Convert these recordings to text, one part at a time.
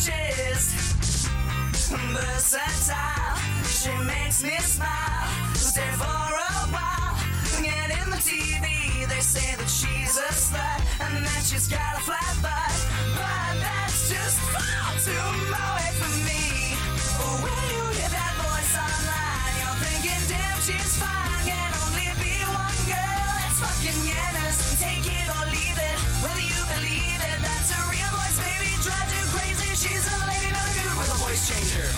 flashes. Versatile, she makes me smile. Stay for a while, get in the TV. They say that she's a slut and that she's got a flat butt, but that's just far too away from me. When you hear that voice online, you're thinking, damn, she's fine. Can only be one girl. It's fucking Yanis. Changer.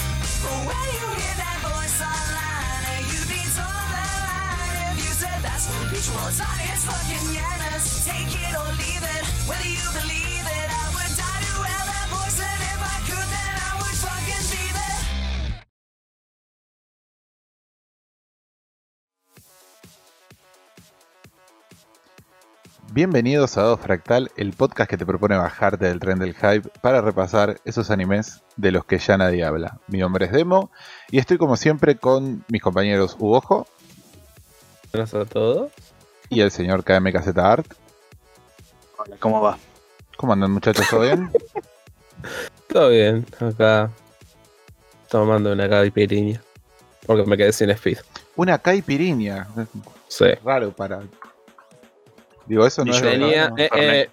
When you hear that voice online, you'd be line if you said that's what was on. It's fucking Yanis. Take it or leave it, whether you believe it. I would die to have that voice, and if I could, then Bienvenidos a Dado Fractal, el podcast que te propone bajarte del tren del hype para repasar esos animes de los que ya nadie habla. Mi nombre es Demo y estoy como siempre con mis compañeros Uojo Buenas a todos. y el señor KMKZ Art. Hola, ¿cómo va? ¿Cómo andan muchachos? ¿Todo bien? Todo bien, acá tomando una caipirinha. Porque me quedé sin speed. Una caipirinha. Sí. Raro para... Digo, eso no Y es... yo de- Tenía, no, eh, eh,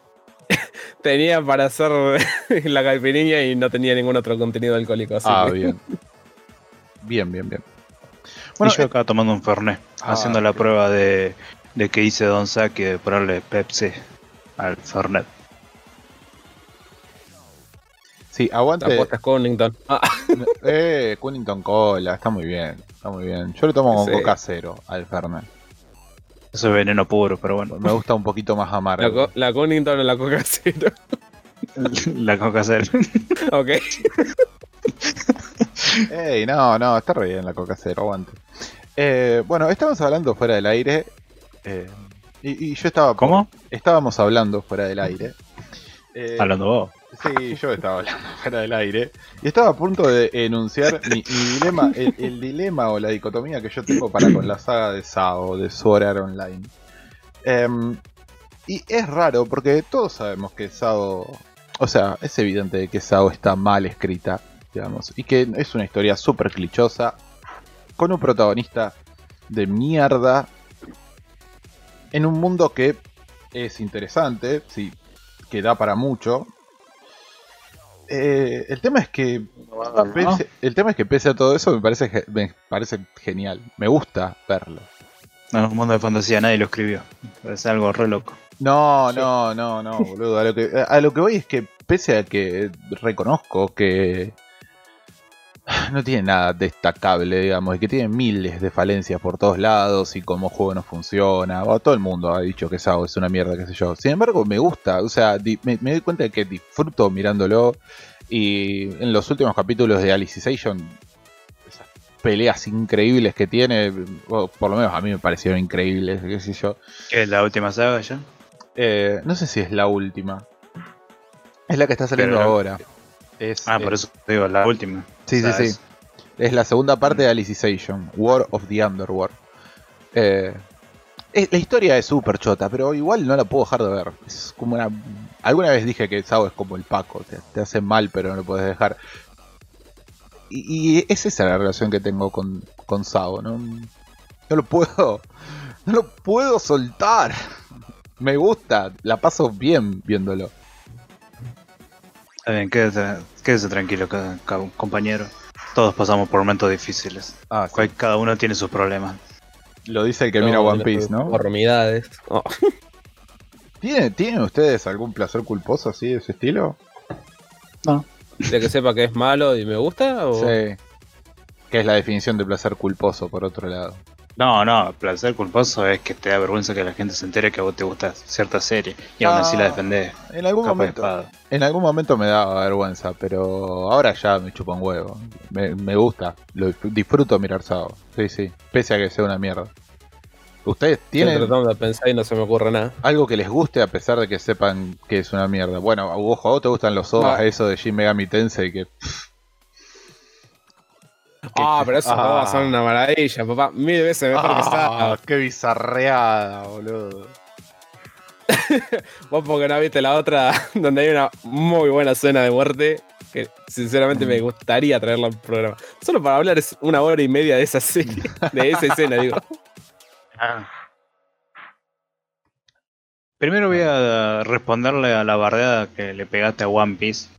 tenía para hacer la caipirinha y no tenía ningún otro contenido alcohólico. Así Ah, que- bien. Bien, bien, bien. y Bueno, yo acá tomando un Fernet, Ah, haciendo la prueba de, de que hice Don Saki de ponerle Pepsi al Fernet. sí, aguante... apuesta es Cunnington. Ah, Eh, Cunnington Cola, está muy bien, está muy bien. Yo lo tomo con Sí. coca cero al Fernet. Eso es veneno puro, pero bueno. Me gusta un poquito más la, amargo. co- la Cunnington o la Coca Cero. la coca cero. ok. Ey, no, no, está re bien la coca cero, aguante. Eh, bueno, estábamos hablando fuera del aire. eh, y, y yo estaba. ¿Cómo? Estábamos hablando fuera del aire. Eh, Hablando vos. Sí, yo estaba hablando fuera del aire. Y estaba a punto de enunciar mi, dilema, el, dilema o la dicotomía que yo tengo para con la saga de SAO, de Sword Art Online. Em, y es raro porque todos sabemos que SAO. O sea, es evidente de que SAO está mal escrita, digamos. Y que es una historia súper clichosa. Con un protagonista de mierda. En un mundo que es interesante, sí, que da para mucho. Eh, el tema es que pese, el tema es que pese a todo eso me parece me parece genial. Me gusta verlo. No, un mundo de fantasía, nadie lo escribió. Es algo re loco. No, no, no, no, boludo. A lo, que, a lo que voy es que pese a que reconozco que no tiene nada destacable, digamos, y que tiene miles de falencias por todos lados y como juego no funciona, o todo el mundo ha dicho que SAO es una mierda, qué sé yo. Sin embargo, me gusta, o sea, me, me doy cuenta de que disfruto mirándolo y en los últimos capítulos de Alicization, esas peleas increíbles que tiene, o por lo menos a mí me parecieron increíbles, qué sé yo. ¿Qué es la última saga ya? Eh, no sé si es la última. Es la que está saliendo Pero- ahora. Es, Ah, por eso te digo, la última. Sí, sí, sí. es- Es la segunda parte de Alicization, War of the Underworld. Eh, es- la historia es súper chota, pero igual no la puedo dejar de ver. Es como una. Alguna vez dije que Sao es como el Paco, te, te hace mal, pero no lo puedes dejar. Y, y es esa la relación que tengo con, con Sao, ¿no? No lo puedo. No lo puedo soltar. Me gusta, la paso bien viéndolo. Está bien, quédese, quédese tranquilo, compañero. Todos pasamos por momentos difíciles. Ah, sí. Cada uno tiene sus problemas. Lo dice el que mira One Piece, ¿no? Hormidades. Oh, ¿Tiene- ¿Tienen ustedes algún placer culposo así de ese estilo? de que sepa que es malo y me gusta. O... Sí. Que es la definición de placer culposo, por otro lado. No, no, placer culposo es que te da vergüenza que la gente se entere que a vos te gusta cierta serie y aún así la Ah, defendés. En algún momento. espada. En algún momento me daba vergüenza, pero ahora ya me chupa un huevo. Me, me gusta, lo disfruto mirar Sao. Sí, sí, pese a que sea una mierda. ¿Ustedes Estoy tienen tratando de pensar y no se me ocurre nada. algo que les guste a pesar de que sepan que es una mierda? Bueno, ojo, a vos te gustan los ovas, No. eso de Shin Megami Tensei que... Ah, pero esos Ah. son una maravilla, papá. Mil veces mejor que Ah, está. ¡Qué bizarreada, boludo! Vos porque no viste la otra donde hay una muy buena escena de muerte que sinceramente me gustaría traerla al programa. Solo para hablar es una hora y media de esa serie, de esa escena, digo. Ah. Primero voy a responderle a la bardeada que le pegaste a One Piece.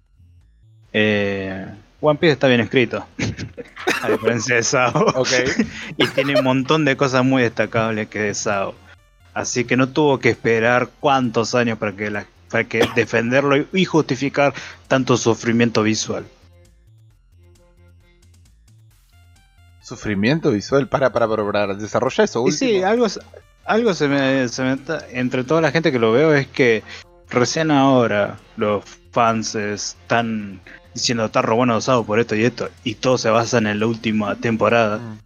Eh, One Piece está bien escrito. a diferencia de Sao. Ok. y tiene un montón de cosas muy destacables que de Sao. Así que no tuvo que esperar cuántos años para que, la- para que defenderlo y- y justificar tanto sufrimiento visual. Sufrimiento visual, para, para, para, para, desarrolla eso Y último. sí, algo, algo se me, se me está- entre toda la gente que lo veo es que recién ahora los fans están diciendo está re bueno usado por esto y esto y todo se basa en la última temporada. Mm.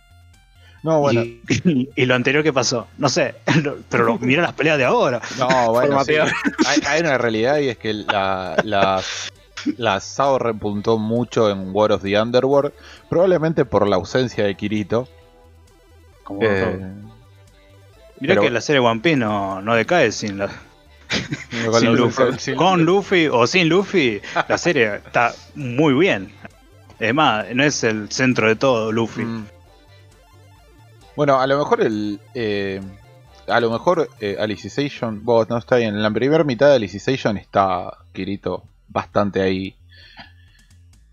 No, bueno, Y, y lo anterior que pasó, no sé, pero lo- mira las peleas de ahora. No, bueno, sí. Hay, hay una realidad y es que la, la, la SAO repuntó mucho en War of the Underworld, probablemente por la ausencia de Kirito. Como Eh, todo. Mira pero- que la serie One Piece no, no decae sin la, sin la Luffy. ausencia- sin- Con Luffy o sin Luffy, la serie está muy bien. Es más, no es el centro de todo Luffy. Mm. Bueno, a lo mejor el. eh, a lo mejor eh, Alicization. Vos no está bien. En la primera mitad de Alicization está Kirito bastante ahí.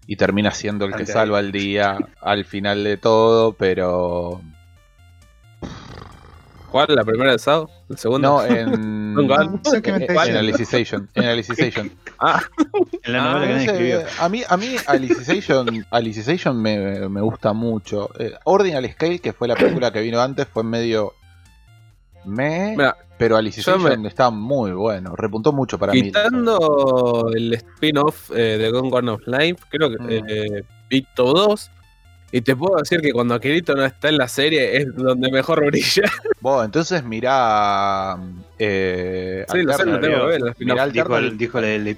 Y termina siendo el que salva el día al final de todo, pero. ¿Cuál? ¿La primera de Sao? ¿La segunda? No, en. Me en. Alicization. En Alicization. Ah, En la Ah, novela que No nadie escribió. a mí, a mí Alicization, Alicization me, me gusta mucho. Eh, Ordinal Scale, que fue la película que vino antes, fue medio. Me. Mira, pero Alicization me- está muy bueno. Repuntó mucho para mí. quitando el spin-off eh, de Gone One of Life, creo que Mm. eh, vi todos. Y te puedo decir que cuando Kirito no está en la serie es donde mejor brilla. Bueno, entonces mirá. Eh, Sí, lo sé, lo tengo que ver, el spin-off. Mirá Dijo, el, dijo el,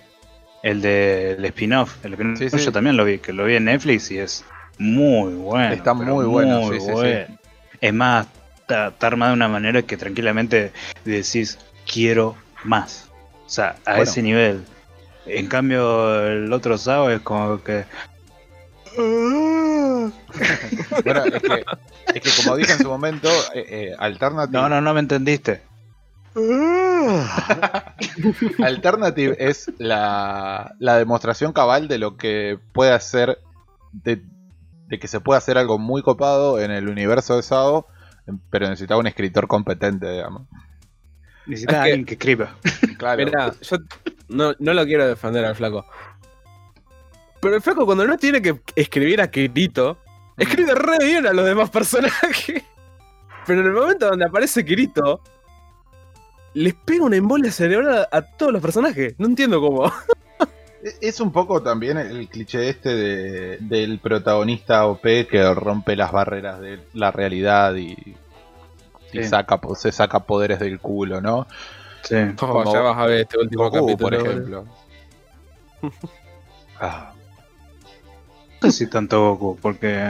el de el spin-off. El spin-off Sí, sí. yo también lo vi, que lo vi en Netflix y es muy bueno. Está muy bueno, sí, sí, sí. bueno. Es más, está, está armado de una manera que tranquilamente decís, quiero más. O sea, a Bueno. ese nivel. En cambio, el otro sábado es como que. Bueno, es que, es que como dije en su momento, eh, eh, Alternative. No, no, no me entendiste. Alternative es la, la demostración cabal de lo que puede hacer, de, de que se puede hacer algo muy copado en el universo de SAO, pero necesitaba un escritor competente, digamos. Necesitas Es que- alguien que escriba. Claro. Mira, yo no, no lo quiero defender al flaco. Pero el flaco cuando no tiene que escribir a Kirito, escribe re bien a los demás personajes. Pero en el momento donde aparece Kirito, les pega una embolia cerebral a, todos los personajes. No entiendo cómo. E- Es un poco también el cliché este de- del protagonista OP que rompe las barreras de la realidad y, saca, se saca poderes del culo, ¿no? Sí. Como ya vas a ver este último Goku, capítulo. por boludo. ejemplo. Ah. Sé si tanto Goku, porque.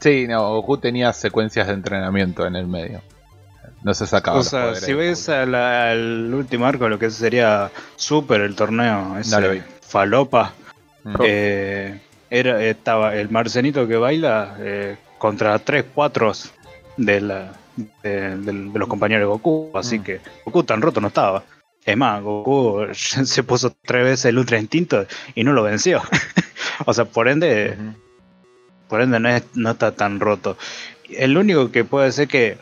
Sí, no, Goku tenía secuencias de entrenamiento en el medio. No se sacaba. O sea, si ves al, al último arco, lo que sería Super, el torneo, ese. Falopa, Mm. eh, era, estaba el marcenito que baila eh, contra tres, cuatro de, la, de, del- de los compañeros de Goku. Así Mm. que Goku tan roto no estaba. Es más, Goku se puso tres veces el Ultra Instinto y no lo venció. o sea, por ende, por ende no, es- no está tan roto. El único que puede ser que,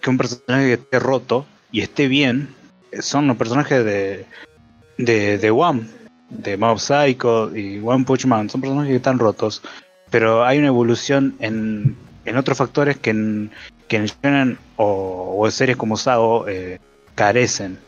que un personaje que esté roto y esté bien son los personajes de, de, de One, de Mob Psycho y One Punch Man. Son personajes que están rotos, pero hay una evolución en, en otros factores que, n- que en shonen o, o en series como Sao eh, carecen.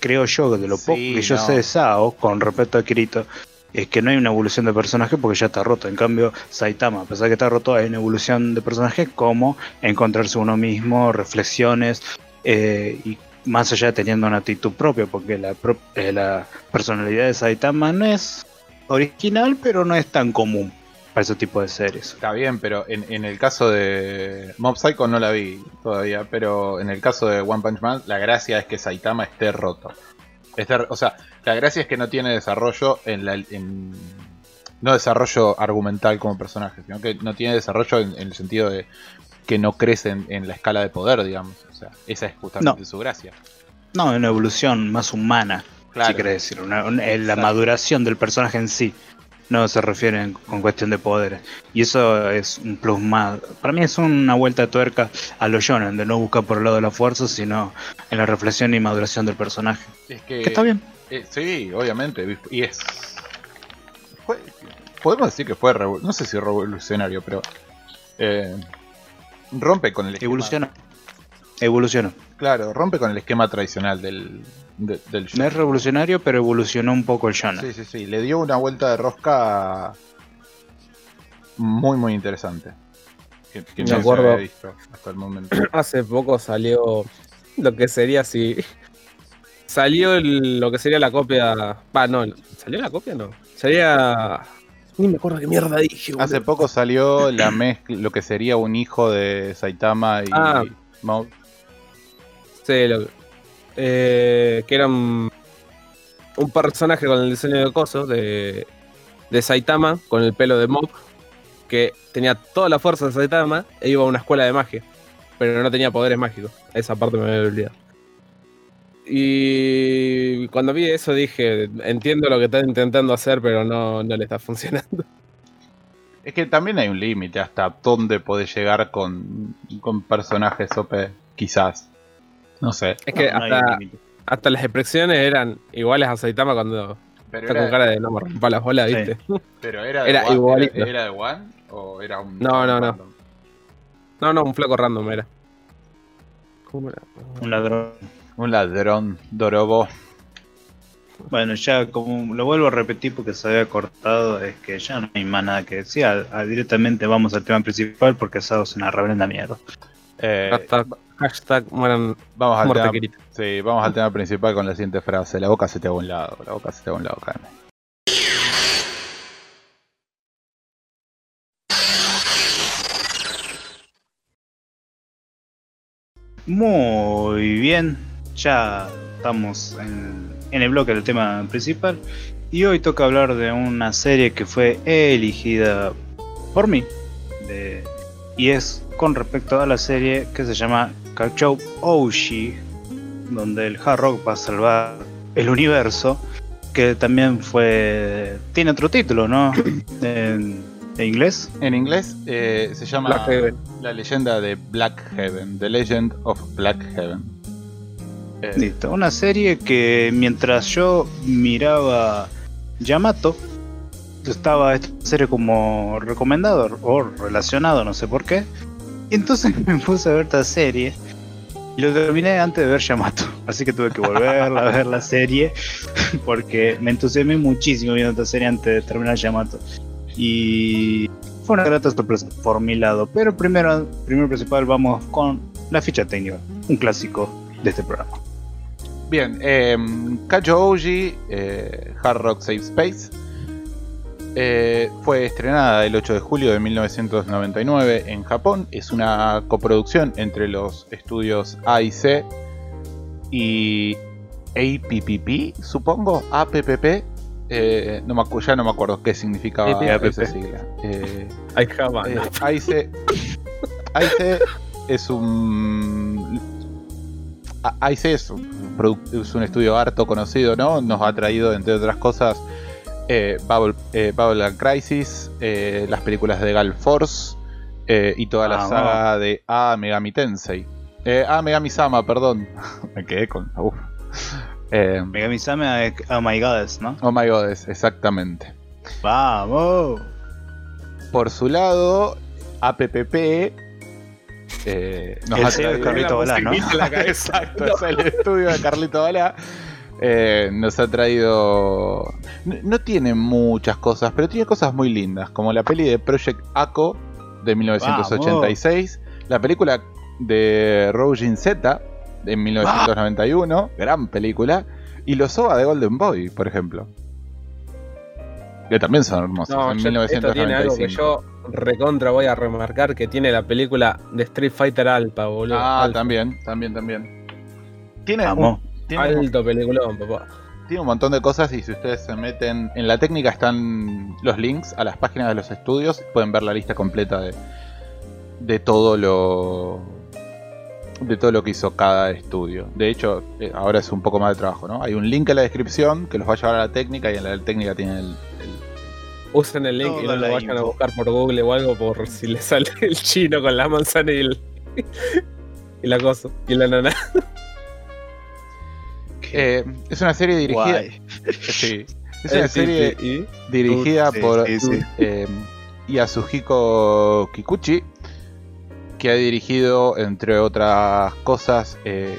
Creo yo que de lo Sí, poco que yo sé de Sao con respecto a Kirito es que no hay una evolución de personaje porque ya está roto. En cambio, Saitama, a pesar de que está roto, hay una evolución de personaje como encontrarse uno mismo, reflexiones eh, y más allá de teniendo una actitud propia, porque la, pro- eh, la personalidad de Saitama no es original, pero no es tan común para ese tipo de series. Está bien, pero en, en el caso de Mob Psycho no la vi todavía, pero en el caso de One Punch Man, la gracia es que Saitama esté roto. Esté- o sea, la gracia es que no tiene desarrollo en la... en- no desarrollo argumental como personaje, sino que no tiene desarrollo en, en el sentido de que no crece en, en la escala de poder, digamos. O sea, esa es justamente No. su gracia. No, una evolución más humana, Claro. si querés decir, una- una- la maduración del personaje en sí. No se refiere en- con cuestión de poderes. Y eso es un plus más. Para mí es una vuelta de tuerca a los shonen, de no buscar por el lado de la fuerza, sino en la reflexión y maduración del personaje. Es que, Que está bien. Eh, sí, obviamente. Y es. fue- podemos decir que fue. No sé si revolucionario, pero. eh, rompe con el esquema. Evoluciona. Evolucionó. Claro, rompe con el esquema tradicional del, de- del No es revolucionario, pero evolucionó un poco el shonen. Sí, sí, sí. Le dio una vuelta de rosca muy, muy interesante. Que, que Me no acuerdo. se había visto hasta el momento. Hace poco salió lo que sería si. Salió el- lo que sería la copia. Va, no. ¿Salió la copia? No. Sería. Ni me acuerdo qué mierda dije. boludo. Hace poco salió la mezcla, lo que sería un hijo de Saitama y Ah. Sí, lo eh, que era un, personaje con el diseño de coso de, de Saitama, con el pelo de Mob, que tenía toda la fuerza de Saitama e iba a una escuela de magia, pero no tenía poderes mágicos. Esa parte me había olvidado. Y cuando vi eso dije, entiendo lo que está intentando hacer, pero no, no le está funcionando. Es que también hay un límite hasta dónde podés llegar con, con personajes OP, quizás. No sé. Es que No, hasta, hasta las expresiones eran iguales a Saitama cuando Pero está con era, cara de no me rompa las bolas, Sí. ¿viste? pero era, de era One, igualito. era, era de One o era un. No, no, no. random? No, no, un flaco random era. ¿Cómo era? Un ladrón. Un ladrón, Dorobo. Bueno, ya como lo vuelvo a repetir porque se había cortado, es que ya no hay más nada que decir. Ah, ah, directamente vamos al tema principal porque Sao es una reverenda mierda. Eh, Hashtag, hashtag mueran vamos, al muerte tema, sí, vamos al tema principal con la siguiente frase. La boca se te va a un lado, la boca se te va a un lado, Carmen. Muy bien, ya estamos en, en el bloque del tema principal y hoy toca hablar de una serie que fue elegida por mí de- y es con respecto a la serie que se llama Kachou Oshi, donde el hard rock va a salvar el universo, que también fue tiene otro título, ¿no? En, en inglés. En inglés eh, se llama Black Heaven. La leyenda de Black Heaven. The Legend of Black Heaven. Eh, Listo, una serie que mientras yo miraba Yamato, estaba esta serie como recomendado o relacionado, no sé por qué. Y entonces me puse a ver esta serie y lo terminé antes de ver Yamato. Así que tuve que volver a ver la serie porque me entusiasmé muchísimo viendo esta serie antes de terminar Yamato. Y fue una grata sorpresa por mi lado. Pero primero, primero principal, vamos con la ficha técnica, un clásico de este programa. Bien, eh, Kajo Oji, eh, Hard Rock Save Space, eh, fue estrenada el 8 de julio de 1999 en Japón. Es una coproducción entre los estudios AIC y APPP, supongo, APPP. Eh, no me ya no me acuerdo qué significaba APPP. esa sigla. Eh, eh, AIC, AIC es un. AIC es un, produ- es un estudio harto conocido, ¿no? Nos ha traído, entre otras cosas, eh, Bubble, eh, Bubble and Crisis, eh, las películas de Gal Force eh, y toda la Ah, saga de A Megami Tensei. Eh, A Megami Sama, perdón. Me quedé con. uf. Eh, Megami Sama es Oh My Goddess, ¿no? oh my god, exactamente. ¡Vamos! Por su lado, APPP eh, nos El ha traído- Carlito Balá, ¿no? la cabeza. Exacto, es el estudio de Carlito Balá. Eh, nos ha traído. No, no tiene muchas cosas, pero tiene cosas muy lindas, como la peli de Project Ako de 1986, la película de Roujin Z de 1991, gran película, y los OVA de Golden Boy, por ejemplo. Que también son hermosos, No, en yo- esto tiene algo que 1995. yo recontra voy a remarcar que tiene la película de Street Fighter Alpha, boludo. Ah, Alpha. también, también, también. Tiene Vamos. un, tiene, un, Alto peliculón, papá. tiene un montón de cosas y si ustedes se meten en la técnica están los links a las páginas de los estudios, pueden ver la lista completa de, de todo lo de todo lo que hizo cada estudio. De hecho, eh, ahora es un poco más de trabajo, ¿no? Hay un link en la descripción que los va a llevar a la técnica y en la técnica tiene el, el- Usen el link y no lo vayan a buscar por Google o algo por si le sale el chino con la manzana y el. y la cosa. Y la nana. Eh, es una serie dirigida. Sí. Es una serie Y. dirigida Sí, por sí, eh, Yasuhiko Kikuchi, que ha dirigido, entre otras cosas, eh,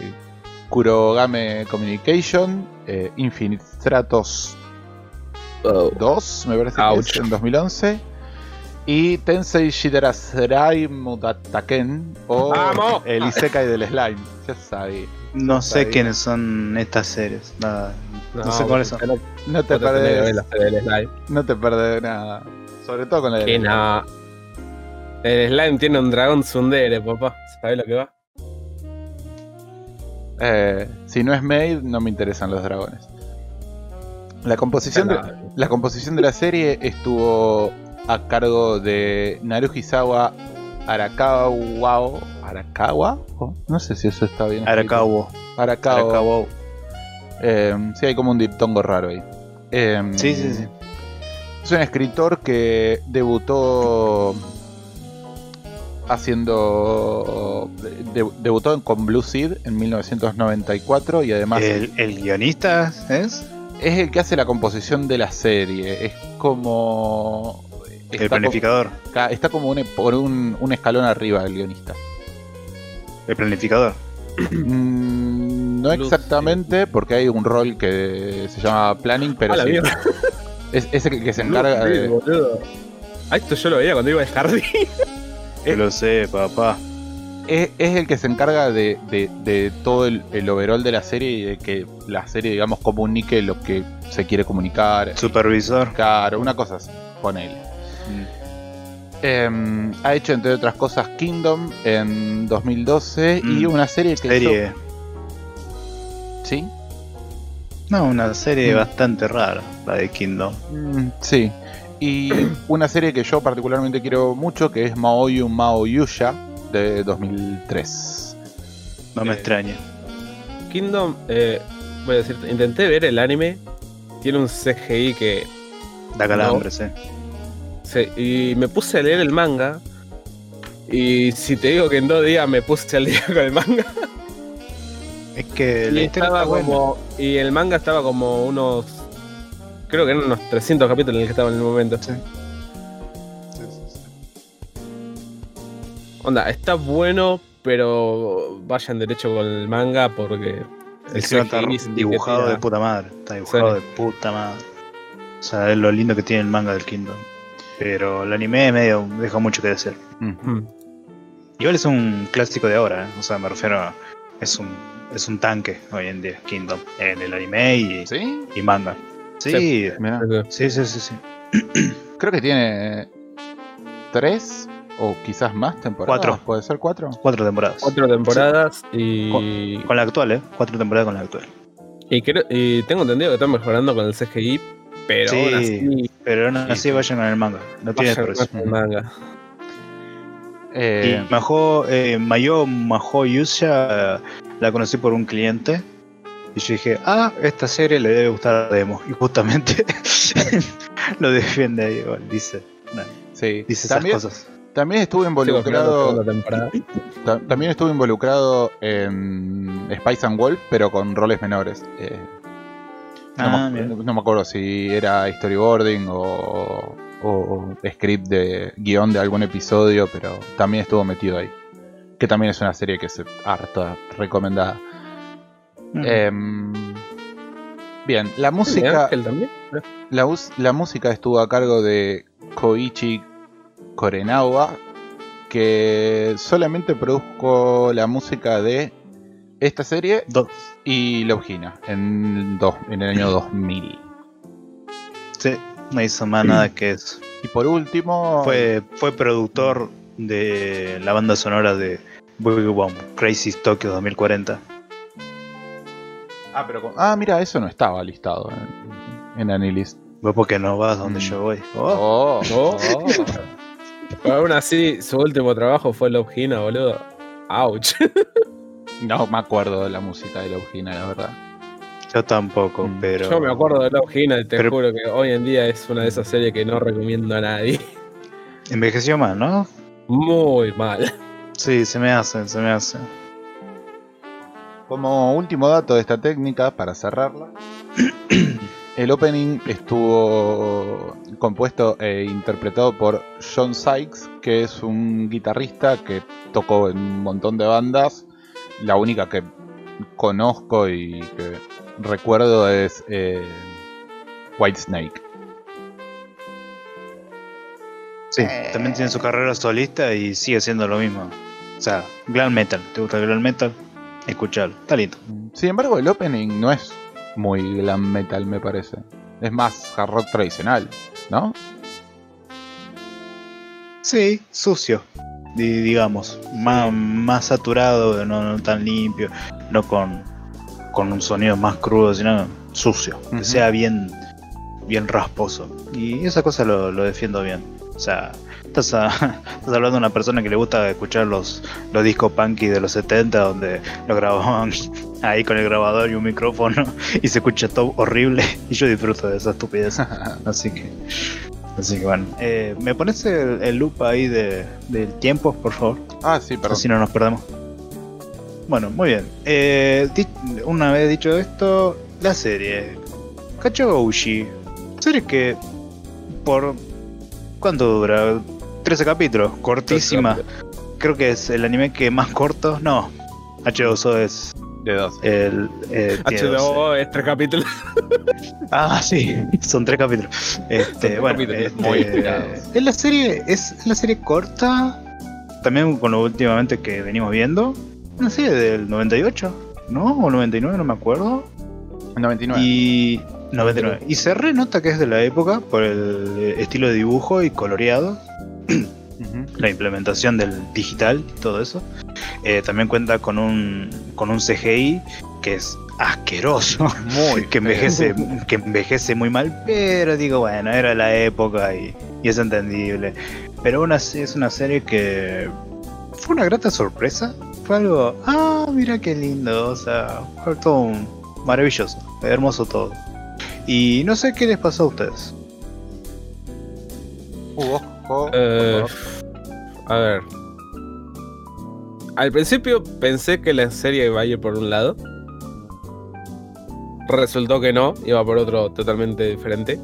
Kurogame Communication, Infinite Stratos 2, me parece que es, en 2011, y Tensei Shidaraserai Mudataken, o ¡Vamos! el Isekai del Slime. Ya sabía. No sé quiénes son estas series. Nada. No, sé cuáles son. No, No te te perdés. perdés, La serie del slime. no te perdés nada. Sobre todo con la Que de nada. El slime tiene un dragón tsundere, papá. ¿Sabes lo que va? Eh, si no es Maid, no me interesan los dragones. La composición, de, la composición de la serie estuvo a cargo de Naruhisawa Arakawa. ¿Arakawa? Oh, No sé si eso está bien. Arakawa. Arakawa. Eh, sí, hay como un diptongo raro ahí. Eh, Sí, sí, sí. Es un escritor que debutó haciendo. de- debutó con Blue Seed en 1994 y además ¿El, el guionista es? es el que hace la composición de la serie. Es como. El planificador. está como un- por un, un escalón arriba del guionista. El planificador. Mm, no exactamente, porque hay un rol que se llama planning, pero A la sí, es, es el que se encarga Sí, de. boludo. Ah, esto yo lo veía cuando iba al jardín. Yo lo sé, papá. es, es el que se encarga de, de- de todo el, el overall de la serie y de que la serie, digamos, comunique lo que se quiere comunicar. Supervisor. Claro, una cosa así, ponele. Em, ha hecho, entre otras cosas, Kingdom en 2012 y Mm, una serie que Serie. hizo- ¿Sí? No, una serie Mm. bastante rara, la de Kingdom. Mm, sí. Y una serie que yo particularmente quiero mucho, que es Maoyu Mao Yusha, de 2003. No me Eh, extraña. Kingdom, eh, voy a decirte, intenté ver el anime. Tiene un CGI que. Da calambres, eh. Y me puse a leer el manga. Y si te digo que en dos días me puse al día con el manga. Es que Y, estaba como, y el manga estaba como unos. Creo que eran unos 300 capítulos en el que estaba en el momento. Sí. Onda, está bueno, pero vayan derecho con el manga porque. El está sí dibujado de puta madre. Está dibujado Sí. de puta madre. O sea, es lo lindo que tiene el manga del Kingdom. Pero el anime medio deja mucho que decir. Igual es un clásico de ahora, ¿eh? o sea, me refiero a. Es un, es un tanque hoy en día, Kingdom. En el anime y, ¿Sí? y manga. Sí, sí, sí, sí. sí. Creo que tiene tres o quizás más temporadas. Cuatro. ¿Puede ser cuatro? Cuatro temporadas. Cuatro temporadas y. Con la actual, ¿eh? Cuatro temporadas con la actual. Y, creo- y tengo entendido que están mejorando con el CGI, pero Sí, aún así. Pero aún Sí, así sí. vayan con el manga. No tiene precio. manga. Eh, Y Majo, eh, Mayo Majo Yusha la conocí por un cliente. Y yo dije, ah, esta serie le debe gustar a Demo. Y justamente lo defiende ahí. bueno, dice, no, sí. dice esas También, cosas. también esperando involucrado. también estuvo involucrado en Spice and Wolf, pero con roles menores. Eh, no, Ah, me, no me acuerdo si era storyboarding o, o, script de guion de algún episodio, pero también estuvo metido ahí. Que también es una serie que es harta recomendada. Em, bien, la música, también. la, la música estuvo a cargo de Koichi Korenawa, que solamente produjo la música de esta serie Do- y Love Hina en, dos- en el año 2000. sí, no hizo más nada que eso. Y por último, Fue, fue productor de la banda sonora de Boogie Bomb, Crazy Tokyo 2040. Ah, pero con- ah, mira, eso no estaba listado en, en Anilist. Vos porque no vas donde Mm. yo voy. Oh. Oh, Oh. oh. Pero aún así, su último trabajo fue Love Hina, boludo. Ouch. No me acuerdo de la música de Love Hina, la verdad. Yo tampoco, Mm. pero. Yo me acuerdo de Love Hina y te Pero- juro que hoy en día es una de esas series que no recomiendo a nadie. Envejeció más, ¿no? Muy mal. Sí, se me hace, se me hace. Como último dato de esta técnica, para cerrarla, el opening estuvo compuesto e interpretado por John Sykes, que es un guitarrista que tocó en un montón de bandas. La única que conozco y que recuerdo es eh, Whitesnake. Sí, también tiene su carrera solista y sigue siendo lo mismo. O sea, glam metal. ¿Te gusta el glam metal? Escuchalo, está lindo. Sin embargo, el opening no es muy glam metal, me parece. Es más hard rock tradicional, ¿no? Sí, sucio, digamos. Más, más saturado, no, no tan limpio, no con, con un sonido más crudo, sino sucio. Que sea bien, bien rasposo. Y esa cosa lo, lo defiendo bien. O sea, estás, a- estás hablando de una persona que le gusta escuchar los, los discos punky de los 70, donde lo grababan ahí con el grabador y un micrófono y se escucha todo horrible. Y yo disfruto de esa estupidez. Así que, así que bueno. Eh, ¿Me pones el, el loop ahí de, del tiempo, por favor? ah, sí, perdón. Así no nos perdemos. Bueno, muy bien. Eh, una vez dicho esto, la serie Kachogoushi. Serie que por... ¿Cuánto dura? 13 capítulos, cortísima. Creo que es el anime que más corto. No, H2O es De dos. el... eh, tiene 12. H2O es tres capítulos. Ah, sí, son tres capítulos. Este, tres bueno, capítulos, este, muy es la serie, es la serie corta, también con lo últimamente que venimos viendo, una serie del 98, ¿no? O 99, no me acuerdo. 99. Y 99. Y se renota que es de la época por el estilo de dibujo y coloreado, La implementación del digital y todo eso. Eh, también cuenta con un con un CGI que es asqueroso Muy que envejece, que envejece muy mal, pero digo, bueno, era la época y, y es entendible. Pero así es una serie que fue una grata sorpresa. Fue algo, ah, mira qué lindo, o sea, fue todo un- maravilloso, hermoso todo. Y no sé qué les pasó a ustedes. Uh, Eh, a ver. Al principio pensé que la serie iba a ir por un lado. Resultó que no, iba por otro totalmente diferente.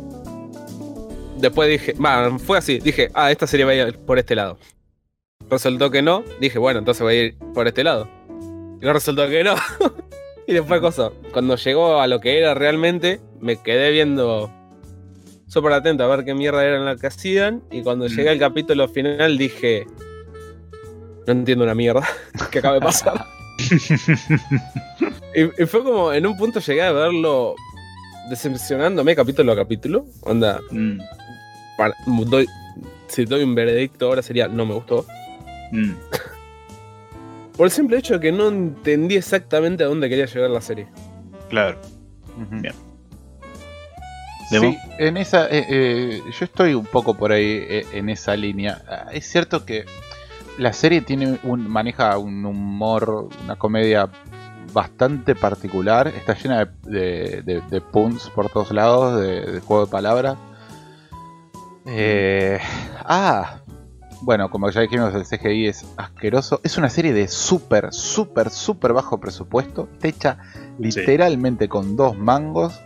Después dije, va, fue así, dije, ah, esta serie va a ir por este lado. Resultó que no, dije, bueno, entonces va a ir por este lado. Y no resultó que no. y después cosa, cuando llegó a lo que era realmente, me quedé viendo súper atento a ver qué mierda era lo que hacían. Y cuando Mm. llegué al capítulo final dije, no entiendo una mierda que acaba de pasar. y, y fue como, en un punto llegué a verlo decepcionándome capítulo a capítulo. Onda, Mm, para- doy, si doy un veredicto ahora sería no me gustó. mm. Por el simple hecho de que no entendí exactamente a dónde quería llegar la serie. Claro. Bien. ¿Demo? Sí, en esa, eh, eh, yo estoy un poco por ahí eh, en esa línea. Ah, Es cierto que la serie tiene un, maneja un humor, una comedia bastante particular. Está llena de, de, de- de puns por todos lados, de, de juego de palabras. Ah, bueno, como ya dijimos, el CGI es asqueroso. Es una serie de súper, súper, súper bajo presupuesto. Está hecha literalmente con dos mangos.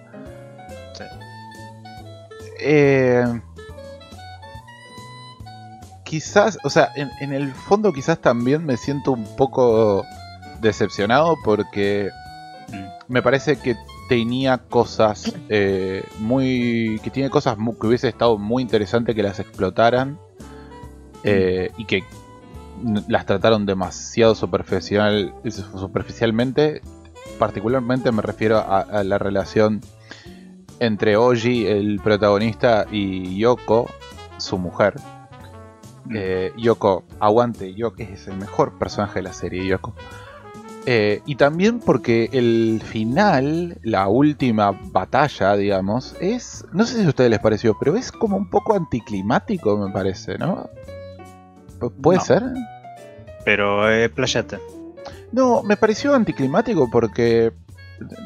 Eh, quizás, o sea, en, el fondo quizás también me siento un poco decepcionado porque me parece que tenía cosas eh, muy. que tiene cosas que hubiese estado muy interesante que las explotaran eh, y que las trataron demasiado superficial, superficialmente. Particularmente me refiero a la relación entre Oji, el protagonista, y Yoko, su mujer. Eh, Yoko, aguante, Yoko es el mejor personaje de la serie, Yoko. Eh, y también porque el final, la última batalla, digamos, es. No sé si a ustedes les pareció, pero es como un poco anticlimático, me parece, ¿no? Pu- ¿Puede No. ser? Pero eh, playate. No, me pareció anticlimático porque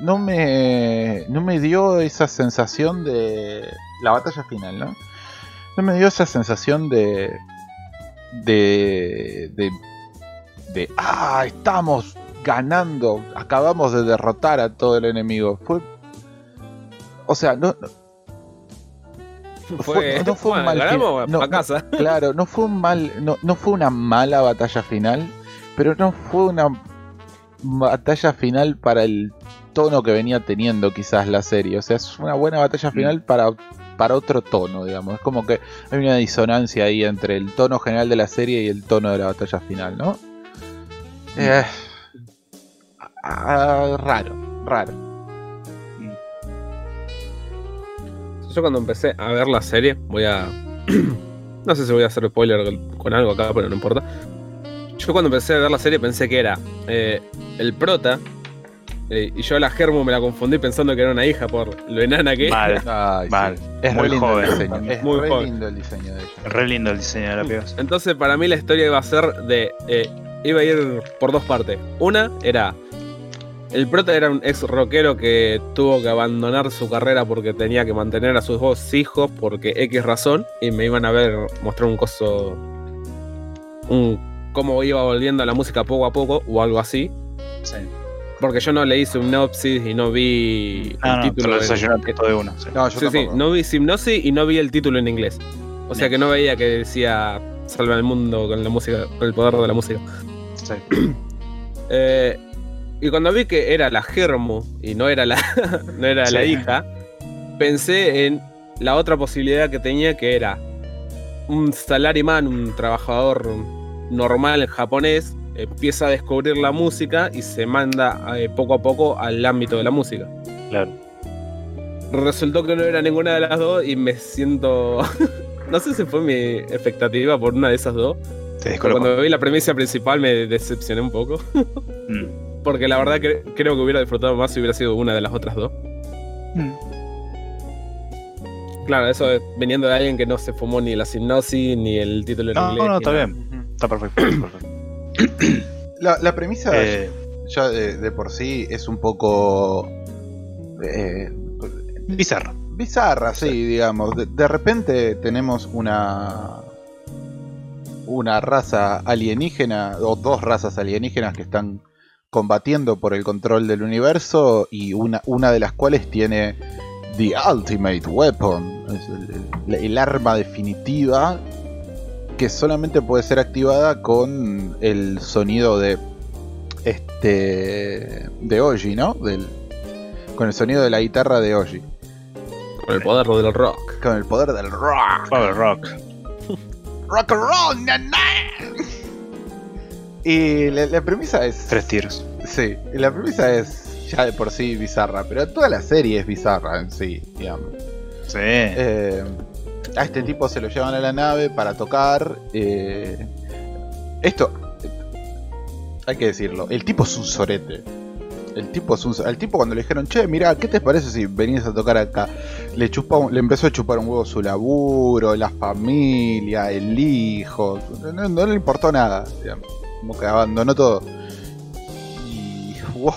no me, no me dio esa sensación de la batalla final, ¿no? No me dio esa sensación de de de, de ah, estamos ganando, acabamos de derrotar a todo el enemigo. Fue o sea, no, no- Fue, no fue un mal ganamos no, no. Claro, no fue un mal, no, no fue una mala batalla final, pero no fue una batalla final para el tono que venía teniendo quizás la serie. O sea, es una buena batalla final para, para otro tono, digamos. Es como que hay una disonancia ahí entre el tono general de la serie y el tono de la batalla final, ¿no? Eh, ah, raro, raro. Yo cuando empecé a ver la serie, voy a. no sé si voy a hacer spoiler con algo acá, pero no importa. Yo cuando empecé a ver la serie pensé que era eh, el prota. Eh, y yo a la Germo me la confundí pensando que era una hija por lo enana que era. Mal. Ay, sí. Mal. Es Muy re joven. el diseño. Es Muy re joven. lindo el diseño de ella. Re lindo el diseño de la piba. Entonces para mí la historia iba a ser de... eh, iba a ir por dos partes. Una era... El prota era un ex rockero que tuvo que abandonar su carrera porque tenía que mantener a sus dos hijos porque X razón. Y me iban a ver mostrar un coso... Un... cómo iba volviendo a la música poco a poco o algo así. Sí. Porque yo no leí Synopsis y no vi Ah, el no, te título lo en- todo de uno. Sí. No, yo Sí, sí, no vi Hipnosis y no vi el título en inglés. O sea que no veía que decía salva el mundo con la música, con el poder de la música. Sí. Eh, y cuando vi que era la Germo y no era la, no era la hija, pensé en la otra posibilidad que tenía que era un salaryman, un trabajador normal japonés, empieza a descubrir la música y se manda eh, poco a poco al ámbito de la música. Claro. Resultó que no era ninguna de las dos y me siento. no sé si fue mi expectativa por una de esas dos. Te cuando vi la premisa principal me decepcioné un poco. Mm. Porque la verdad que creo que hubiera disfrutado más si hubiera sido una de las otras dos. Mm. Claro, eso es veniendo de alguien que no se fumó ni la hipnosis ni el título en No, inglés. no, ni está nada. bien. Está perfecto. está perfecto. La, la premisa Eh, ya de, de por sí es un poco eh, bizarro. bizarra, sí, digamos. De, de repente tenemos una una raza alienígena o dos razas alienígenas que están combatiendo por el control del universo y una, una de las cuales tiene the ultimate weapon, es el, el- el arma definitiva que solamente puede ser activada con el sonido de este de Oji, ¿no? Del, con el sonido de la guitarra de Oji, Con el poder del rock. con el poder del rock. Power Rock. Rock and roll, nana. Y la, la premisa es Tres tiros. Sí, la premisa es ya de por sí bizarra, pero toda la serie es bizarra en sí, digamos. Sí. Eh, a este tipo se lo llevan a la nave para tocar. eh, esto, hay que decirlo, el tipo es un sorete. El tipo es un, al tipo cuando le dijeron, che, mira, ¿qué te parece si venís a tocar acá? Le, chupa un- le empezó a chupar un huevo su laburo, la familia, el hijo. No, no le importó nada. Como que abandonó todo. Y. wow.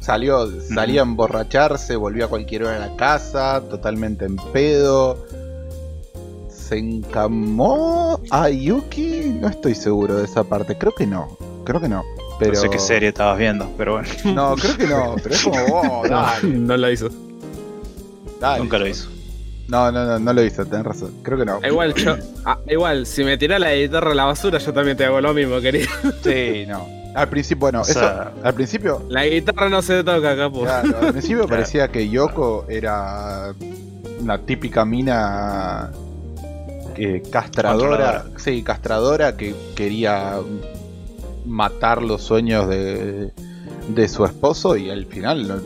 Salió, salía a emborracharse, volvió a cualquier hora a la casa, totalmente en pedo. ¿Se encamó a Yuki? No estoy seguro de esa parte. Creo que no. Creo que no. Pero... No sé qué serie estabas viendo, pero bueno. No, creo que no. Pero es como, oh, No, dale, no la hizo. dale. Nunca lo hizo. No, no, no, no lo visto, tenés razón. Creo que no. Igual yo. ah, igual, si me tirás la guitarra a la basura, yo también te hago lo mismo, querido. Sí, no. Al principio, bueno, O sea- eso. Al principio. La guitarra no se toca, capo. Claro, al principio Claro. parecía que Yoko era una típica mina eh, castradora. Controladora. Sí, castradora que quería matar los sueños de, de su esposo y al final no-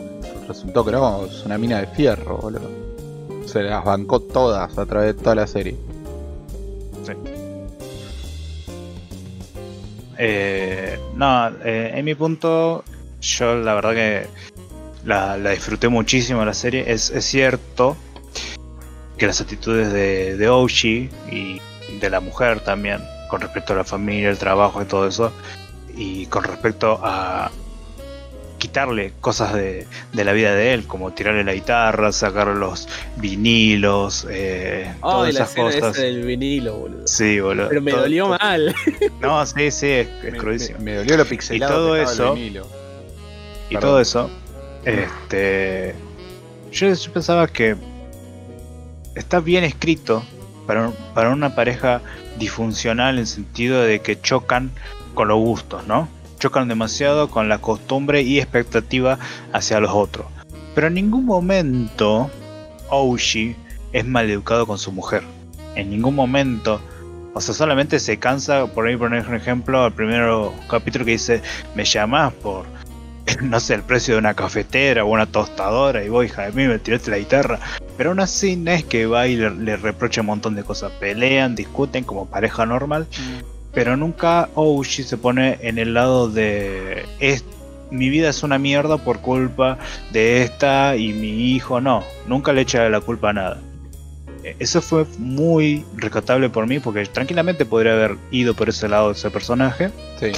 resultó que no, es una mina de fierro, boludo. Se las bancó todas a través de toda la serie. Eh, no, eh, en mi punto, yo la verdad que la, la disfruté muchísimo la serie. Es, es cierto que las actitudes de, de Oshi y de la mujer también, con respecto a la familia, el trabajo y todo eso, y con respecto a quitarle cosas de, de la vida de él, como tirarle la guitarra, sacar los vinilos, eh, todas la esas escena esa cosas. del vinilo, boludo. Sí, boludo. Pero me Todo- dolió todo- mal. No, sí, sí, es, es Me, crudísimo. me- me dolió lo pixelado Y todo eso- el vinilo. y Perdón. todo eso, este, yo, yo pensaba que está bien escrito para, para una pareja disfuncional en sentido de que chocan con los gustos, ¿no? Chocan demasiado con la costumbre y expectativa hacia los otros. Pero en ningún momento Oshi es maleducado con su mujer. En ningún momento. O sea, solamente se cansa, por ahí poner un ejemplo, el primer capítulo que dice, me llamás por, no sé, el precio de una cafetera o una tostadora y vos, hija de mí, me tiraste la guitarra. Pero aún así no es que va y le, le reprocha un montón de cosas. Pelean, discuten como pareja normal, pero nunca Oshi se pone en el lado de es mi vida es una mierda por culpa de esta y mi hijo no, nunca le echa la culpa a nada. Eh, Eso fue muy rescatable por mí porque tranquilamente podría haber ido por ese lado de ese personaje. Sí.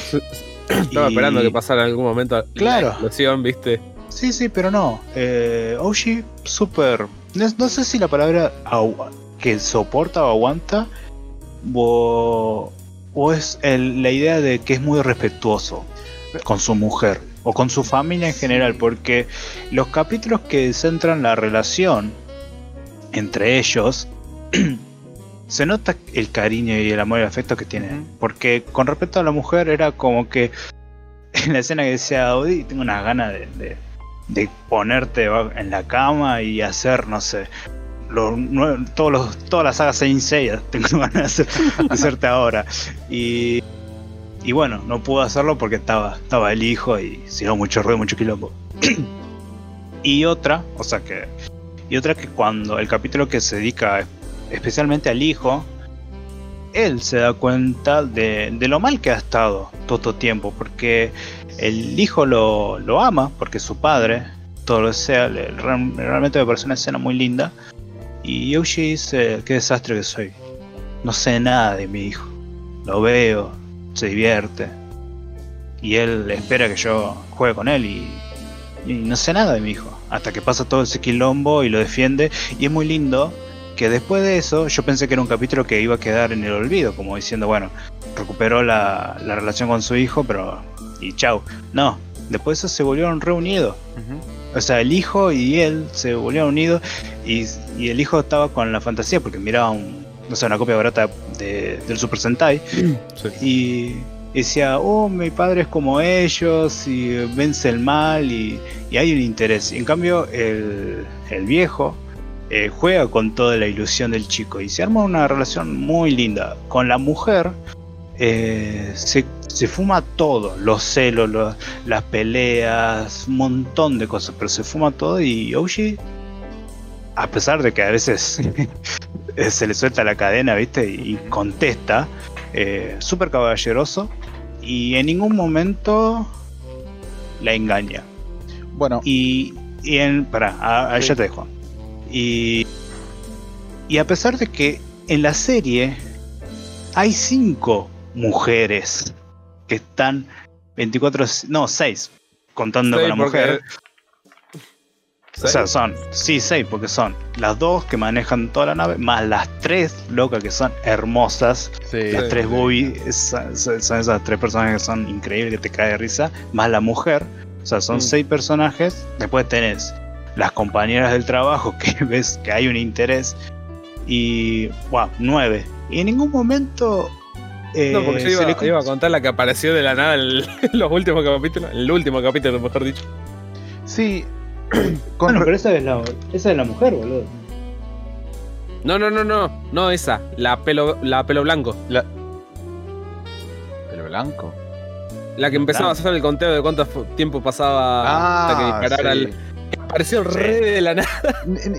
Estaba Y- esperando que pasara en algún momento Claro. la explosión, ¿viste? Sí, sí, pero no. Eh, Oshi, súper. No, no sé si la palabra que soporta o aguanta. O, o es el- la idea de que es muy respetuoso con su mujer. O con su familia en general. Porque los capítulos que centran la relación entre ellos. se nota el cariño y el amor y el afecto que tienen. Ujú. Porque con respecto a la mujer era como que. En la escena que decía Audi, tengo unas ganas de, de- de ponerte en la cama y hacer, no sé, los todos los, todas las sagas Saint Seiya tengo ganas de hacer- hacerte ahora. Y, y bueno, no pude hacerlo porque estaba, estaba el hijo y si no, mucho ruido, mucho quilombo. y otra, o sea que. Y otra que cuando el capítulo que se dedica especialmente al hijo, él se da cuenta de, lo mal que ha estado todo tiempo, porque el hijo lo, ama, porque su padre, todo lo sea, realmente me parece una escena muy linda. Y Yoshi dice, qué desastre que soy. No sé nada de mi hijo. Lo veo, se divierte. Y él espera que yo juegue con él y, y no sé nada de mi hijo. Hasta que pasa todo ese quilombo y lo defiende. Y es muy lindo que después de eso yo pensé que era un capítulo que iba a quedar en el olvido, como diciendo, bueno, recuperó la, la relación con su hijo, pero... Y chau. No, después de eso se volvieron reunidos. O sea, el hijo y él se volvieron unidos y, y el hijo estaba con la fantasía porque miraba un, no sé, una copia barata de- del Super Sentai y decía, oh, mi padre es como ellos y vence el mal y, y hay un interés. Y en cambio, el, el viejo eh, juega con toda la ilusión del chico y se arma una relación muy linda. Con la mujer eh, se, se fuma todo, los celos, lo- las peleas, un montón de cosas, pero se fuma todo y Oshi, a pesar de que a veces se le suelta la cadena, ¿viste? Y contesta, eh, súper caballeroso y en ningún momento la engaña. Bueno, Y, y en. Pará, a- ahí Sí. ya te dejo. Y. Y a pesar de que en la serie hay cinco mujeres que están 24. No, seis, contando con la mujer. O sea, son, sí, seis, porque son las dos que manejan toda la nave, más las tres locas que son hermosas, sí, las Sí, tres sí. Bobby, son, esas tres personajes que son increíbles, que te cae de risa, más la mujer. O sea, son Mm. seis personajes. Después tenés las compañeras del trabajo que ves que hay un interés. y. ¡Wow! 9. Y en ningún momento. eh, No, porque yo se iba, le- iba a contar la que apareció de la nada en los últimos capítulos. En el último capítulo, mejor dicho. Sí. con Bueno, pero esa es la, esa es la mujer, boludo. No, no, no, no. No esa. La pelo, la pelo blanco. la... ¿Pelo blanco? La que empezaba a hacer el conteo de cuánto tiempo pasaba hasta que disparara Ah, sí. el. Apareció Sí. re de la nada.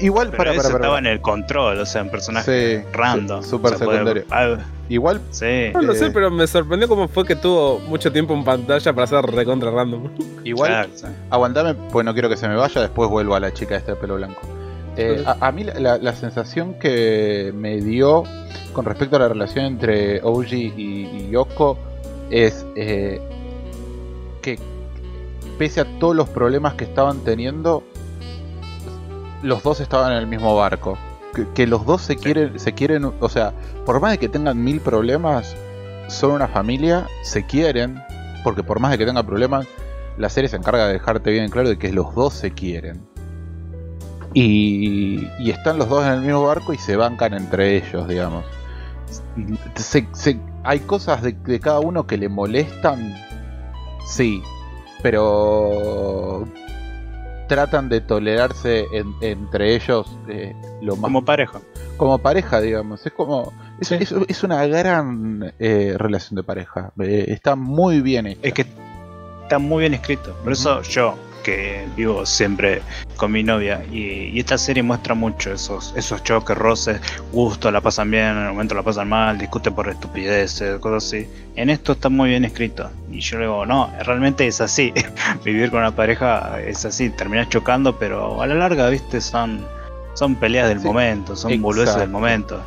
Igual, Pero para, eso para, para. estaba en el control, o sea, un personaje Sí, random. súper O sea, puede- secundario. Igual, sí. No lo Eh. sé, pero me sorprendió cómo fue que tuvo mucho tiempo en pantalla para ser recontra random. igual, Claro, sí. aguantame, pues no quiero que se me vaya, después vuelvo a la chica esta de pelo blanco. Eh, a, a mí la, la- la sensación que me dio con respecto a la relación entre OG y, y Yoko es eh, que pese a todos los problemas que estaban teniendo, los dos estaban en el mismo barco. Que, que los dos se quieren, se quieren, o sea, por más de que tengan mil problemas, son una familia, se quieren, porque por más de que tengan problemas, la serie se encarga de dejarte bien claro de que los dos se quieren. Y, y están los dos en el mismo barco y se bancan entre ellos, digamos. Se- se- hay cosas de, de cada uno que le molestan, sí, pero tratan de tolerarse en- entre ellos eh, lo más Como pareja. como pareja, digamos. Es como. Es, Sí. es- es una gran eh, relación de pareja. Eh, está muy bien hecha. Es que está muy bien escrito. Por eso yo, que vivo siempre con mi novia, y, y esta serie muestra mucho esos, esos choques, roces, gusto, la pasan bien, en el momento la pasan mal, discuten por estupideces, cosas así. En esto está muy bien escrito. Y yo le digo, no, realmente es así. Vivir con una pareja es así, terminas chocando, pero a la larga, viste, son, son peleas del Sí, momento, son boludeces del momento.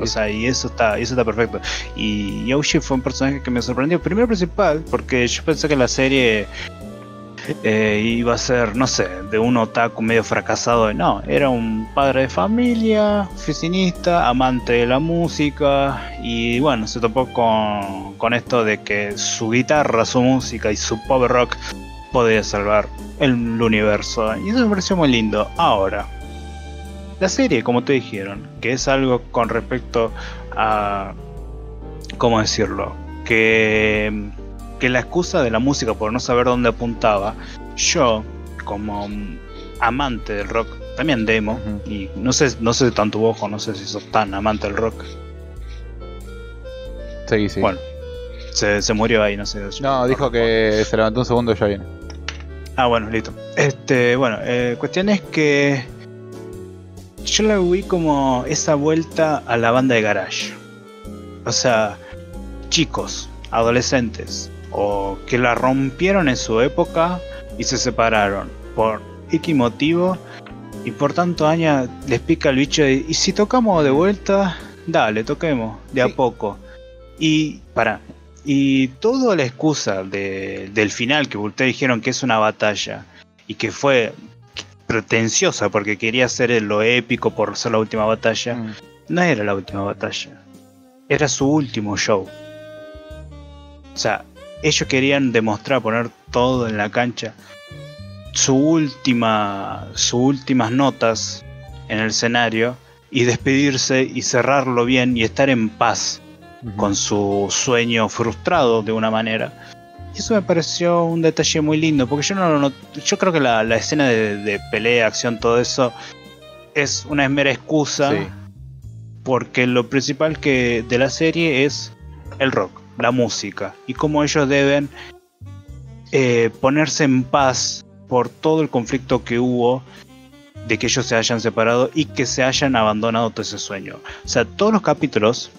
O sea, y eso está, y eso está perfecto. Y Yoshi fue un personaje que me sorprendió. Primero principal, porque yo pensé que la serie eh, iba a ser, no sé, de un otaku medio fracasado. No, era un padre de familia, oficinista, amante de la música. Y bueno, se topó con, con esto de que su guitarra, su música y su pop rock podía salvar el universo. Y eso me pareció muy lindo. Ahora, la serie, como te dijeron, que es algo con respecto a. ¿Cómo decirlo? Que, que la excusa de la música por no saber dónde apuntaba, yo, como amante del rock, también demo, y no sé, no sé tanto vos, o no sé si sos tan amante del rock. sí, sí. Bueno, se, se murió ahí, no sé. no, dijo que se levantó un segundo y ya viene. Ah, bueno, listo. Este, bueno, eh, cuestión es que yo la vi como esa vuelta a la banda de garage. O sea, chicos, adolescentes, o que la rompieron en su época y se separaron por X motivo y por tanto años les pica el bicho y si tocamos de vuelta, dale, toquemos, de Sí. a poco. Y para, y toda la excusa de- del final que ustedes dijeron que es una batalla y que fue pretenciosa porque quería ser lo épico por ser la última batalla, Mm. no era la última batalla. Era su último show. O sea, ellos querían demostrar, poner todo en la cancha. Su última, sus últimas notas en el escenario y despedirse y cerrarlo bien y estar en paz con su sueño frustrado de una manera. Y eso me pareció un detalle muy lindo, porque yo no lo not- yo creo que la, la escena de, de pelea, acción, todo eso es una mera excusa, Sí. porque lo principal que de la serie es el rock, la música, y cómo ellos deben eh, ponerse en paz por todo el conflicto que hubo de que ellos se hayan separado y que se hayan abandonado todo ese sueño. O sea, todos los capítulos,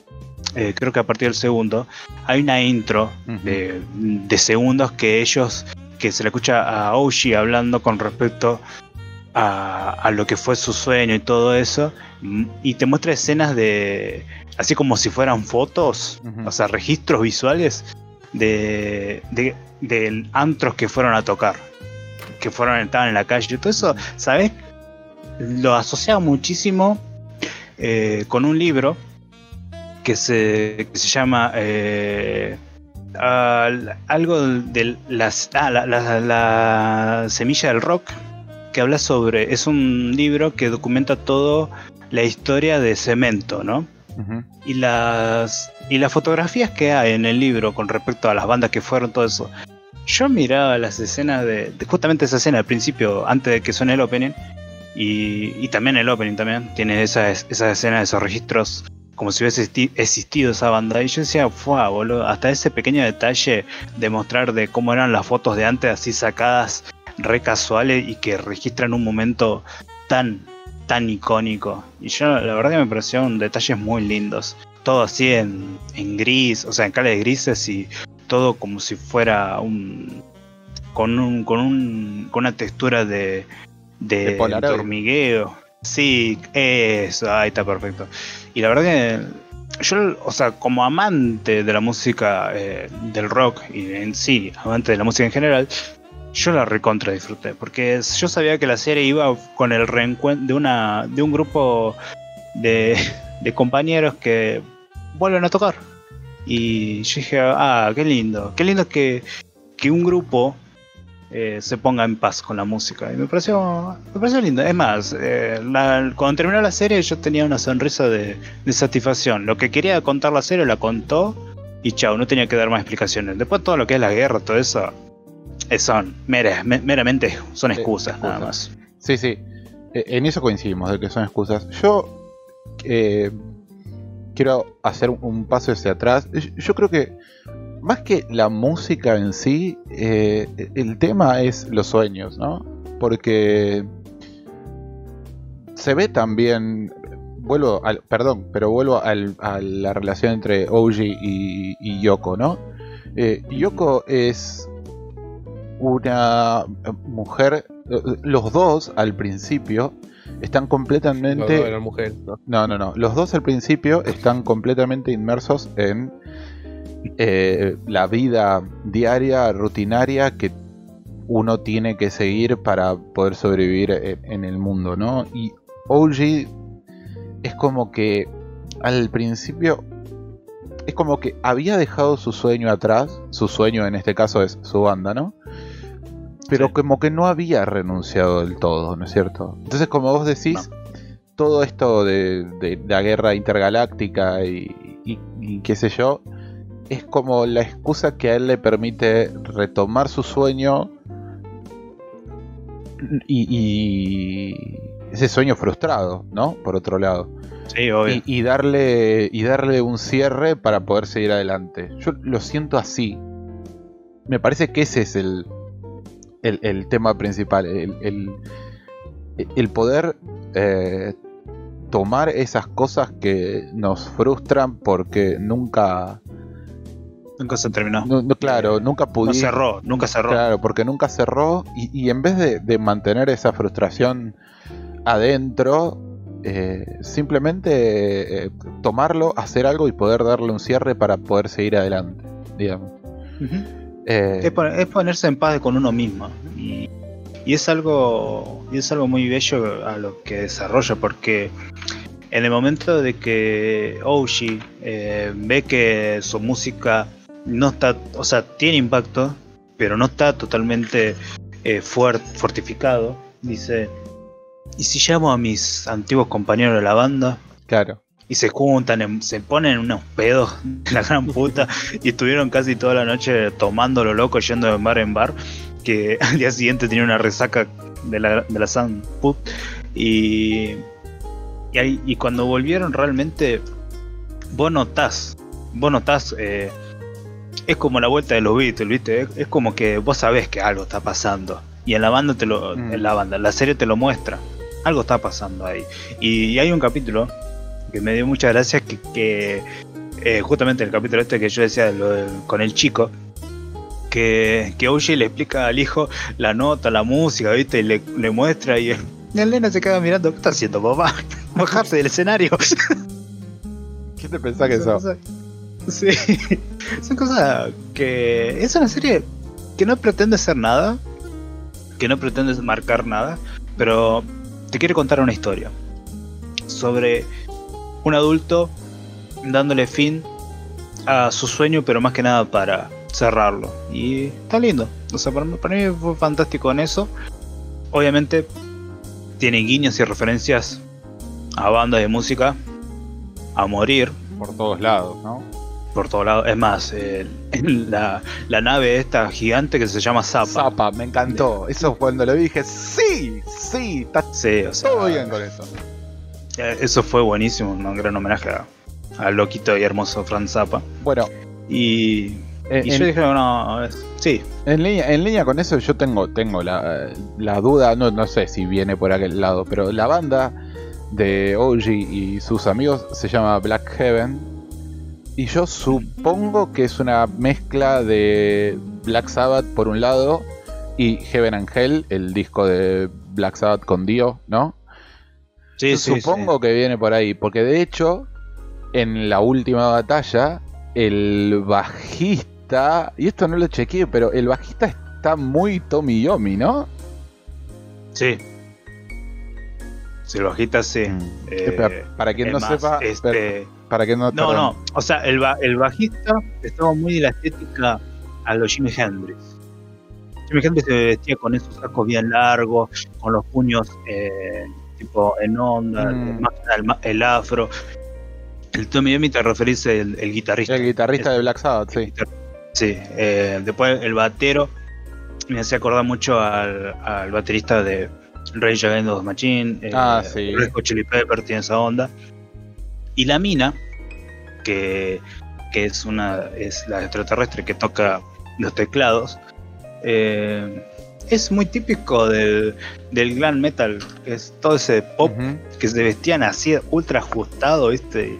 eh, creo que a partir del segundo, hay una intro de, de segundos que ellos, que se le escucha a Oshi hablando con respecto a, a lo que fue su sueño y todo eso, mm, y te muestra escenas de, así como si fueran fotos, o sea, registros visuales de, de, de antros que fueron a tocar, que fueron, estaban en la calle, y todo eso, ¿sabes? Lo asociaba muchísimo eh, con un libro que se, que se llama eh, al- algo de las, ah, la, la- la semilla del rock, que habla sobre. Es un libro que documenta todo la historia de Cemento, ¿no? Y las, y las fotografías que hay en el libro con respecto a las bandas que fueron, todo eso. Yo miraba las escenas de, justamente esa escena al principio, antes de que suene el opening, y, y también el opening también, tiene esas esa escenas, esos registros, como si hubiese existi- existido esa banda. Y yo decía, fue boludo, hasta ese pequeño detalle de mostrar de cómo eran las fotos de antes, así sacadas, re casuales, y que registran un momento tan, tan icónico. Y yo, la verdad que me parecieron detalles muy lindos. Todo así en, en gris, o sea, en cales grises y todo como si fuera un. con un. con un. con una textura de. de, hormigueo. Sí, eso, ahí está perfecto. Y la verdad que. Yo, o sea, como amante de la música eh, del rock y en sí, amante de la música en general, yo la recontra disfruté. Porque yo sabía que la serie iba con el reencuentro de una. de un grupo de, de compañeros que vuelven a tocar. Y yo dije, ah, qué lindo. Qué lindo que, que un grupo eh, se ponga en paz con la música. Y me pareció, me pareció lindo. Es más, eh, cuando terminó la serie yo tenía una sonrisa de, de satisfacción. Lo que quería contar la serie la contó y chao, no tenía que dar más explicaciones. Después todo lo que es la guerra, todo eso, son mera- me- meramente son excusas, nada más. Sí, sí. Eh, En eso coincidimos, de que son excusas. Yo eh, quiero hacer un paso hacia atrás. Yo- Yo creo que más que la música en sí, eh, el tema es los sueños, ¿no? Porque se ve también, vuelvo al, perdón, pero vuelvo al- a la relación entre Oji y, y Yoko, ¿no? Eh, Yoko es una mujer, eh, los dos al principio están No, completamente... no, era mujer, ¿no? No, no, no. Los dos al principio están completamente inmersos en eh, la vida diaria, rutinaria que uno tiene que seguir para poder sobrevivir en, en el mundo, ¿no? Y OG es como que al principio es como que había dejado su sueño atrás, su sueño en este caso es su banda, ¿no? Pero Sí. como que no había renunciado del todo, ¿no es cierto? Entonces, como vos decís, todo esto de, de la guerra intergaláctica y, y- y qué sé yo, es como la excusa que a él le permite retomar su sueño y, y ese sueño frustrado, ¿no? Por otro lado. Sí, obvio. Y, y darle, y darle un cierre para poder seguir adelante. Yo lo siento así. Me parece que ese es el, el, el tema principal. El, el- el poder eh, tomar esas cosas que nos frustran porque nunca. Nunca se terminó. no- no, claro, nunca No pudimos. cerró, nunca cerró. Claro, porque nunca cerró y, y en vez de, de mantener esa frustración adentro, eh, simplemente eh, tomarlo, hacer algo y poder darle un cierre para poder seguir adelante, digamos. Ujú. Eh, Es, pon- es ponerse en paz con uno mismo. Y, y es algo. Y es algo muy bello a lo que desarrolla. Porque en el momento de que Oshi eh, ve que su música no está. O sea, tiene impacto. Pero no está totalmente eh, fuert- fortificado. Dice. ¿Y si llamo a mis antiguos compañeros de la banda? claro, y se juntan, en- se ponen unos pedos, la gran puta, y estuvieron casi toda la noche tomando lo loco, yendo de bar en bar, que al día siguiente tenía una resaca de la, de la San Put, y, y, ahí- y cuando volvieron realmente, vos notás, vos notás, eh, es como la vuelta de los Beatles, ¿viste? Es, es como que vos sabés que algo está pasando, y en la banda te lo, Mm. en la banda, la serie te lo muestra, algo está pasando ahí, y, y hay un capítulo que me dio muchas gracias que, que, eh, justamente el capítulo este que yo decía lo de- con el chico que, que Oye le explica al hijo la nota, la música, ¿viste? Y le, le muestra y el, el nene se queda mirando, ¿qué está haciendo papá? Bajarse del escenario. ¿qué te pensás que Son cosas- Sí, son cosas que es una serie que no pretende ser nada, que no pretende marcar nada, pero te quiere contar una historia sobre un adulto dándole fin a su sueño, pero más que nada para cerrarlo. Y está lindo. O sea, para mí, para mí fue fantástico en eso. Obviamente tiene guiños y referencias a bandas de música a morir Por todos lados, ¿no? por todos lados. Es más, eh, la, la nave esta gigante que se llama Zappa. Zapa, me encantó. Eso cuando lo dije, sí, sí, está Sí, o sea, todo bien con eso. Eh, eso fue buenísimo, un gran homenaje a- al loquito y hermoso Franz Zappa. Bueno, Y, en, y yo dije, no, es- sí, en línea, en línea con eso yo tengo, tengo la, la duda, no, no sé si viene por aquel lado, pero la banda de OG y sus amigos se llama Black Heaven. Y yo supongo que es una mezcla de Black Sabbath por un lado y Heaven and Hell, el disco de Black Sabbath con Dio, ¿no? Sí, supongo que viene por ahí, porque de hecho, en la última batalla, el bajista, y esto no lo chequeé, pero el bajista está muy Tommy Yomi, ¿no? sí. Si lo agitas, sí. Mm. Eh, para quien no más, sepa, este, para quien no, No, no, o sea, el, ba- el bajista estaba muy de la estética a los Jimi Hendrix. Jimi Hendrix se vestía con esos sacos bien largos, con los puños eh, tipo en onda, Mm. el, afro. El Tommy Yomi te referís el, el guitarrista. el guitarrista de Black Sabbath, sí. Sí, eh, después el batero me hacía acordar mucho al, al baterista de Rage Against the Machine. eh, Ah, sí. Chili Pepper tiene esa onda. Y la mina, que, que es una es la extraterrestre que toca los teclados, eh, es muy típico del, del glam metal, que es todo ese pop que se vestían así ultra ajustado, ¿viste?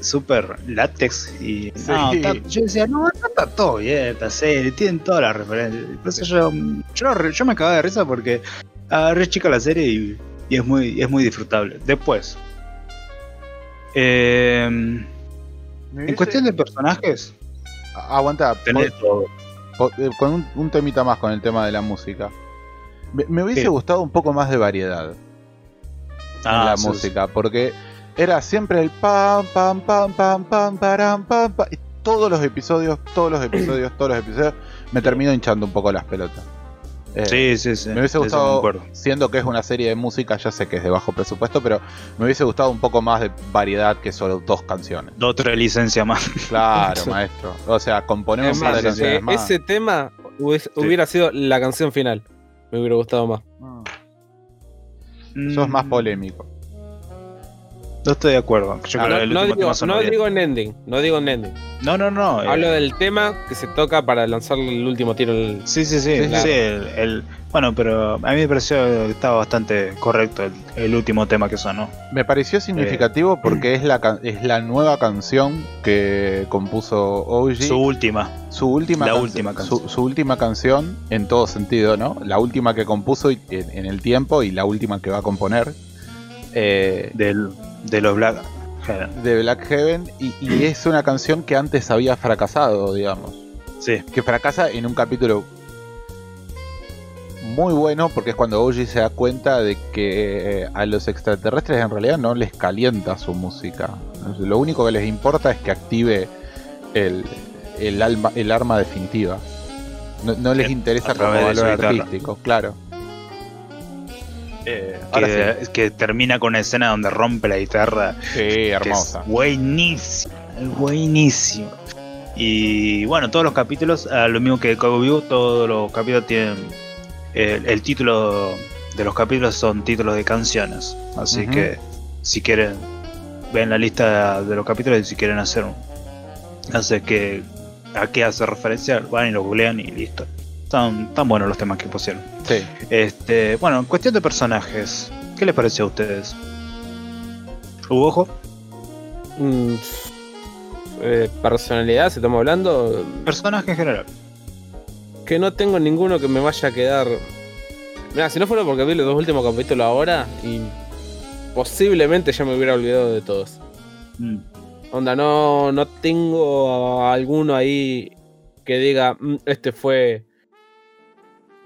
Súper látex y Sí. no, está- yo decía, no, no está todo bien esta serie, tienen todas las referencias. Entonces yo, yo, re- yo me cagaba de risa porque agarré chica la serie y, y es muy es muy disfrutable. Después, eh, en cuestión de personajes, Aguanta, tenés todo. Eh, con un, un temita más con el tema de la música. Me, me hubiese Sí. gustado un poco más de variedad. en Ah, la sí, música, porque era siempre el pam, pam, pam, pam, pam, param, pam, pam. Y todos los episodios, todos los episodios, todos los episodios, me termino hinchando un poco las pelotas. Eh, Sí, sí, sí. me hubiese gustado, siendo que es una serie de música, ya sé que es de bajo presupuesto, pero me hubiese gustado un poco más de variedad que solo dos canciones. Otra licencia más. Claro, maestro. O sea, componemos Es más, de canciones eh, más. ese tema hubiera sido la canción final. Me hubiera gustado más. No, sos más Mm, polémico. No estoy de acuerdo. Yo Ah, creo No, el digo, no digo en ending, no digo en ending. No, no, no. eh, Hablo del tema que se toca para lanzarle el último tiro. Sí, sí, sí. Sí, el, el- bueno, pero a mí me pareció que estaba bastante correcto el, el último tema que sonó. Me pareció significativo porque es la, es la nueva canción que compuso OG. Su última. Su última, La última canción. Su, su última canción en todo sentido, ¿no? La última que compuso y- en, en el tiempo y la última que va a componer eh, Del, de los Black. de Black Heaven y, y es una canción que antes había fracasado, digamos. Sí. Que fracasa en un capítulo muy bueno porque es cuando OG se da cuenta de que eh, a los extraterrestres en realidad no les calienta su música. Lo único que les importa es que active el, el, alma, el arma definitiva. No, no les interesa como valor artístico, claro. Ahora Que, que termina con una escena donde rompe la guitarra. Sí, que hermosa. Es buenísimo. Buenísimo. Y bueno, todos los capítulos, a lo mismo que Cowboy Vivo, todos los capítulos tienen. El, el título de los capítulos son títulos de canciones. Así que si quieren, ven la lista de los capítulos y si quieren hacer un. No sé qué. a qué hace referencia, van y lo googlean y listo. Están tan buenos los temas que pusieron. Sí. Este, bueno, en cuestión de personajes, ¿qué les pareció a ustedes? ¿Hubo ojo? Mm, eh, personalidad, si estamos hablando, Personaje en general. que no tengo ninguno que me vaya a quedar. Mira, si no fuera porque vi los dos últimos capítulos ahora, y posiblemente ya me hubiera olvidado de todos. Mm, Onda, no, no tengo a alguno ahí que diga, "Mm, este fue.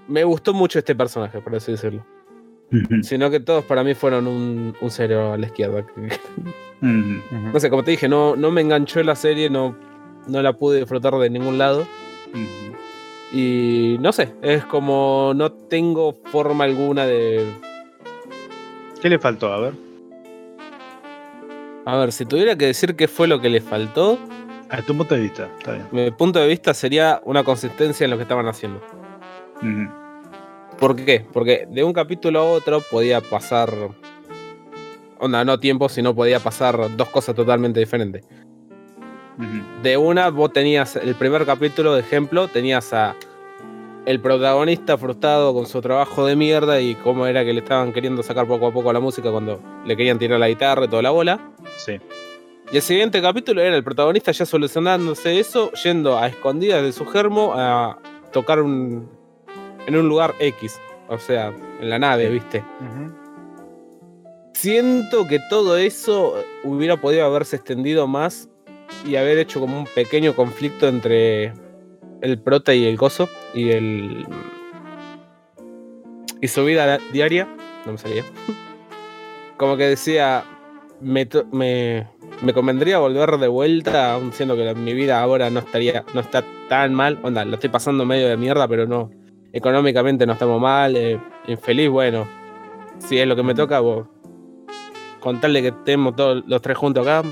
Me gustó mucho este personaje, por así decirlo. Sino que todos para mí fueron un, un cero a la izquierda. No sé, como te dije, no, no me enganchó la serie, no, no la pude disfrutar de ningún lado. Y no sé, es como no tengo forma alguna de, ¿Qué le faltó? A ver. A ver, si tuviera que decir qué fue lo que le faltó, A tu punto de vista, está bien. mi punto de vista sería una consistencia en lo que estaban haciendo. ¿Por qué? Porque de un capítulo a otro podía pasar. Onda, no tiempo, sino podía pasar dos cosas totalmente diferentes. De una, vos tenías el primer capítulo, de ejemplo, tenías a el protagonista frustrado con su trabajo de mierda y cómo era que le estaban queriendo sacar poco a poco la música cuando le querían tirar la guitarra y toda la bola. Sí. Y el siguiente capítulo era el protagonista ya solucionándose eso, yendo a escondidas de su germo a tocar un, en un lugar X. O sea, en la nave, ¿viste? Siento que todo eso hubiera podido haberse extendido más y haber hecho como un pequeño conflicto entre el prota y el gozo y el. y su vida diaria. No me salía. Como que decía. Me, me, me convendría volver de vuelta, aun siendo que mi vida ahora no estaría, no está tan mal. Onda, lo estoy pasando medio de mierda, pero no. Económicamente no estamos mal. eh, infeliz, bueno. Si es lo que me toca, vos. Con tal de que estemos todos los tres juntos acá.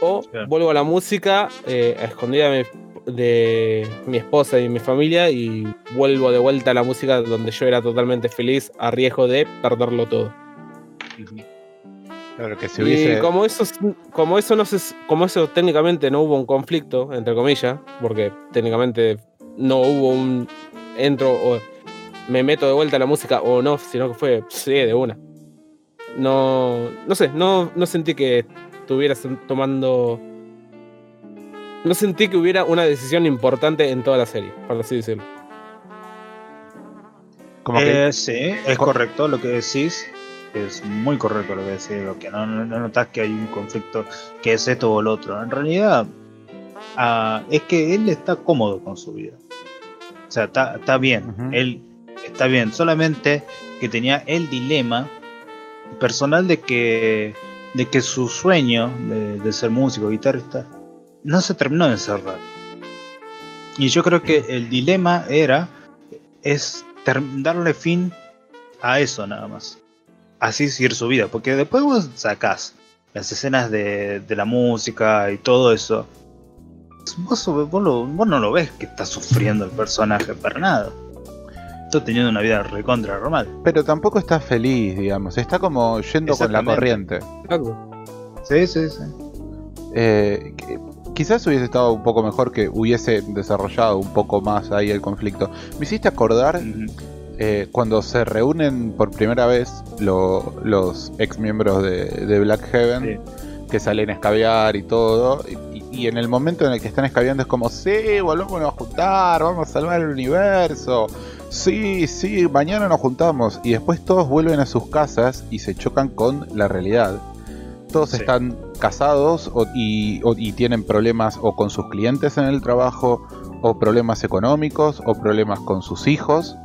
O Claro. vuelvo a la música, eh, a escondida de mi, de mi esposa y mi familia, y vuelvo de vuelta a la música donde yo era totalmente feliz, a riesgo de perderlo todo. Claro que si hubiese. Y como eso, es- como eso no se, como eso técnicamente no hubo un conflicto, entre comillas, porque técnicamente no hubo un entro o me meto de vuelta a la música o no, sino que fue sí, de una. No, no sé, no, no sentí que estuvieras tomando. No sentí que hubiera una decisión importante en toda la serie, por así decirlo. Como que Eh, sí, es correcto lo que decís. Es muy correcto lo que decís. Lo que no, no, no notas que hay un conflicto que es esto o lo otro. En realidad, ah, es que él está cómodo con su vida. O sea, está, bien. Él está bien. Solamente que tenía el dilema personal de que, de que su sueño de, de ser músico, guitarrista, no se terminó de cerrar. Y yo creo que el dilema era es darle fin a eso nada más. Así seguir su vida. Porque después vos sacás las escenas de, de la música y todo eso. Vos, vos lo- vos no lo ves que está sufriendo el personaje para nada. Está teniendo una vida recontra normal. Pero tampoco está feliz, digamos. Está como yendo con la corriente. Sí, sí, sí. Eh, quizás hubiese estado un poco mejor que hubiese desarrollado un poco más ahí el conflicto. Me hiciste acordar eh, cuando se reúnen por primera vez lo- los ex miembros de, de Black Heaven, que salen a escabear y todo. Y, y en el momento en el que están escabeando es como, sí, volvamos a juntar, vamos a salvar el universo. Sí, sí, mañana nos juntamos. Y después todos vuelven a sus casas y se chocan con la realidad. Todos Sí. están casados o- y, o- y tienen problemas o con sus clientes en el trabajo, o problemas económicos, o problemas con sus hijos.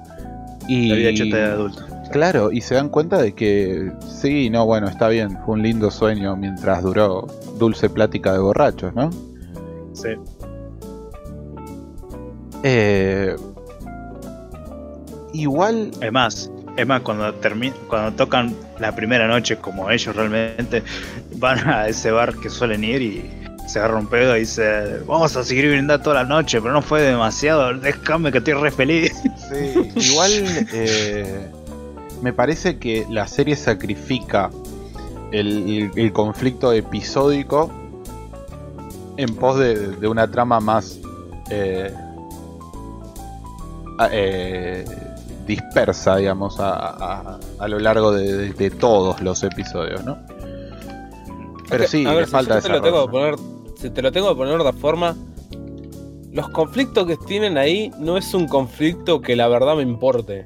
Y, La vida chota de adulto. Claro, y se dan cuenta de que sí, no, bueno, está bien, fue un lindo sueño mientras duró dulce plática de borrachos, ¿no? Sí. Eh, igual, Es más, es más, cuando cuando tocan la primera noche, como ellos realmente van a ese bar que suelen ir y se agarra un pedo y dice, vamos a seguir brindando toda la noche, pero no fue demasiado, déjame que estoy re feliz. igual eh, me parece que la serie sacrifica el, conflicto episódico en pos de, de una trama más eh, eh, dispersa, digamos, a, a- a lo largo de, de- de todos los episodios, ¿no? Pero sí, a le ver, si falta te lo tengo que desarrollo. poner, si te lo tengo que poner de otra forma, los conflictos que tienen ahí no es un conflicto que la verdad me importe.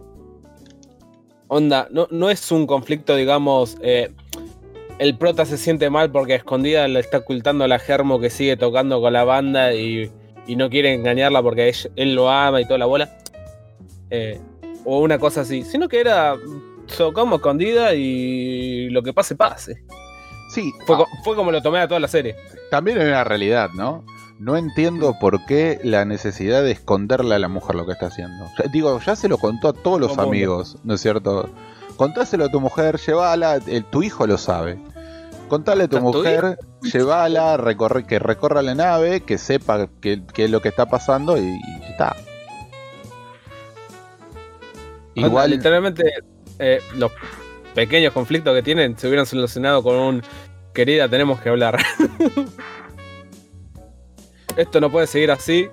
Onda, no, no es un conflicto, digamos, eh, el prota se siente mal porque a escondida le está ocultando a la Germo que sigue tocando con la banda y, y no quiere engañarla porque él lo ama y toda la bola. Eh, o una cosa así, sino que era tocamos escondida y lo que pase, pase. Sí, Fue, ah, fue como lo tomé a toda la serie. también es una realidad, ¿no? No entiendo por qué la necesidad de esconderle a la mujer lo que está haciendo. Ya- digo, ya se lo contó a todos los amigos, ¿no es cierto? contáselo a tu mujer, llévala, el- tu hijo lo sabe. Contale a tu ¿A tu mujer, llévala, recorre, que recorra la nave, que sepa qué es lo que está pasando y, y está. Igual, Literalmente, eh, los pequeños conflictos que tienen se hubieran solucionado con un. Querida, tenemos que hablar. Esto no puede seguir así.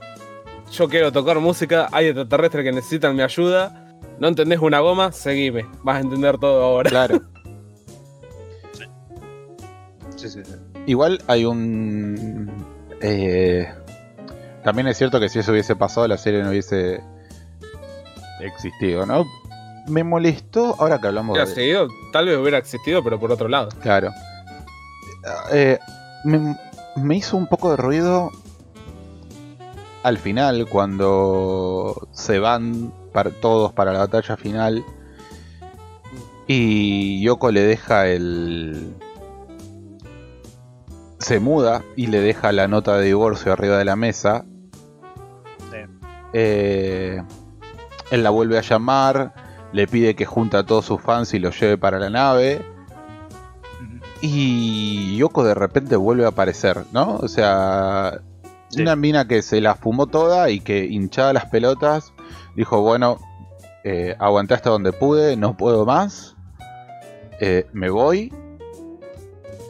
Yo quiero tocar música. Hay extraterrestres que necesitan mi ayuda. No entendés una goma, seguime. Vas a entender todo ahora. claro. Sí, sí, sí. Igual hay un. eh, también es cierto que si eso hubiese pasado, la serie no hubiese existido, ¿no? Me molestó, ahora que hablamos Hubiera de. seguido, tal vez hubiera existido, pero por otro lado. Claro. Eh, me, me hizo un poco de ruido al final, cuando se van para, todos para la batalla final. Y Yoko le deja el. Se muda y le deja la nota de divorcio arriba de la mesa. Sí. Eh, él la vuelve a llamar, le pide que junte a todos sus fans y los lleve para la nave. Y Yoko de repente vuelve a aparecer, ¿no? O sea, Sí. una mina que se la fumó toda y que hinchada las pelotas dijo, bueno, eh, aguanté hasta donde pude, no puedo más, eh, me voy.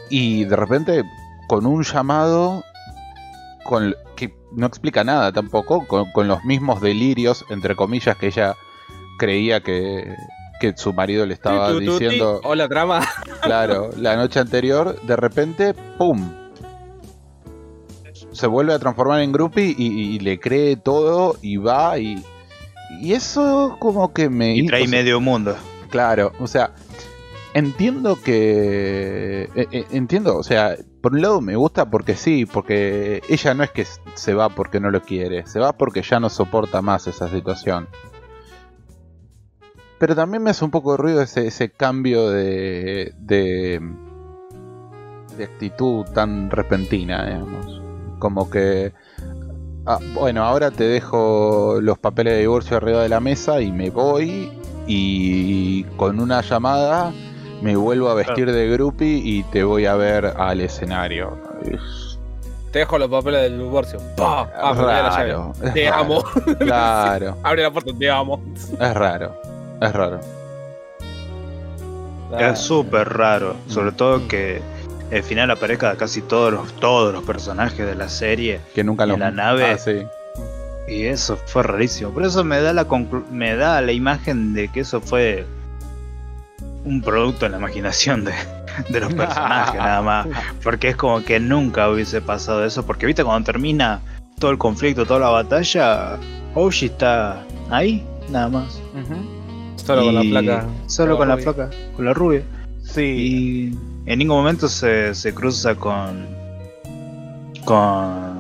Y de repente, con un llamado, con, que no explica nada tampoco, con, con los mismos delirios, entre comillas, que ella creía que, que su marido le estaba Tu, tu, tu, ti. diciendo... Hola, trama. Claro, la noche anterior, de repente, ¡pum! Se vuelve a transformar en groupie y, y- y le cree todo y va y... Y eso como que me... Y hizo- trae medio mundo. Claro, o sea, entiendo que... eh, eh, entiendo, o sea, por un lado me gusta porque sí, porque ella no es que se va porque no lo quiere, se va porque ya no soporta más esa situación. Pero también me hace un poco de ruido ese, ese cambio de, de, de actitud tan repentina, digamos. Como que, ah, bueno, ahora te dejo los papeles de divorcio arriba de la mesa y me voy y con una llamada me vuelvo a vestir de groupie y te voy a ver al escenario. Es Te dejo los papeles del divorcio. ¡Pah! Ah, la raro, Te raro. amo. Claro, Abre la puerta, te amo. es raro, es raro. Es súper raro. Sobre todo que al final aparezca casi todos los, todos los personajes de la serie. Que nunca ¿Y lo... la nave? Ah, sí. Y eso fue rarísimo. Por eso me da la conclu- me da la imagen de que eso fue un producto en la imaginación de, de los personajes, nada más. Porque es como que nunca hubiese pasado eso. Porque viste cuando termina todo el conflicto, toda la batalla, Oshi está ahí, nada más. Solo con la placa. Solo con la placa, con la rubia. Sí. Y en ningún momento se, se cruza con, con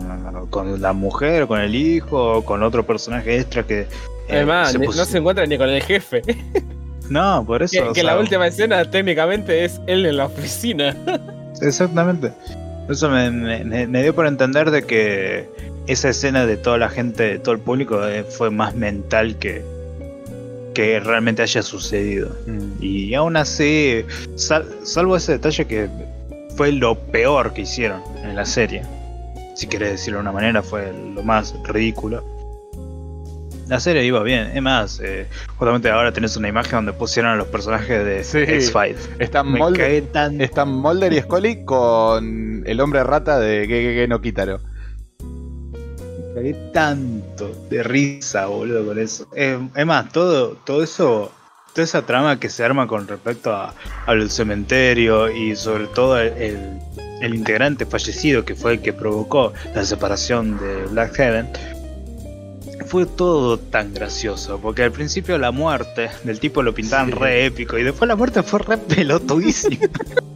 con la mujer, o con el hijo, o con otro personaje extra que eh, Además, se puso- no se encuentra ni con el jefe. No, por eso. Que, que la última escena técnicamente es él en la oficina. Exactamente. Eso me, me- me- me dio por entender de que esa escena de toda la gente, todo el público, eh, fue más mental que, que realmente haya sucedido. Mm. Y aún así, sal- salvo ese detalle que fue lo peor que hicieron en la serie, si querés decirlo de una manera, fue lo más ridículo. La serie iba bien, es más, eh, justamente ahora tenés una imagen donde pusieron a los personajes de Sí. X-Files. Están, Mulder, tan... están Mulder y Scully con el hombre rata de que no Kitaro. Tanto de risa, boludo, con eso. Es más, todo, todo eso, toda esa trama que se arma con respecto a, al cementerio y sobre todo el, el- el integrante fallecido que fue el que provocó la separación de Black Heaven, fue todo tan gracioso, porque al principio la muerte del tipo lo pintaban Sí. re épico y después la muerte fue re pelotudísima.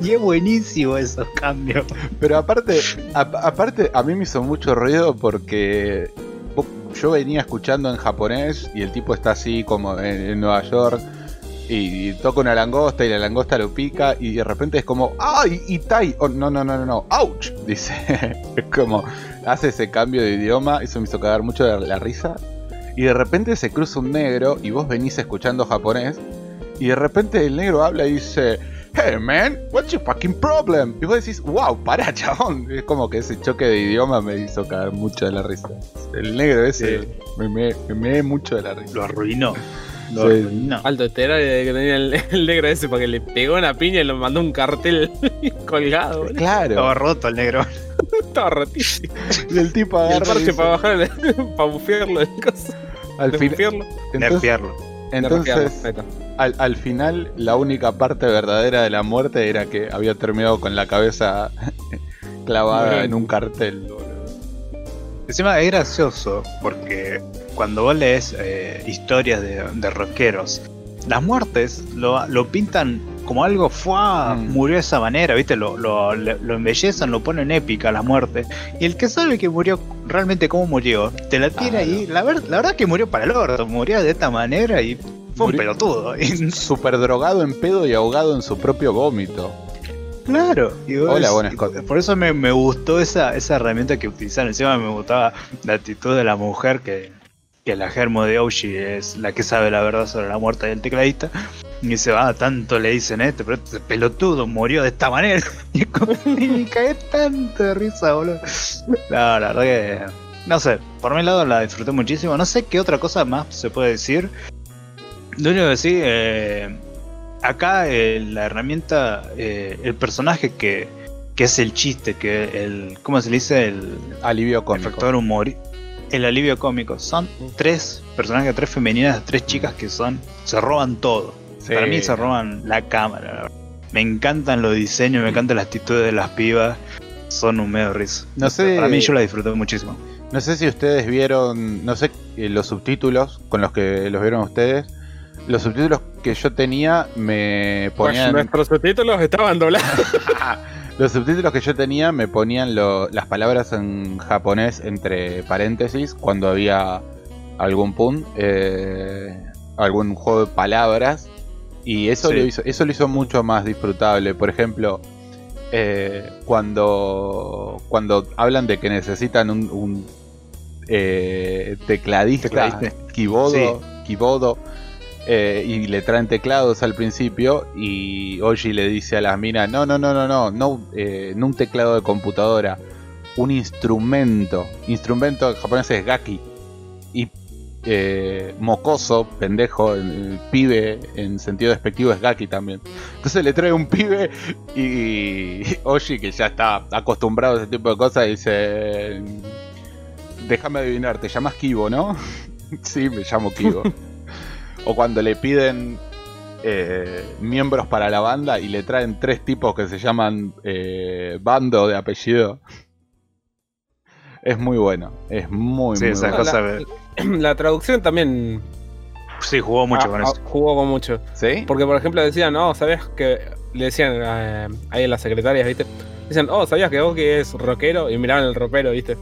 y es buenísimo esos cambios. Pero aparte, a- aparte, a mí me hizo mucho ruido porque po- yo venía escuchando en japonés y el tipo está así como en, Nueva York y, toca una langosta y la langosta lo pica y de repente es como ¡ay! ¡Itai! Oh, no, no, no, no, no, ¡ouch! Dice. es como hace ese cambio de idioma, eso me hizo cagar mucho la risa. Y de repente se cruza un negro y vos venís escuchando japonés Y de repente el negro habla y dice, Hey man, what's your fucking problem? Y vos decís, wow, pará, chabón. Es como que ese choque de idioma me hizo caer mucho de la risa. El negro ese Sí. me, me, me mucho de la risa. Lo arruinó. Lo Sí. arruinó. Alto esteroide que tenía el, el negro ese porque le pegó una piña y le mandó un cartel colgado. boludo. Estaba Claro. roto el negro. Estaba rotísimo. Y el tipo Y el agarra y parche dice, para bajar, el- para bufearlo coso. al, fin- Nerfearlo. Entonces al, al final la única parte verdadera de la muerte era que había terminado con la cabeza clavada en un cartel. Encima es gracioso porque cuando vos lees eh, historias de, de rockeros, las muertes lo, lo pintan como algo ¡fua! Mm. murió de esa manera, ¿viste? Lo, lo, lo embellecen, lo ponen épica la muerte. Y el que sabe que murió realmente cómo murió, te la tira Claro. ahí. La, ver- la verdad que murió para el orto, murió de esta manera y fue un Murió- pelotudo. Súper drogado en pedo y ahogado en su propio vómito. Claro. y vos- Hola, buenas Scott. Por eso me, me gustó esa, esa herramienta que utilizaron. Encima me gustaba la actitud de la mujer que, que la germo de Oshi es la que sabe la verdad sobre la muerte del tecladista. Y dice, ah, tanto le dicen este, pero este pelotudo murió de esta manera. Y, me cagué tanto de risa, boludo. No, la verdad que. No sé, por mi lado la disfruté muchísimo. No sé qué otra cosa más se puede decir. Lo único que sí, eh, acá eh, la herramienta, eh, el personaje que, que es el chiste, que el, ¿cómo se le dice? El, Alivio el cómico. factor humor, el alivio cómico. Son tres personajes, tres femeninas, tres chicas que son, se roban todo. Sí. Para mí se roban la cámara. la verdad. Me encantan los diseños, me encantan las actitudes de las pibas. Son un medio risa. No sé- Para mí yo la disfruté muchísimo. No sé si ustedes vieron, no sé, eh, los subtítulos con los que los vieron ustedes. Los subtítulos que yo tenía me Pues ponían. nuestros subtítulos estaban doblados. Los subtítulos que yo tenía me ponían lo- las palabras en japonés entre paréntesis cuando había algún pun, eh, algún juego de palabras. Y eso, Sí. lo hizo, eso lo hizo mucho más disfrutable. Por ejemplo, eh, cuando, cuando hablan de que necesitan un, un, eh, tecladista, Tecladista. keyboardo, eh, y le traen teclados al principio y Oji le dice a las minas, no, no, no, no, no, no, eh, no un teclado de computadora, un instrumento. Instrumento en japonés es gaki. Eh, mocoso, pendejo, el pibe en sentido despectivo es gaki también. Entonces le trae un pibe y Oji, que ya está acostumbrado a ese tipo de cosas, dice, déjame adivinar, te llamas Kibo, ¿no? sí, me llamo Kibo. o cuando le piden eh, miembros para la banda y le traen tres tipos que se llaman eh, Bando de apellido. Es muy bueno, es muy, Sí, muy esa bueno. cosa. La traducción también Sí, jugó mucho ah, con ah, eso. jugó con mucho. ¿Sí? Porque, por ejemplo, decían, no, ¿sabías que.? Le decían eh, ahí en las secretarias, ¿viste? Dicen, oh, ¿sabías que vos que es rockero? Y miraban el ropero, ¿viste?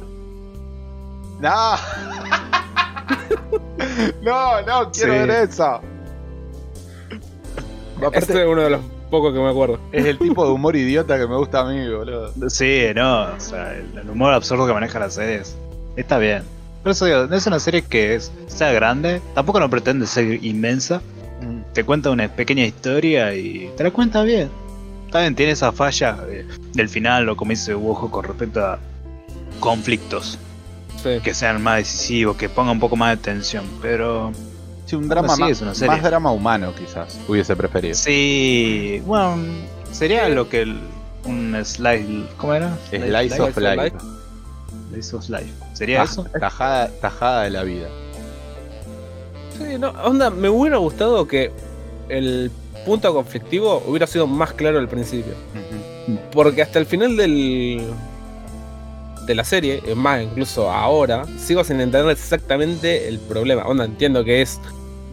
¡No! no, no, quiero Sí. ver eso. Aparte, Este es uno de los pocos que me acuerdo. es el tipo de humor idiota que me gusta a mí, boludo. Sí, no, o sea, el, el humor absurdo que maneja la serie es- está bien. Pero eso digo, es una serie que es, sea grande, tampoco no pretende ser inmensa. Te cuenta una pequeña historia y te la cuenta bien. Bien, tiene esa falla del final, o como dice Wojo, con respecto a conflictos Sí. que sean más decisivos, que pongan un poco más de tensión. Pero Sí, un drama más, es una serie. más drama humano, quizás, hubiese preferido. sí, bueno, sería lo que el- un slide, ¿cómo era? Slice of Slice of Life. Life. Slice of Life. ¿Sería Taj- eso? Tajada, tajada de la vida. Sí, no, onda, me hubiera gustado que el punto conflictivo hubiera sido más claro al principio. Porque hasta el final del de la serie, es más, incluso ahora, sigo sin entender exactamente el problema. Onda, entiendo que es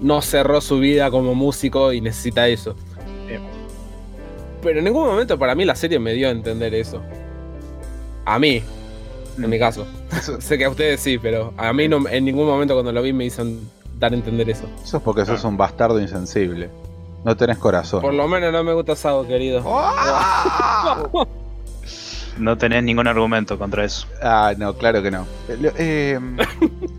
no cerró su vida como músico y necesita eso. Eh, Pero en ningún momento para mí la serie me dio a entender eso. A mí, en mi caso. sé que a ustedes sí, pero a mí no, en ningún momento cuando lo vi me hizo dar a entender eso. Eso es porque sos un bastardo insensible. No tenés corazón. Por lo menos no me gusta Sao, querido. ¡Ah! No tenés ningún argumento contra eso. Ah, no, claro que no. Lo- eh,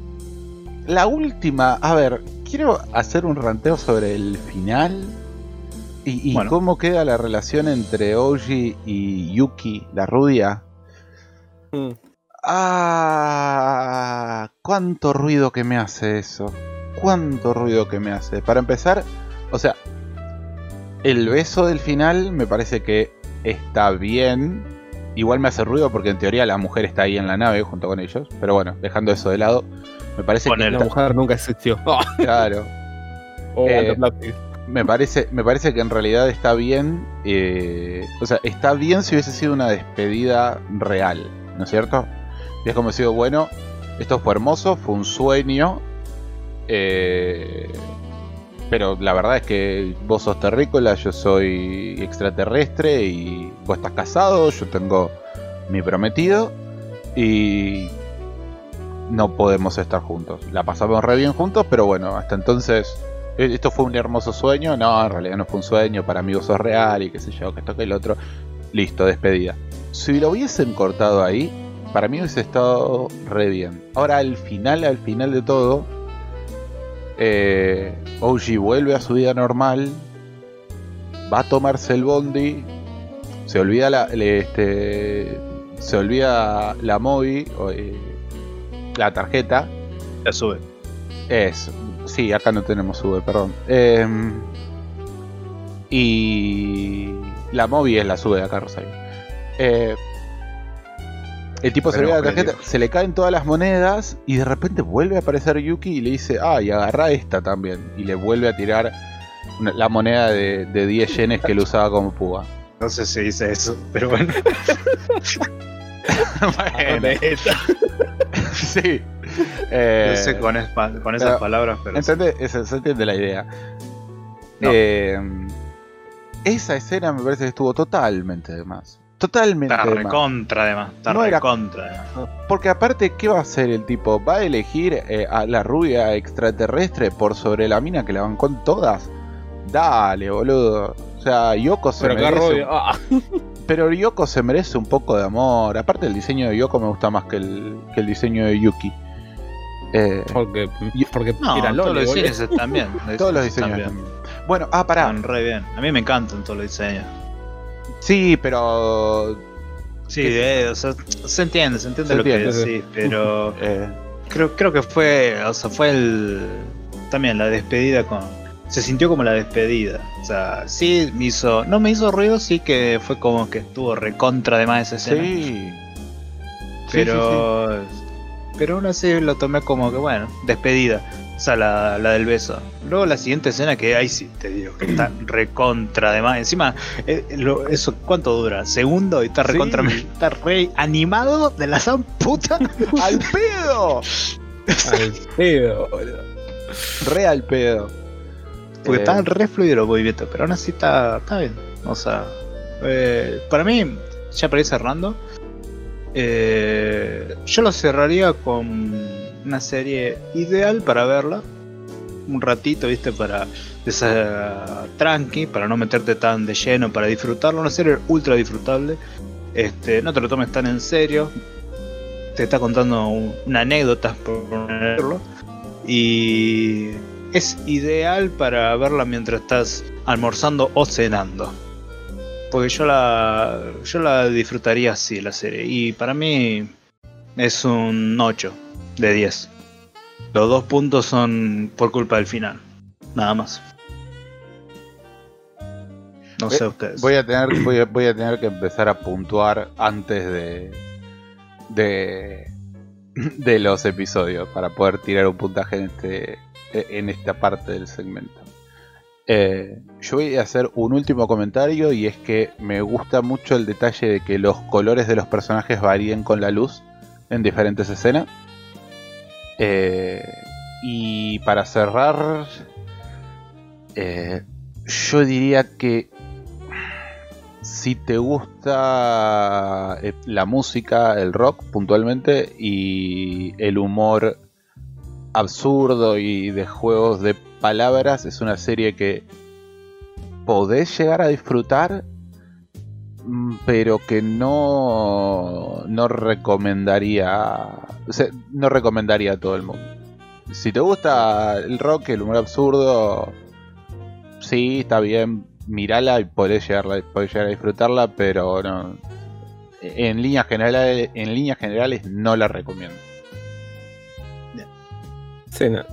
la última, a ver, quiero hacer un ranteo sobre el final. ¿Y, y Bueno. cómo queda la relación entre Oji y Yuki, la rubia? Mm. Ah, cuánto ruido que me hace eso. Cuánto ruido que me hace. Para empezar, o sea, el beso del final me parece que está bien. Igual me hace ruido porque en teoría la mujer está ahí en la nave junto con ellos. Pero bueno, dejando eso de lado, me parece que. La mujer nunca existió. Claro. oh, Eh. Me parece, me parece que en realidad está bien. eh, o sea, está bien si hubiese sido una despedida real, ¿no es cierto? Y es como sido, bueno, esto fue hermoso, fue un sueño. eh, pero la verdad es que vos sos terrícola, yo soy extraterrestre y vos estás casado, yo tengo mi prometido y no podemos estar juntos. La pasamos re bien juntos, pero bueno, hasta entonces eh, esto fue un hermoso sueño. No, en realidad no fue un sueño, para mí vos sos real y qué sé yo, que esto que el otro. Listo, despedida. Si lo hubiesen cortado ahí, para mí hubiese estado re bien. Ahora al final, al final de todo, eh, Oji vuelve a su vida normal, va a tomarse el bondi, se olvida la, este, se olvida la Mobi, eh, la tarjeta, Ya sube. es, sí, acá no tenemos sube, perdón. Em, y la Mobi es la sube de acá, Rosario. Eh, el tipo se olvida la tarjeta, se le caen todas las monedas y de repente vuelve a aparecer Yuki y le dice, ah, y agarra esta también. Y le vuelve a tirar una- la moneda de, de 10 yenes que él usaba como púa. No sé si dice eso, pero bueno. Bueno, sí. Eh, Yo sé con, esas pero- palabras, pero. Entiende- se, se entiende la idea. No. Eh, esa escena me parece que estuvo totalmente de más. Totalmente Está recontra además. Está No era- recontra además. Porque aparte, ¿qué va a hacer el tipo? ¿Va a elegir eh, a la rubia extraterrestre por sobre la mina que la van con todas? Dale, boludo. O sea, Yoko se Pero qué merece. Ah, Pero Yoko se merece un poco de amor. Aparte, el diseño de Yoko me gusta más que el, que el diseño de Yuki. Eh, porque porque No, todos los diseños bien. todos los diseños. también. Bueno, ah, pará. Están re bien. A mí me encantan todos los diseños. Sí, pero. Sí, ¿Qué eh, o sea, se entiende, se entiende Se lo entiende, que decís, pero eh, creo, creo que fue, o sea, fue el también la despedida con se sintió como la despedida. O sea, sí me hizo, no me hizo ruido, sí que fue como que estuvo recontra de más esa escena. sí. pero pero aún así lo tomé como que bueno, despedida. O sea, la, la del beso. Luego la siguiente escena que ahí sí te digo que está recontra de más. Encima, eh, lo- eso ¿cuánto dura? Segundo y está Sí. recontra está re animado de la san puta. ¡Al pedo! Al pedo, boludo. Re al pedo. Porque Eh, re fluido los movimientos, pero aún así está, está bien. O sea, eh, para mí, ya para ir cerrando, eh, yo lo cerraría con una serie ideal para verla. Un ratito, viste, para esa tranqui, para no meterte tan de lleno, para disfrutarlo. Una serie ultra disfrutable. Este, no te lo tomes tan en serio. Te está contando un- una anécdota por ponerlo. Y es ideal para verla mientras estás almorzando o cenando. Porque yo la, yo la disfrutaría así, la serie. Y para mí es un 8 de 10. Los dos puntos son por culpa del final. Nada más. No sé Eh, ustedes. Voy a tener, voy a, voy a tener que empezar a puntuar antes de, de de los episodios para poder tirar un puntaje en este en esta parte del segmento. Eh, yo voy a hacer un último comentario y es que me gusta mucho el detalle de que los colores de los personajes varíen con la luz en diferentes escenas. Eh, y para cerrar, eh, yo diría que si te gusta eh, la música, el rock puntualmente y el humor absurdo y de juegos de palabras, es una serie que podés llegar a disfrutar, pero que no, no recomendaría, o sea, no recomendaría a todo el mundo. Si te gusta el rock, el humor absurdo, sí, está bien, mirala y podés llegar, podés llegar a disfrutarla, pero no. En líneas generales, en líneas generales no la recomiendo. Sí, no.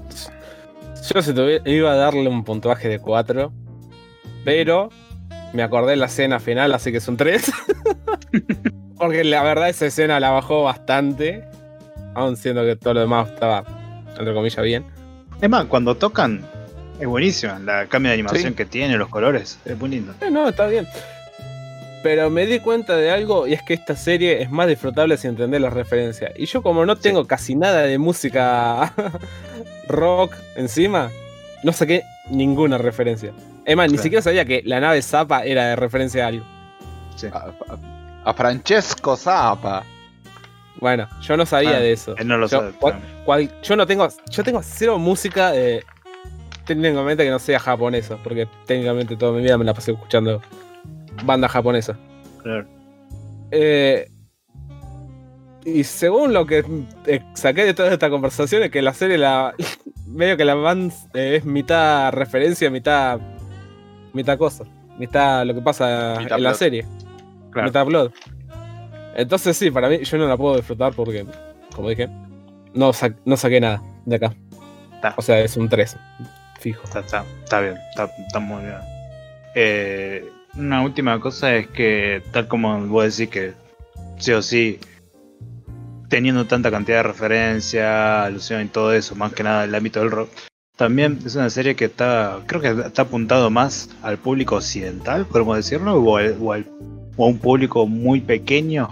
Yo si tuviera, iba a darle un puntuaje de 4, pero me acordé de la escena final, así que es un 3. Porque la verdad esa escena la bajó bastante, aún siendo que todo lo demás estaba, entre comillas, bien. Es más, cuando tocan, es buenísima. La cambio de animación Sí. que tiene, los colores, es muy lindo. Eh, no, está bien. Pero me di cuenta de algo y es que esta serie es más disfrutable sin entender las referencias. Y yo como no tengo casi nada de música rock encima, no saqué ninguna referencia. Es más, ni Claro. siquiera sabía que la nave Zappa era de referencia a algo. A, a- a Francesco Zappa. Bueno, yo no sabía Ah, de eso. Él no lo Yo, sabe. cual- cual- yo no tengo, yo tengo cero música eh, técnicamente que no sea japonesa, porque técnicamente toda mi vida me la pasé escuchando banda japonesa. Claro. Eh, y según lo que saqué de toda esta conversación es que la serie la medio que la van eh, es mitad referencia, mitad mitad cosa, mitad lo que pasa Mitad en la serie, Claro. mitad plot. Entonces sí, para mí yo no la puedo disfrutar porque, como dije, no, sa- no saqué nada de acá. Ta. O sea, es un 3, fijo. Está, está, está bien, está, está muy bien. Eh, una última cosa es que, tal como vos decís que sí o sí, teniendo tanta cantidad de referencia, alusión y todo eso, más que nada el ámbito del rock, también es una serie que está, creo que está apuntado más al público occidental, podemos decirlo, o, al- o al- o a un público muy pequeño.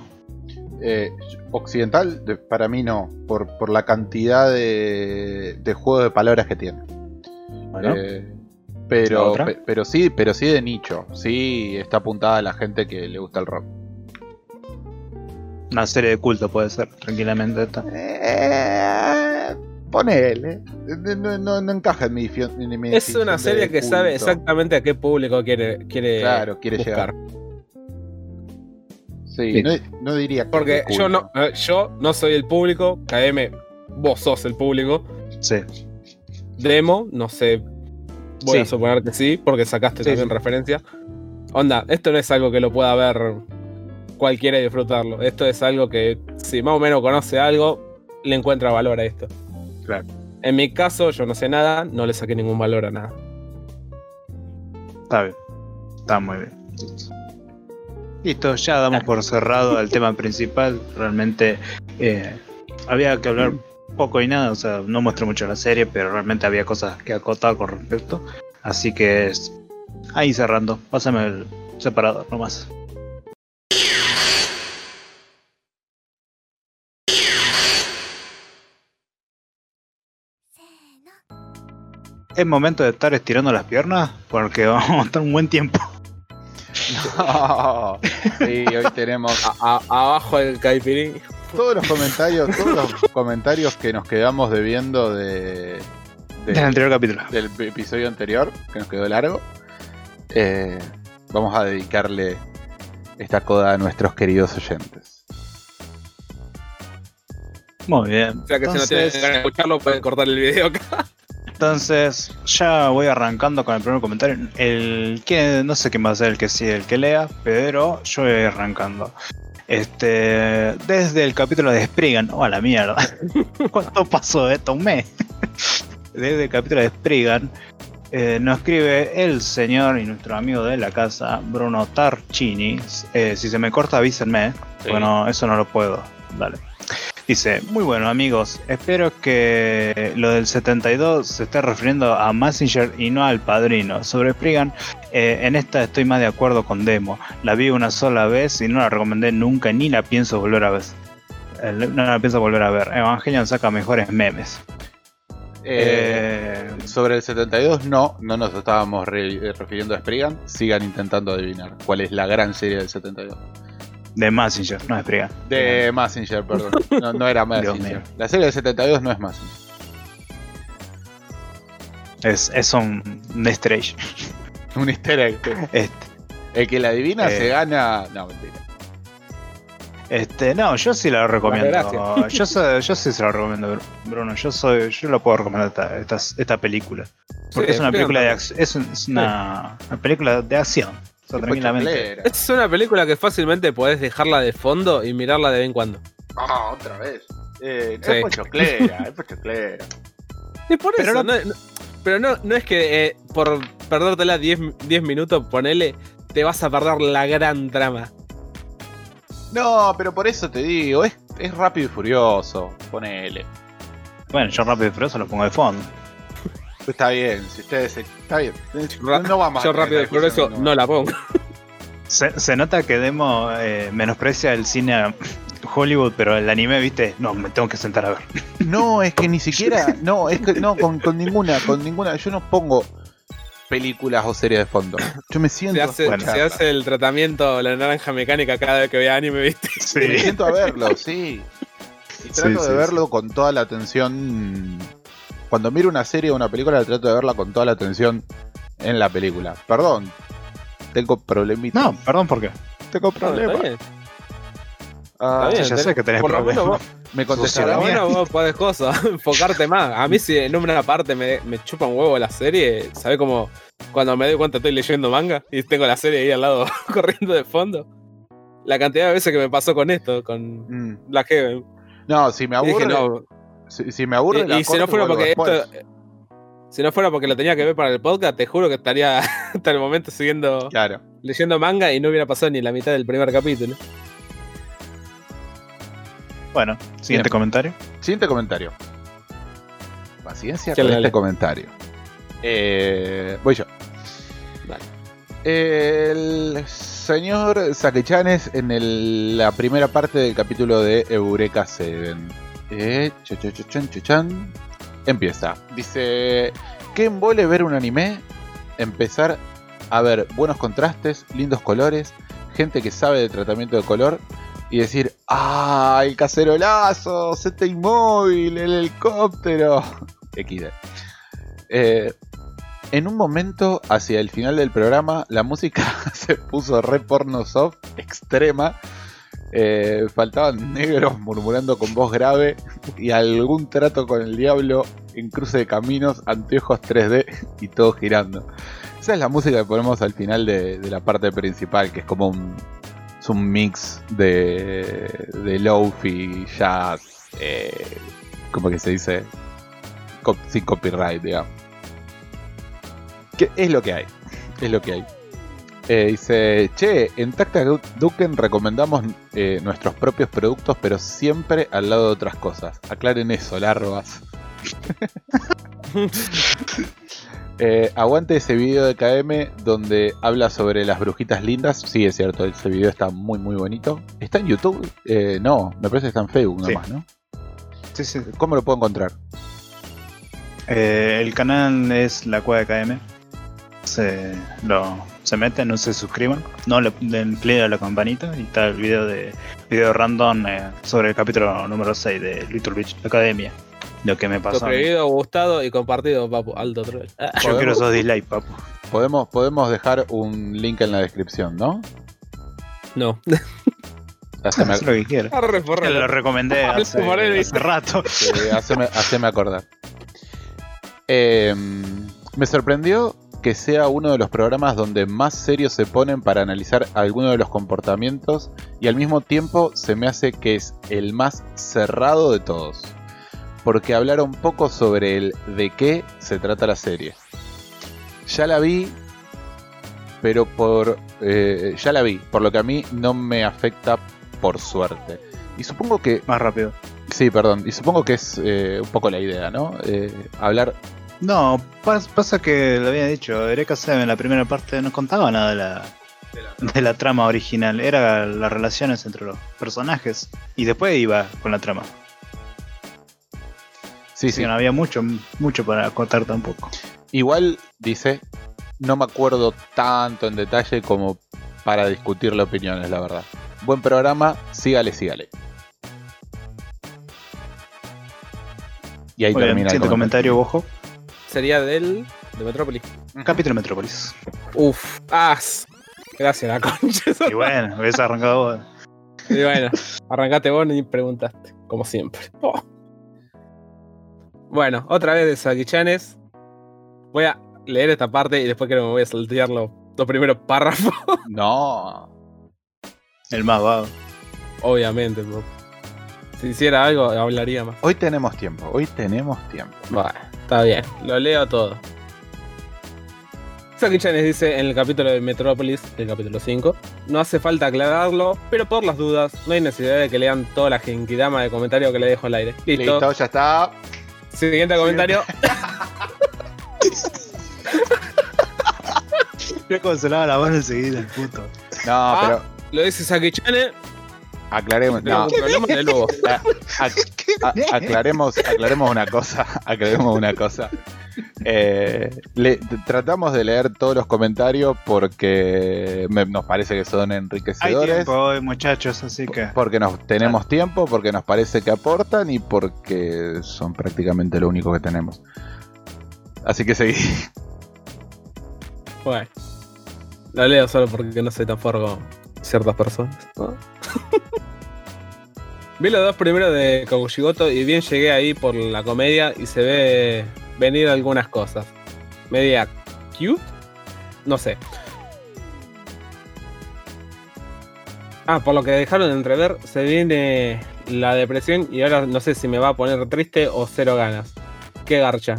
Eh, occidental, de- para mí no, por, por la cantidad de, de juego de palabras que tiene. Bueno, Eh, ¿La pero, pe- pero sí, pero sí de nicho. Sí está apuntada a la gente que le gusta el rock. una serie de culto puede ser, tranquilamente esta. Eh, ponele. No, no- no- no encaja en mi, definición- en mi Es una serie que sabe exactamente a qué público quiere, quiere, Claro, quiere buscar. Sí, no, no diría que Porque culto. yo no, yo no soy el público, KM, vos sos el público. Sí, Demo, no sé, voy Sí. a suponer que sí, porque sacaste Sí, también sí. referencia. Onda, esto no es algo que lo pueda ver cualquiera y disfrutarlo. Esto es algo que, si más o menos conoce algo, le encuentra valor a esto. Claro. En mi caso, yo no sé nada, no le saqué ningún valor a nada. Está bien. Está muy bien. Listo, ya damos por cerrado el tema principal. Realmente eh, había que hablar poco y nada, o sea, no muestro mucho la serie, pero realmente había cosas que acotar con respecto. Así que es ahí cerrando. Pásame el separador nomás. Es momento de estar estirando las piernas porque vamos a estar un buen tiempo. No. Sí, hoy tenemos A- abajo el caipirín. todos los comentarios, todos los comentarios que nos quedamos debiendo de, de- Del anterior capítulo. del episodio anterior, que nos quedó largo. Eh, vamos a dedicarle esta coda a nuestros queridos oyentes. Muy bien. O sea que si no tienen Entonces- ganas de escucharlo, pueden cortar el video acá. Entonces, ya voy arrancando con el primer comentario. El que no sé quién va a ser el que sigue, el que lea, pero yo voy arrancando. Este, desde el capítulo de Spriggan, oh a la mierda. ¿Cuánto pasó esto? Un mes. Desde el capítulo de Spriggan, eh, nos escribe el señor y nuestro amigo de la casa, Bruno Tarchini. Eh, si se me corta, avísenme. Sí. Bueno, eso no lo puedo. Dale. Dice, muy bueno amigos, espero que lo del 72 se esté refiriendo a Messenger y no al padrino. Sobre Spriggan, eh, en esta estoy más de acuerdo con Demo. La vi una sola vez y no la recomendé nunca ni la pienso volver a ver. Eh, no la pienso volver a ver. Evangelion saca mejores memes. Eh, Eh, sobre el 72 no, no nos estábamos re- refiriendo a Spriggan. Sigan intentando adivinar cuál es la gran serie del 72. De Messenger, no de Spriggan. De Messenger, perdón. No, no era mío. La serie del 72 no es Messenger. Es, es un, un easter egg. Un easter egg. Este. El que la adivina Eh. se gana. No, mentira. Este, no, yo sí la recomiendo. Yo, soy- yo sí se la recomiendo, Bruno. Yo soy, yo lo puedo recomendar esta, esta, esta película. Porque Sí, es una película de acción. Es, un- es una, una película de acción. O sea, tranquilamente. Es una película que fácilmente podés dejarla de fondo y mirarla de vez en cuando. Ah, otra vez. Eh, Sí. Es pochoclera, es pochoclera. Y por Pero eso, no- no, no- pero no, no es que eh, por perdértela 10, 10 minutos, ponele, te vas a perder la gran trama. No, pero por eso te digo, es, es rápido y furioso. Ponele. Bueno, yo rápido y furioso lo pongo de fondo. Está bien, si ustedes. Está bien. No vamos a Yo tener rápido y esta por eso discusión, no la pongo. Se, se nota que Demo eh, menosprecia el cine Hollywood, pero el anime, viste, no, me tengo que sentar a ver. No, es que ni siquiera. No, es que no, con, con ninguna, con ninguna. Yo no pongo películas o series de fondo. Yo me siento. Se a hace, se hace el tratamiento, la naranja mecánica cada vez que vea anime, ¿viste? Me siento a verlo, sí. Y Sí, trato sí, de verlo con toda la atención. Cuando miro una serie o una película, trato de verla con toda la atención en la película. Perdón, tengo problemitas. No, perdón, ¿por qué? tengo problemas. Ah, ya tenés- sé que tenés problemas. vos- me Por contestará menos vos podés cosas, enfocarte más. A mí si en una parte me, me chupa un huevo la serie, ¿sabés cómo? Cuando me doy cuenta estoy leyendo manga y tengo la serie ahí al lado corriendo de fondo. La cantidad de veces que me pasó con esto, con Mm. Black Heaven. No, si me aburre. dije, no, si, si me aburre. y, la y si no fuera porque esto. Si no fuera porque lo tenía que ver para el podcast, te juro que estaría hasta el momento siguiendo, Claro. leyendo manga y no hubiera pasado ni la mitad del primer capítulo. Bueno, siguiente Bien. comentario. Siguiente comentario. Paciencia ¿Quién con este comentario. Eh, voy yo. Dale. El señor Sakechanes en el- la primera parte del capítulo de Eureka 7. Eh. Empieza. Dice: ¿Qué embole ver un anime? Empezar a ver buenos contrastes, lindos colores, gente que sabe de tratamiento de color y decir: ¡Ah, el cacerolazo! ¡Zeta inmóvil! ¡El helicóptero! XD. Eh, en un momento, hacia el final del programa, la música se puso re porno soft, extrema. Eh, faltaban negros murmurando con voz grave y algún trato con el diablo en cruce de caminos, anteojos 3D y todo girando. Esa es la música que ponemos al final de, la parte principal, que es como un, es un mix de, de lofi, jazz, eh, como que se dice, sin copyright, digamos. ¿Qué es lo que hay? Es lo que hay. Eh, dice, che, en Tacta Du- Duken recomendamos eh, nuestros propios productos, pero siempre al lado de otras cosas. Aclaren eso, larvas. Eh, aguante ese video de KM donde habla sobre las brujitas lindas. Sí, es cierto, ese video está muy muy bonito. ¿Está en YouTube? Eh, no, me parece que está en Facebook Sí. nomás, ¿no? Sí, sí. ¿Cómo lo puedo encontrar? Eh, el canal es la Cueva de KM. Se, lo, se meten, no se suscriban. No le den clic a la campanita y está el video de video random eh, sobre el capítulo número 6 de Little Beach Academia. Lo que me pasó. Suscribido, gustado y compartido, papu. Alto troll. Yo quiero esos dislikes, papu. Podemos, podemos dejar un link en la descripción, ¿no? No. Haceme, Haz lo que quieras. Arre, porra. Lo recomendé hace, hace rato. eh, haceme, haceme acordar. Eh, me sorprendió que sea uno de los programas donde más serios se ponen para analizar alguno de los comportamientos y al mismo tiempo se me hace que es el más cerrado de todos. Porque hablaron poco sobre el de qué se trata la serie. Ya la vi, pero por... eh, ya la vi, por lo que a mí no me afecta por suerte. Y supongo que Más rápido. Sí, perdón. Y supongo que es eh, un poco la idea, ¿no? Eh, hablar. No, pas- pasa que lo había dicho, Eureka 7 en la primera parte no contaba nada de la, de la trama original, era las relaciones entre los personajes y después iba con la trama. Sí, Así sí. que no había mucho, mucho para contar tampoco. Igual dice, no me acuerdo tanto en detalle como para discutirle opiniones, la verdad. Buen programa, sígale, sígale. Y ahí Muy bien, termina el comentario, Bojo. Sería del. de Metrópolis. Capítulo Metrópolis. Uf. Ah. Gracias, la concha. Y bueno, habéis arrancado vos. Y bueno, arrancate vos y preguntaste, como siempre. Oh. Bueno, otra vez de Saki-chanes. Voy a leer esta parte y después creo que me voy a saltear los, los primeros párrafos. No. El más vago. Obviamente, bro. Si hiciera algo, hablaría más. Hoy tenemos tiempo, hoy tenemos tiempo. Bueno, está bien, lo leo todo. Saki Chanes dice en el capítulo de Metrópolis, el capítulo 5, no hace falta aclararlo, pero por las dudas, no hay necesidad de que lean toda la genkidama de comentarios que le dejo al aire. Listo. Listo, ya está. Siguiente comentario. Yo lava la mano enseguida, el puto. No, Ah, pero Lo dice Saki Chanes, aclaremos. No, de aclaremos, aclaremos una cosa. Aclaremos una cosa. Eh, le- tratamos de leer todos los comentarios porque me- nos parece que son Hay enriquecedores. tiempo hoy, muchachos, así que. Porque nos tenemos tiempo, porque nos parece que aportan y porque son prácticamente lo único que tenemos. Así que seguí. Bueno, lo leo solo porque no soy tan como ciertas personas. Vi los dos primeros de Kakushigoto y bien llegué ahí por la comedia y se ve venir algunas cosas. Media cute, no sé. Ah, por lo que dejaron de entrever, se viene la depresión y ahora no sé si me va a poner triste o cero ganas. Qué garcha.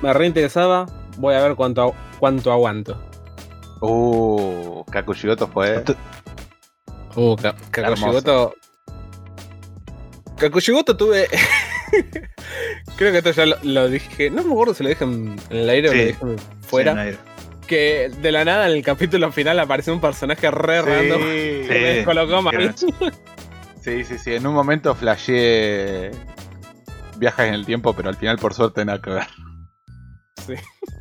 Me reinteresaba, voy a ver cuánto, cuánto aguanto. Uh, Kakushigoto fue. Uh, Ka- Kakushigoto. Kakushigoto tuve. Creo que esto ya lo, lo dije. No me acuerdo si lo dije en, en el aire o Sí. lo dije fuera. Sí, que de la nada en el capítulo final apareció un personaje re random. que Sí, me descolocó mal. sí, sí, sí. En un momento flasheé viajes en el tiempo, pero al final, por suerte, nada que ver.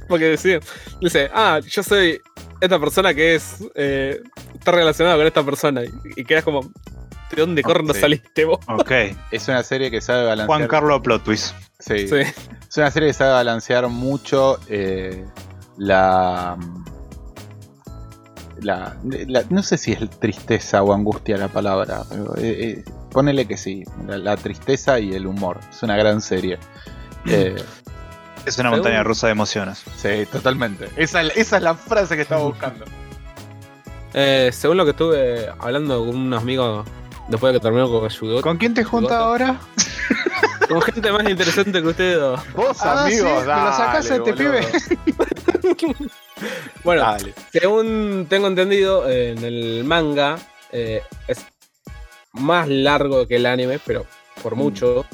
Porque decía, dice, ah, yo soy esta persona que es. eh, está relacionada con esta persona. Y, y quedas como. ¿De dónde corno saliste vos? Ok. Es una serie que sabe balancear. Juan Carlos Plot Twist. Sí. Sí. Es una serie que sabe balancear mucho eh, la, la, la- No sé si es tristeza o angustia la palabra, pero eh, eh, ponele que sí. La, la tristeza y el humor. Es una gran serie. Es una montaña rusa de emociones. sí, totalmente. Esa, esa es la frase que estaba buscando. Eh, según lo que estuve hablando con unos amigos después de que terminó con Kakushigoto. ¿Con quién te juntas Bigote. ahora? Con gente más interesante que usted. o- Vos, Ah, sí, amigos, me lo sacás a dale, este boludo. Bueno, Dale. según tengo entendido, eh, en el manga eh, es más largo que el anime, pero por Mm. mucho.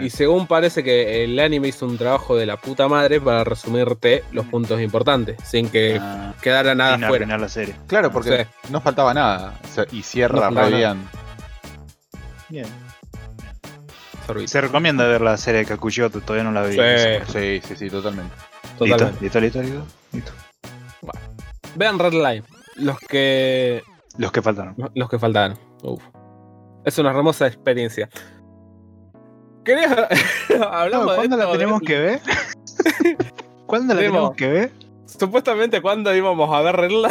Sí. Y según parece que el anime hizo un trabajo de la puta madre para resumirte los puntos importantes, sin que Ah, quedara nada sin fuera. la serie. Claro, porque Sí. no faltaba nada. O sea, y cierra No re bien. Se recomienda ver la serie de Kakushigoto, todavía no la vi. Sí. Sí, sí, sí, totalmente. ¿Listo? Totalmente. ¿Listo, listo, listo? Listo. Vean Red Line, los que Los que faltaron. los que faltaban. Uf. Es una hermosa experiencia. ¿Querías hablamos de ¿Cuándo la esto, tenemos de- que ver? ¿Cuándo la Demo. tenemos que ver? Supuestamente cuando íbamos a ver Red Line.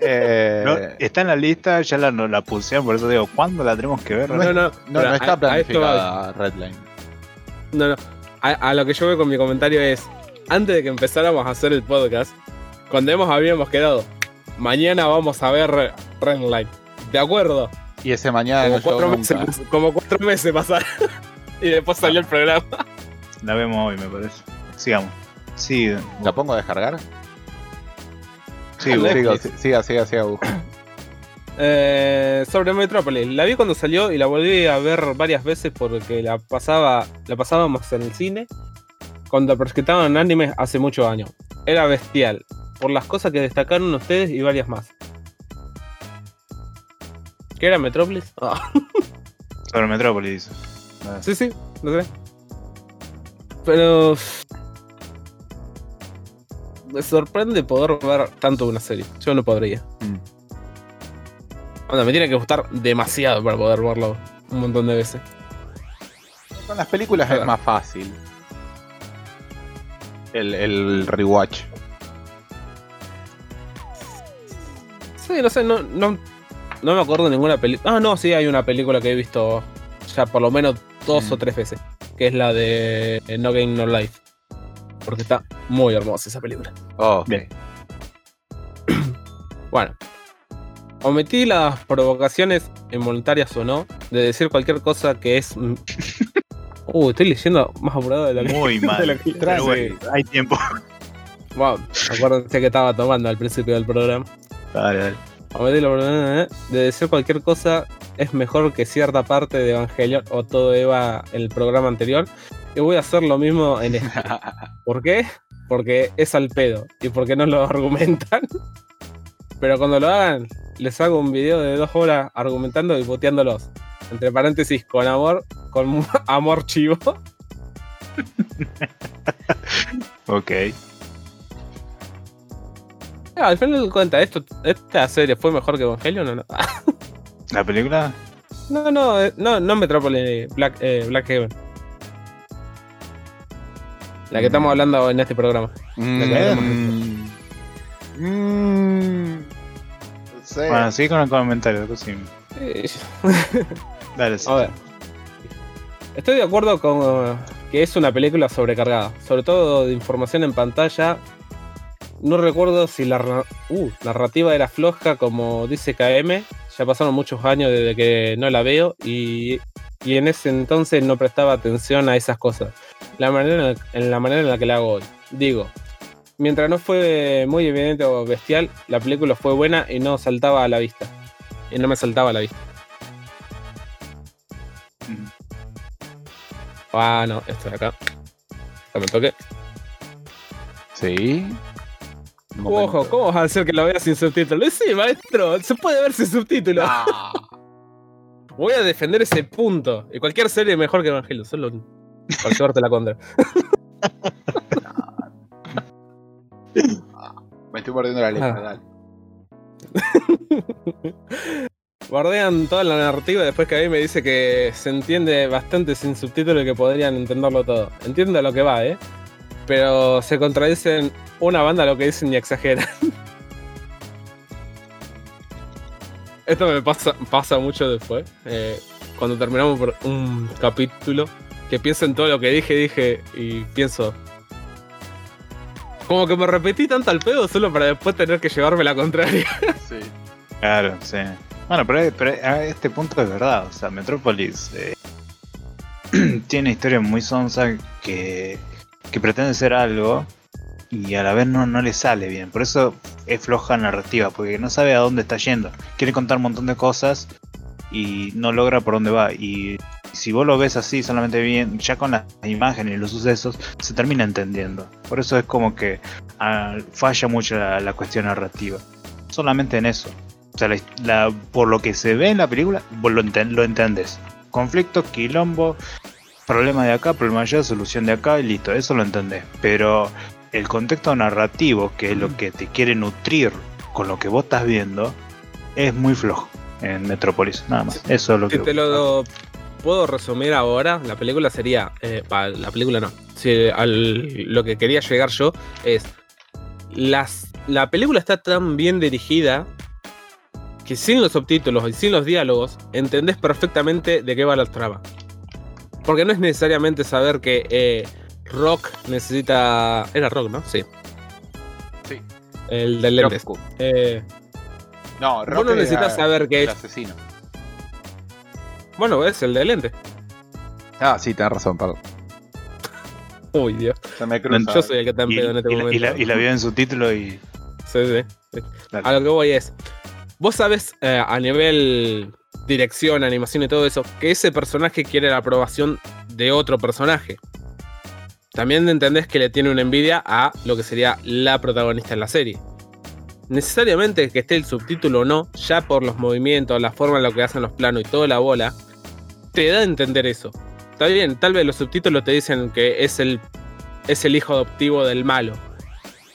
Eh, No, está en la lista, ya la, no la pusieron, por eso digo, ¿cuándo la tenemos que ver? No, no, no, no a- está planificada Redline. No, no. A, a lo que yo veo con mi comentario es, antes de que empezáramos a hacer el podcast, cuando hemos habíamos quedado, mañana vamos a ver Re- Red Line. ¿De acuerdo? Y ese mañana Como no cuatro, meses, como cuatro meses pasaron. y después salió el programa. La vemos hoy, me parece. Sigamos. Sí, ¿La pongo a descargar? sí, siga, siga, siga. busca. Eh, sobre Metrópolis. La vi cuando salió y la volví a ver varias veces porque la pasaba, la pasábamos en el cine cuando presentaban animes hace muchos años. Era bestial. Por las cosas que destacaron ustedes y varias más. ¿Qué era Metrópolis? Ah, sobre Metrópolis dice. Ah, sí, sí, no sé. Pero. Me sorprende poder ver tanto una serie. Yo no podría. Mm. Onda, me tiene que gustar demasiado para poder verlo un montón de veces. Con las películas es más fácil. El, el rewatch. Sí, no sé, no, no, no me acuerdo de ninguna película. Ah, no, sí, hay una película que he visto ya por lo menos dos Mm. o tres veces. Que es la de eh, No Game No Life. Porque está muy hermosa esa película. Oh, ok. Bien. Bueno. Omití las provocaciones involuntarias o no de decir cualquier cosa que es. mm, Uh, estoy leyendo más apurado de lo que. Muy de mal. lo que- Pero bueno, hay tiempo. Wow, acuérdense que estaba tomando al principio del programa. Dale, dale. Lo- de decir cualquier cosa es mejor que cierta parte de Evangelion o todo Eva en el programa anterior. Y voy a hacer lo mismo en este. ¿Por qué? Porque es al pedo y porque no lo argumentan. Pero cuando lo hagan, les hago un video de dos horas argumentando y boteándolos. Entre paréntesis, con amor, con amor chivo. Ok. Ah, al final de cuentas, esto, esta serie fue mejor que Evangelion o no? ¿La película? No, no, eh, no, no Metropolis Black, eh, Black Heaven. La que estamos hablando en este programa. Mm, que mm, no sé. Bueno, sigue con el comentario. después sí. Eh, Dale, sí. A ver. Estoy de acuerdo con eh, que es una película sobrecargada, sobre todo de información en pantalla. No recuerdo si la uh, narrativa era floja como dice KM. Ya pasaron muchos años desde que no la veo y, y en ese entonces no prestaba atención a esas cosas. La manera en la manera en la que la hago hoy. Digo, mientras no fue muy evidente o bestial, la película fue buena y no saltaba a la vista. Y no me saltaba a la vista. Mm. Ah, no, esto de acá. Me toque. Sí. Ojo. ¿cómo vas a hacer que lo veas sin subtítulos? Sí, maestro, se puede ver sin subtítulos. Ah. Voy a defender ese punto. Y cualquier serie mejor que Evangelio, solo por llevarte la contra. Me estoy mordiendo la letra, Ah. dale. Bardean toda la narrativa después que a mí me dice que se entiende bastante sin subtítulos y que podrían entenderlo todo. Entiendo a lo que va, ¿eh? Pero se contradicen una banda lo que dicen y exageran. Esto me pasa, pasa mucho después. eh, cuando terminamos por un capítulo, que pienso en todo lo que dije, dije y pienso. Como que me repetí tanto al pedo solo para después tener que llevarme la contraria. Sí. Claro, sí. Bueno, pero, pero a este punto es verdad. O sea, Metrópolis eh, tiene historia muy sonsa que, que pretende ser algo y a la vez no, no le sale bien. Por eso es floja narrativa, porque no sabe a dónde está yendo. Quiere contar un montón de cosas y no logra por dónde va. Y si vos lo ves así, solamente bien, ya con las imágenes y los sucesos, se termina entendiendo. Por eso es como que ah, falla mucho la, cuestión narrativa. Solamente en eso. O sea, la- por lo que se ve en la película, vos lo, enten- lo entendés. Conflicto, quilombo, problema de acá, problema allá, solución de acá y listo, eso lo entendés. Pero el contexto narrativo, que es lo que te quiere nutrir con lo que vos estás viendo, es muy flojo en Metrópolis, nada más. Eso es lo Si que... te lo puedo resumir ahora, la película sería. eh, la película no. Si al- lo que quería llegar yo es. Las, la película está tan bien dirigida que sin los subtítulos y sin los diálogos entendés perfectamente de qué va la trama. Porque no es necesariamente saber que eh, Rock necesita. Era Rock, ¿no? Sí. Sí. El del lentes. Eh, No, vos no necesitas saber que el es. asesino. Bueno, es el de lente. Ah, sí, tenés razón, perdón. Uy, Dios. Se me cruza. Yo soy el que está en pedo en este y la, momento. y la- y la vio en su título y... Sí, sí. sí. A lo que voy es. Vos sabés eh, a nivel dirección, animación y todo eso, que ese personaje quiere la aprobación de otro personaje. También entendés que le tiene una envidia a lo que sería la protagonista en la serie. Necesariamente que esté el subtítulo o no, ya por los movimientos, la forma en la que hacen los planos y toda la bola, te da a entender eso. Está bien, tal vez los subtítulos te dicen que es el, es el hijo adoptivo del malo.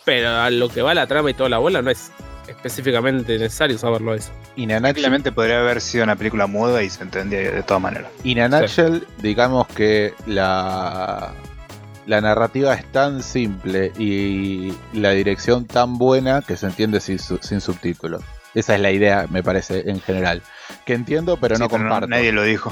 Pero a lo que va la trama y toda la bola no es específicamente necesario saberlo eso. In a nutshell, podría haber sido una película muda y se entendía de todas maneras. in a nutshell, digamos que la, la narrativa es tan simple y la dirección tan buena que se entiende sin, su- sin subtítulos. Esa es la idea, me parece, en general. Que entiendo, pero Sí, no comparto. nadie lo dijo.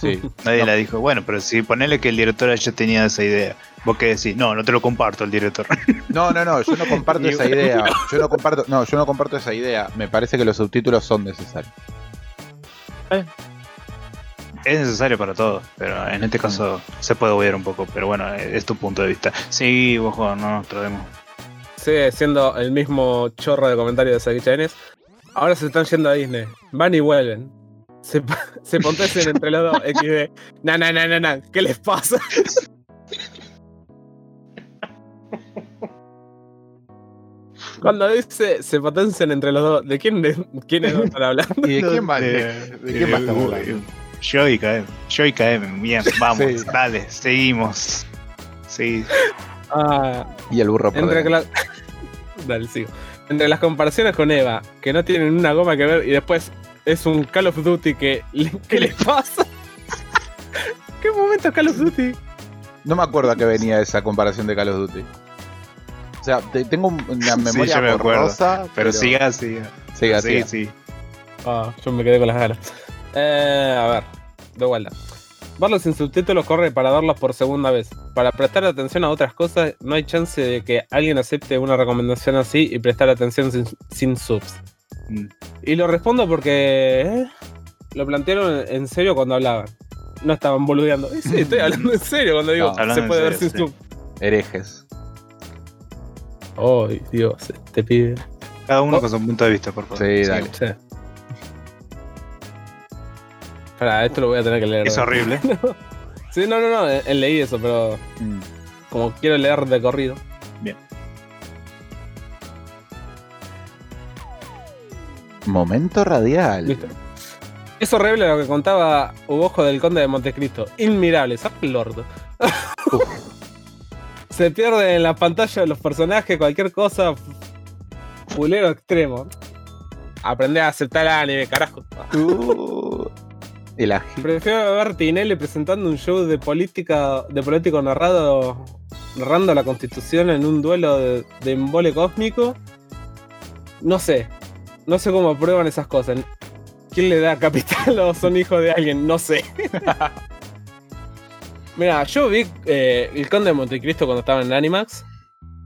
Sí. Nadie No. la dijo. Bueno, pero si ponele que el director ya tenía esa idea. ¿Vos qué decís? No, no te lo comparto el director. No, no, no, yo no comparto esa idea. Yo no comparto, no, yo no comparto esa idea. Me parece que los subtítulos son necesarios. es necesario para todo, pero en este caso se puede obviar un poco. Pero bueno, es tu punto de vista. Sí, vos, no nos traemos. Sigue siendo el mismo chorro de comentarios de Saki Chaines. Ahora se están yendo a Disney. Van y vuelven. Se, se entre los dos. XD. Na, na, na, na, na. ¿Qué les pasa? Cuando dice se potencian entre los dos, ¿de quién, de, quiénes dos están hablando? ¿Y de quién más? De- ¿De quién estamos hablando? Yo y KM. Yo y KM. Bien, vamos, Sí. dale, seguimos. Sí. Ah, Y el burro por entre, Dale, sigo. Entre las comparaciones con Eva, que no tienen una goma que ver, y después es un Call of Duty que. ¿Qué les pasa? ¿Qué momento es Call of Duty? No me acuerdo a qué venía esa comparación de Call of Duty. O sea, te- tengo una memoria yo me acuerdo, borrosa. Pero, siga, siga. siga, sí, siga. sí. Ah, yo me quedé con las ganas. Eh, a ver, de vuelta. Verlos sin subtítulos corre para verlos por segunda vez. Para prestar atención a otras cosas, no hay chance de que alguien acepte una recomendación así y prestar atención sin, sin subs. Mm. Y lo respondo porque eh, lo plantearon en serio cuando hablaban. No estaban boludeando. Y sí, estoy hablando en serio cuando digo No, se puede ver sin sí. sub. Herejes. Ay, Dios, este pibe. Cada uno Oh. con su punto de vista, por favor. Sí, dale. Sí. Espera, esto lo voy a tener que leer. Es horrible. Sí, no, no, no, eh, eh, leí eso, pero Mm. como quiero leer de corrido. Momento radial. Listo. Es horrible lo que contaba Ubojo del Conde de Montecristo. Inmirable, ¿sabes el lord? Se pierde en la pantalla de los personajes, cualquier cosa. Pulero extremo. Aprende a aceptar el anime, carajo. Uh, el ágil. Prefiero ver Tinelli presentando un show de política, de político narrado, narrando la constitución en un duelo de, de embole cósmico. No sé. No sé cómo aprueban esas cosas. ¿Quién le da capital o son hijos de alguien? No sé. Mira, yo vi eh, El Conde de Montecristo cuando estaba en Animax.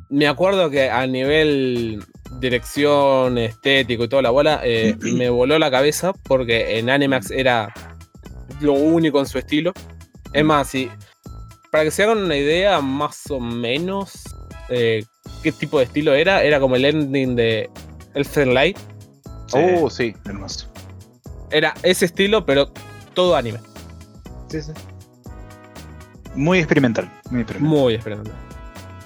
Me acuerdo que a nivel dirección, estético y toda la bola, eh, me voló la cabeza porque en Animax era lo único en su estilo. Es más, si, para que se hagan una idea más o menos eh, qué tipo de estilo era, era como el ending de Elfen Light. Sí, Oh, sí. hermoso. Era ese estilo, pero todo anime. Sí, sí. Muy experimental. Muy experimental. Muy experimental.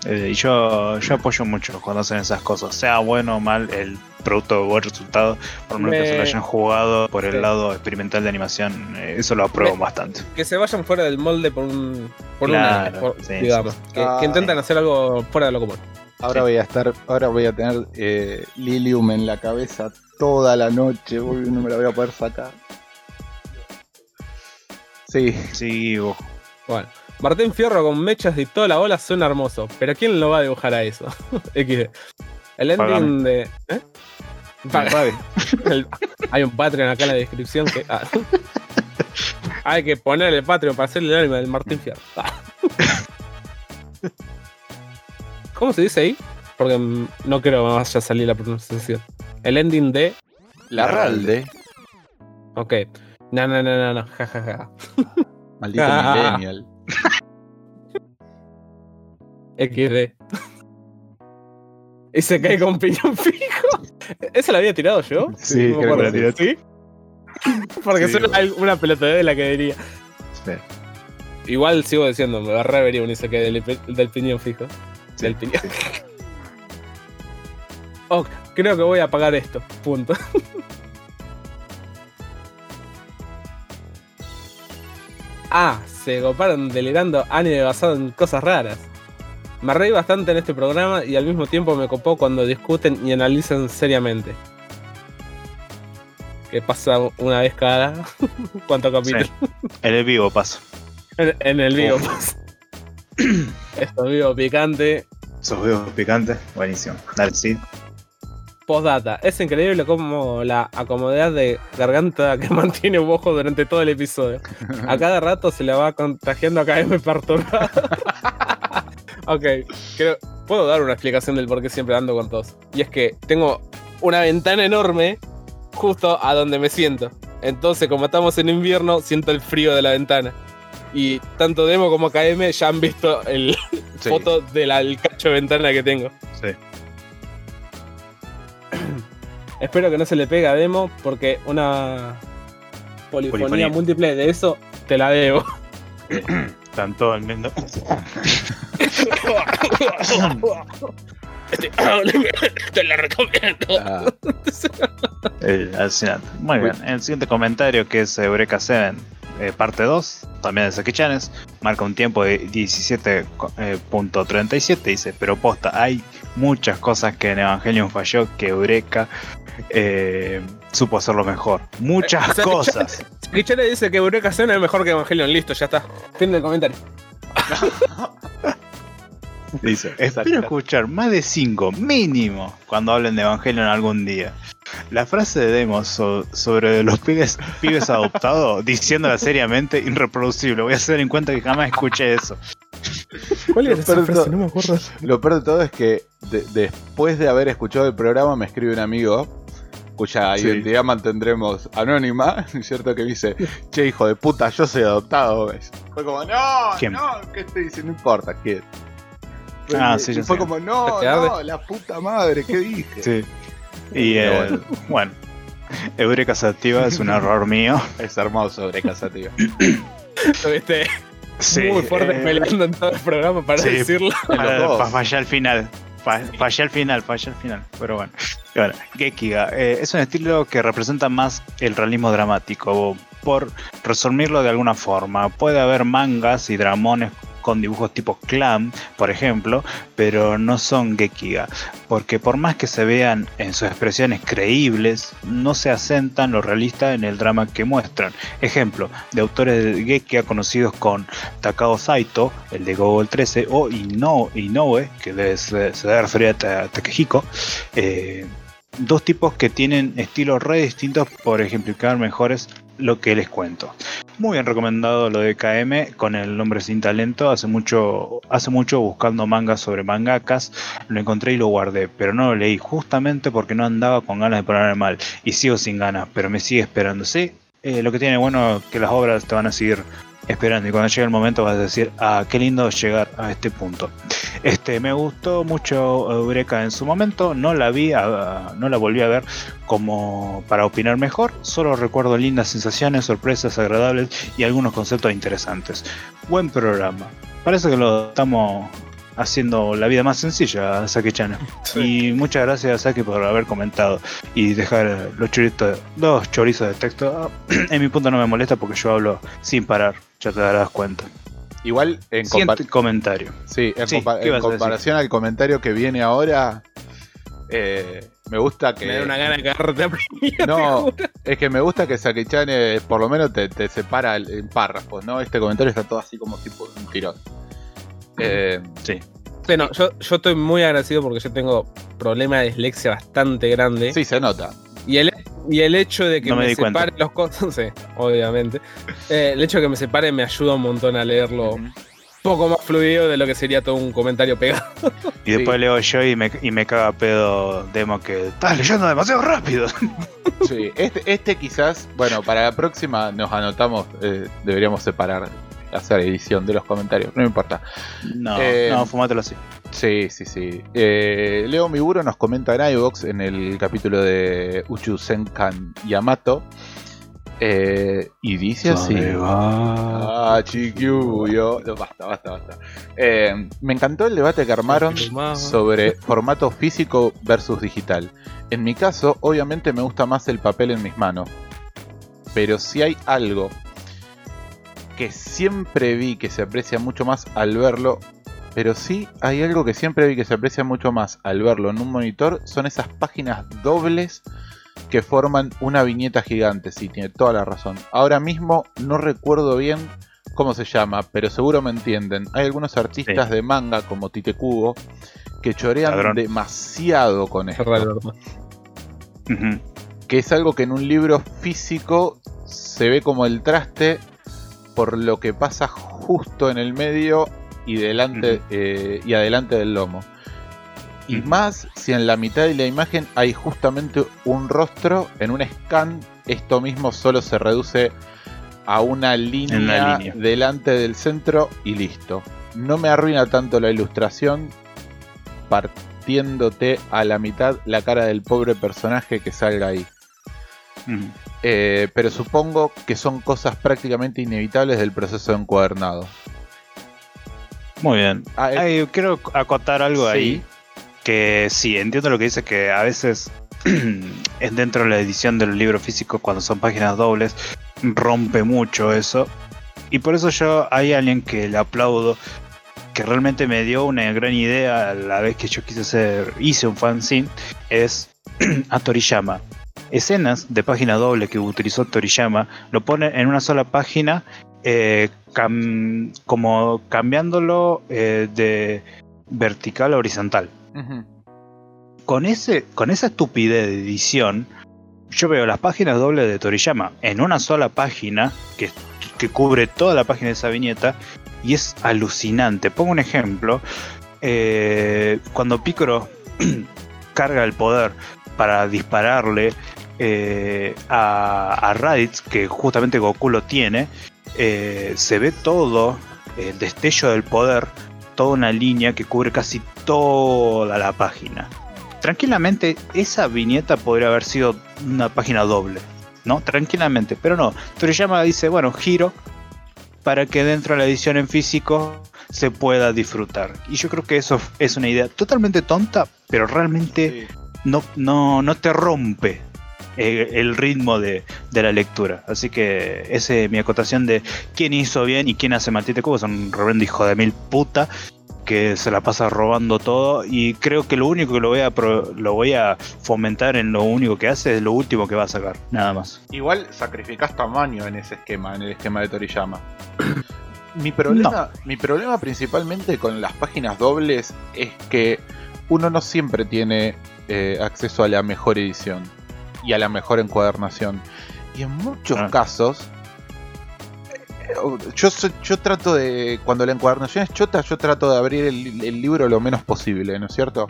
Eh, y yo, yo apoyo mucho cuando hacen esas cosas. Sea bueno o mal, el producto o buen resultado, por lo menos que se lo hayan jugado por el Sí. lado experimental de animación, eh, eso lo apruebo Me- bastante. Que se vayan fuera del molde por un, por un Claro, por- sí, digamos. sí, Que, Ah, que intenten hacer algo fuera de lo común. Ahora Sí. voy a estar, ahora voy a tener eh, Lilium en la cabeza toda la noche, uy, no me la voy a poder sacar. Sí, Sí, vos. Bueno, Martín Fierro con mechas y toda la bola suena hermoso, pero ¿quién lo va a dibujar a eso? XD. El ending Pagame. de. ¿Eh? El- hay un Patreon acá en la descripción que. ah. hay que poner el Patreon para hacer el anime del Martín Fierro. Ah. ¿Cómo se dice ahí? Porque mm, no creo que vaya a salir la pronunciación. El ending de. la Ralde, Ok. No, no, no, no, no. Ja, ja, ja. maldito Ah. millennial. XD. Y se cae con piñón fijo. ¿Esa la había tirado yo? Sí, No me creo que acuerdo. la ¿Sí? Porque Sí, suena una pelota de la que diría. Sí. Igual sigo diciendo, me va a revería un Isekai del, del piñón fijo. Sí, del piñón. Ok, creo que voy a apagar esto. Punto. ah, se coparon delirando anime basado en cosas raras. Me reí bastante en este programa y al mismo tiempo me copó cuando discuten y analizan seriamente. Que pasa una vez cada. ¿Cuántos capítulos? Sí. En el vivo pasa. En, en el vivo pasa. Esto vivo picante. Esos videos picantes, buenísimo. Dale, sí. Postdata, es increíble como la acomodidad de garganta que mantiene Bojo durante todo el episodio. A cada rato se le va contagiando a KM perturbado. ok, creo, puedo dar una explicación del por qué siempre ando con tos. Y es que tengo una ventana enorme justo a donde me siento. Entonces, como estamos en invierno, siento el frío de la ventana. Y tanto Demo como KM ya han visto el Sí. foto del cacho de ventana que tengo. Sí. Espero que no se le pegue a Demo porque una polifonía, Polifonía. múltiple de eso te la debo. Tanto el mundo. te la recomiendo. Ah, Eh. Muy bien. El siguiente comentario que es Eureka 7, eh, parte 2, también de Saki Chanes, marca un tiempo de 17.37. Dice: Pero posta, hay muchas cosas que en Evangelion falló que Eureka eh, supo hacerlo mejor. Muchas Eh, Saki cosas. Kichele dice que Eureka Zen es mejor que Evangelion. Listo, ya está. Fin del comentario. Dice: Espero escuchar más de 5 mínimo cuando hablen de Evangelion algún día. La frase de Demos so- sobre los pibes, pibes adoptados, diciéndola seriamente, irreproducible. Voy a hacer en cuenta que jamás escuché eso. ¿Cuál era esa frase? No me acuerdo. Lo peor de todo es que de- después de haber escuchado el programa me escribe un amigo cuya Sí. identidad mantendremos anónima, ¿cierto? Que dice, che hijo de puta, yo soy adoptado. ¿ves? Fue como, no, ¿Quién? no, ¿qué te dice? No importa, ¿qué? Ah, Y sí, ya fue sé. como, no, no, la puta madre, ¿qué dije? Sí. Y Pero eh, bueno, Eureka Sativa es un error mío. Es hermoso, Eureka Sativa. Estuviste Sí, muy fuerte eh, peleando en todo el programa para sí. decirlo. Fallé al final. Fa- Fallé al final, fallé al final. Pero bueno. Bueno, Gekiga eh, es un estilo que representa más el realismo dramático. Por resumirlo de alguna forma, puede haber mangas y dramones con dibujos tipo clan, por ejemplo, pero no son Gekiga, porque por más que se vean en sus expresiones creíbles, no se asentan lo realista en el drama que muestran. Ejemplo, de autores de Gekiga conocidos con Takao Saito, el de Google 13, o Ino, Inoue, que se, se debe referir a Ta- Takehiko, eh, dos tipos que tienen estilos re distintos por ejemplificar mejores lo que les cuento. Muy bien recomendado lo de KM con el nombre sin talento. Hace mucho, hace mucho buscando mangas sobre mangakas, lo encontré y lo guardé, pero no lo leí justamente porque no andaba con ganas de ponerme mal y sigo sin ganas, pero me sigue esperando. Sí, eh, lo que tiene bueno que las obras te van a seguir esperando y cuando llegue el momento vas a decir, ah, qué lindo llegar a este punto. Este, me gustó mucho Eureka en su momento, no la vi, ah, no la volví a ver como para opinar mejor, solo recuerdo lindas sensaciones, sorpresas agradables y algunos conceptos interesantes. Buen programa. Parece que lo estamos haciendo la vida más sencilla a Saki-chan. Y muchas gracias Saki por haber comentado y dejar los choritos, los chorizos de texto. En mi punto no me molesta porque yo hablo sin parar, ya te darás cuenta. Igual, en, comentario. sí, en, comparación al comentario que viene ahora, eh, me gusta que... Me da una gana de cagarte a No, es que me gusta que Saki-chan eh, por lo menos te, te separa en párrafos, ¿no? Este comentario está todo así como tipo un tirón. Eh, Sí. Sí, no, yo, yo estoy muy agradecido porque yo tengo problema de dislexia bastante grande. sí, se nota. Y, el, y el hecho de que No me me, separen los cosas, sí, obviamente. Eh, el hecho de que me separen me ayuda un montón a leerlo un poco más fluido de lo que sería todo un comentario pegado. Y después Sí. leo yo y me, y me caga pedo Demo que estás leyendo demasiado rápido. Sí, este, este quizás, bueno, para la próxima nos anotamos, eh, deberíamos separar, hacer edición de los comentarios, no me importa. No, Eh, no, fumátelo así. Sí, sí, sí. Eh, Leo Miguro nos comenta en iVox en el capítulo de Uchu Senkan Yamato. eh, y dice así. Ah, chiquiuyo. No, basta, basta, basta. Eh, me encantó el debate que armaron sobre formato físico versus digital. En mi caso, obviamente me gusta más el papel en mis manos. Pero si hay algo que siempre vi que se aprecia mucho más al verlo, pero sí hay algo que siempre vi que se aprecia mucho más al verlo en un monitor, son esas páginas dobles que forman una viñeta gigante, sí, tiene toda la razón. Ahora mismo no recuerdo bien cómo se llama, pero seguro me entienden. Hay algunos artistas Sí. de manga como Tite Kubo que chorean Ladrón. demasiado con esto. Que es algo que en un libro físico se ve como el traste por lo que pasa justo en el medio y delante eh, y adelante del lomo. Y más si en la mitad de la imagen hay justamente un rostro, en un scan esto mismo solo se reduce a una línea, línea. delante del centro y listo. No me arruina tanto la ilustración partiéndote a la mitad la cara del pobre personaje que salga ahí. Eh, pero supongo que son cosas prácticamente inevitables del proceso de encuadernado. Muy bien. Ah, eh, Ay, quiero acotar algo sí. ahí. Que sí, entiendo lo que dice, que a veces es dentro de la edición del libro físico, cuando son páginas dobles, rompe mucho eso. Y por eso yo hay alguien que le aplaudo, que realmente me dio una gran idea a la vez que yo quise hacer, hice un fanzine, es a Toriyama. Escenas de página doble que utilizó Toriyama, lo pone en una sola página, eh, cam- como cambiándolo eh, de vertical a horizontal con, ese, con esa estupidez de edición, yo veo las páginas dobles de Toriyama en una sola página que, que cubre toda la página de esa viñeta y es alucinante. Pongo un ejemplo. eh, cuando Piccolo carga el poder para dispararle eh, a, a Raditz, que justamente Goku lo tiene, eh, se ve todo el destello del poder, toda una línea que cubre casi toda la página. Tranquilamente, esa viñeta podría haber sido una página doble, ¿no? Tranquilamente, pero no. Toriyama dice, bueno, giro para que dentro de la edición en físico se pueda disfrutar. Y yo creo que eso es una idea totalmente tonta, pero realmente. No, no, no te rompe eh, el ritmo de, de la lectura. Así que esa es mi acotación de quién hizo bien y quién hace mal. Tite Cubo son un reverendo hijo de mil puta que se la pasa robando todo y creo que lo único que lo voy a pro- lo voy a fomentar en lo único que hace es lo último que va a sacar, nada más. Igual sacrificás tamaño en ese esquema, en el esquema de Toriyama. Mi problema, mi problema principalmente con las páginas dobles es que uno no siempre tiene eh, acceso a la mejor edición y a la mejor encuadernación. Y en muchos Ah. casos, yo, yo trato de, cuando la encuadernación es chota, yo trato de abrir el, el libro lo menos posible, ¿no es cierto?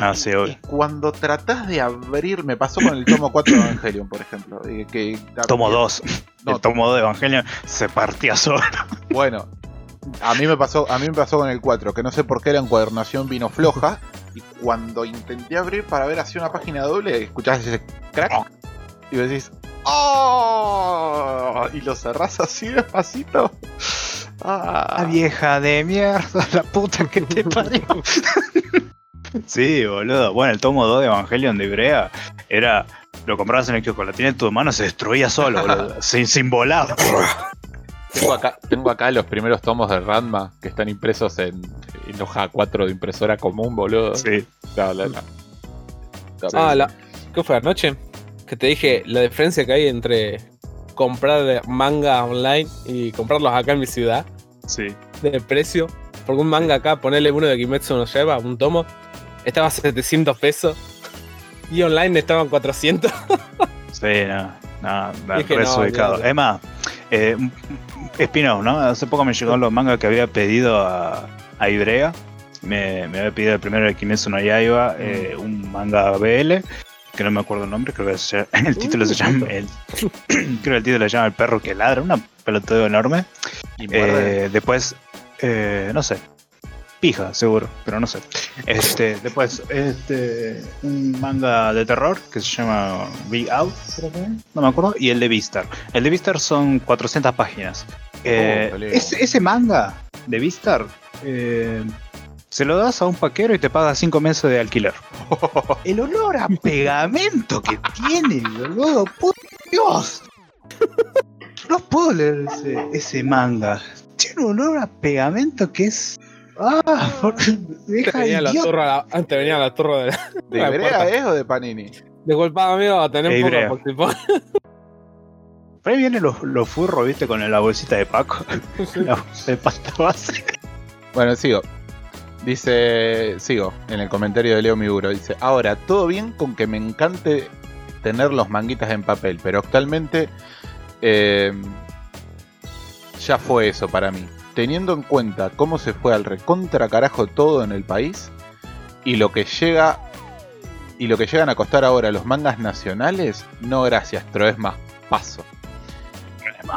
Ah, sí, Y cuando tratás de abrir, me pasó con el tomo 4 de Evangelion, por ejemplo. eh, que Tomo 2. No, el tomo 2 de Evangelion se partía solo. Bueno, a mí me pasó, a mí me pasó con el 4, que no sé por qué la encuadernación vino floja. Y cuando intenté abrir para ver así una página doble, escuchás ese crack y decís ¡Oh! Y lo cerrás así despacito. Ah, La vieja de mierda, la puta que te parió. sí, boludo. Bueno, el tomo 2 de Evangelion de Ibrea era. Lo comprabas en el kiosco, lo tienes en tu mano, se destruía solo, boludo. sin, sin volar. Tengo, acá, tengo acá los primeros tomos de Ranma que están impresos en, en hoja 4 de impresora común, boludo. Sí. No, no, Ah, la, ¿qué fue anoche? Que te dije la diferencia que hay entre comprar manga online y comprarlos acá en mi ciudad Sí. de precio. Porque un manga acá, ponerle uno de Kimetsu no lleva, un tomo, estaba a 700 pesos y online estaban 400. Sí, no. No, no, Dije, re no, desubicado. olvídate. Es más, eh, Spin-off, ¿no? Hace poco me llegó los mangas que había pedido a, a Ibrea. Me, me había pedido el primero de Kimetsu no Yaiba, eh, un manga BL, que no me acuerdo el nombre, creo que se- el título se llama. El, creo que el título se llama El perro que ladra, una peloteo enorme. Eh, después, eh, no sé. Pija, seguro, pero no sé. Este, después, este, un manga de terror que se llama Be Out, no me acuerdo, y el de Vistar. El de Vistar son 400 páginas. Eh, qué lindo. ese, ese manga de Vistar eh, se lo das a un paquero y te paga 5 meses de alquiler. El olor a pegamento que tiene, boludo, por Dios. No puedo leer ese, ese manga. Tiene un olor a pegamento que es. ¡Ah! por- te Deja venía la turra, la- te venía la turra de la. ¿De la Ibrea es o de Panini? Disculpame, amigo, a tener un Ibrea. poco tipo. Por ahí vienen los, los furros, viste, con la bolsita de Paco. la bolsa de pasta base. Bueno, sigo. Dice, sigo en el comentario de Leo Miguro. Dice, ahora, todo bien con que me encante tener los manguitas en papel, pero actualmente eh, ya fue eso para mí. Teniendo en cuenta cómo se fue al recontra carajo todo en el país y lo que llega y lo que llegan a costar ahora los mangas nacionales, no gracias, pero es más, paso.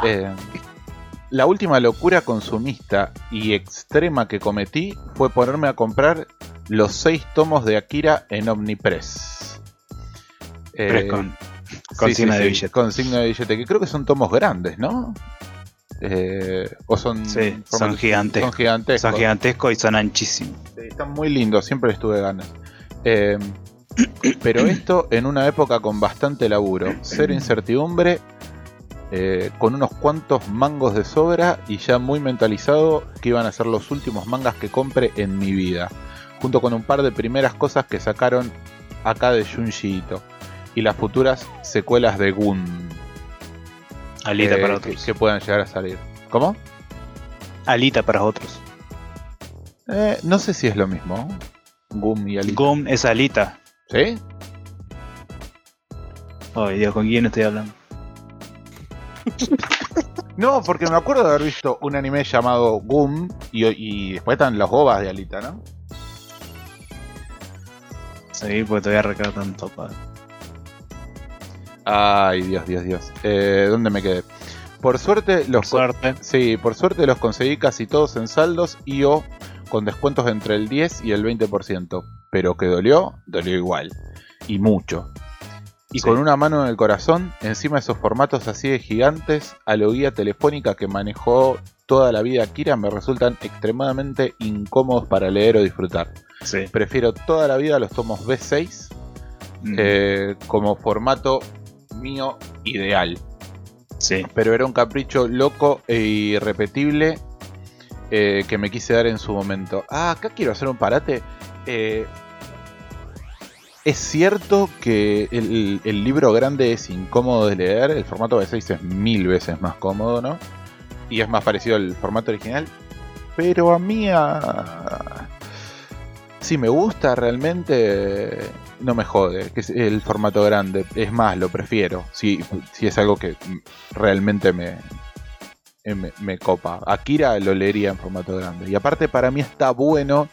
Eh, la última locura consumista y extrema que cometí fue ponerme a comprar los seis tomos de Akira en Omnipress. Eh, con, sí, consigna sí, de sí, billete. Con signo de billete, que creo que son tomos grandes, ¿no? Eh, o son, Sí, son gigantescos. Son gigantescos. Son gigantescos y son anchísimos. Están muy lindos, siempre les tuve ganas. Eh, pero esto en una época con bastante laburo, cero incertidumbre, eh, con unos cuantos mangos de sobra y ya muy mentalizado que iban a ser los últimos mangas que compre en mi vida, junto con un par de primeras cosas que sacaron acá de Junji Ito y las futuras secuelas de Gun Alita eh, para otros. que puedan llegar a salir. ¿Cómo? Alita para otros. Eh, no sé si es lo mismo. Gum y Alita. Gum es Alita. ¿Sí? Ay, Dios, ¿con quién estoy hablando? No, porque me acuerdo de haber visto un anime llamado Gum y, y después están los bobas de Alita, ¿no? Sí, porque te voy a recargar tanto, padre. Ay, Dios, Dios, Dios. Eh, ¿Dónde me quedé? Por suerte los Suerte. Sí, por suerte los conseguí casi todos en saldos y o con descuentos entre el 10 y el 20%. Pero que dolió, dolió igual. Y mucho. Y Sí. con una mano en el corazón, encima de esos formatos así de gigantes, a la guía telefónica que manejó toda la vida Kira me resultan extremadamente incómodos para leer o disfrutar. Sí. Prefiero toda la vida los tomos B6 Mm, eh, como formato mío ideal sí. pero era un capricho loco e irrepetible eh, que me quise dar en su momento. Ah, acá quiero hacer un parate. Eh, es cierto que el, el libro grande es incómodo de leer, el formato B6 es mil veces más cómodo, ¿no? Y es más parecido al formato original, pero a mí, a... si me gusta realmente, no me jode, que es el formato grande. Es más, lo prefiero, si, si es algo que realmente me, eh, me, me copa. Akira lo leería en formato grande. Y aparte para mí está bueno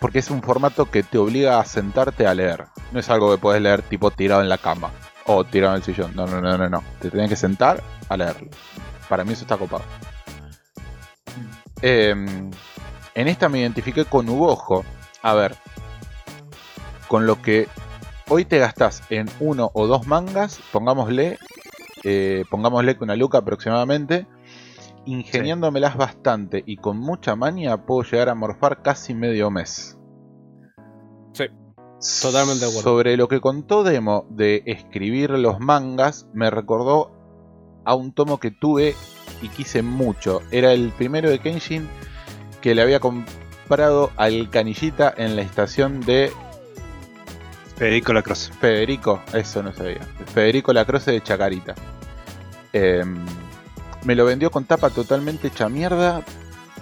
porque es un formato que te obliga a sentarte a leer. No es algo que puedes leer tipo tirado en la cama o tirado en el sillón. No, no, no, no, no. Te tienes que sentar a leerlo. Para mí eso está copado. Em, en esta me identifiqué con Ugojo. A ver, con lo que hoy te gastás en uno o dos mangas, pongámosle, eh, pongámosle que una luca aproximadamente, ingeniándomelas bastante y con mucha maña puedo llegar a morfar casi medio mes. Sí, totalmente de acuerdo. Sobre lo que contó Demo de escribir los mangas, me recordó a un tomo que tuve y quise mucho. Era el primero de Kenshin que le había comprado al canillita en la estación de Federico Lacrosse. Federico, eso no sabía. Federico Lacroce de Chacarita. Em, me lo vendió con tapa totalmente hecha mierda,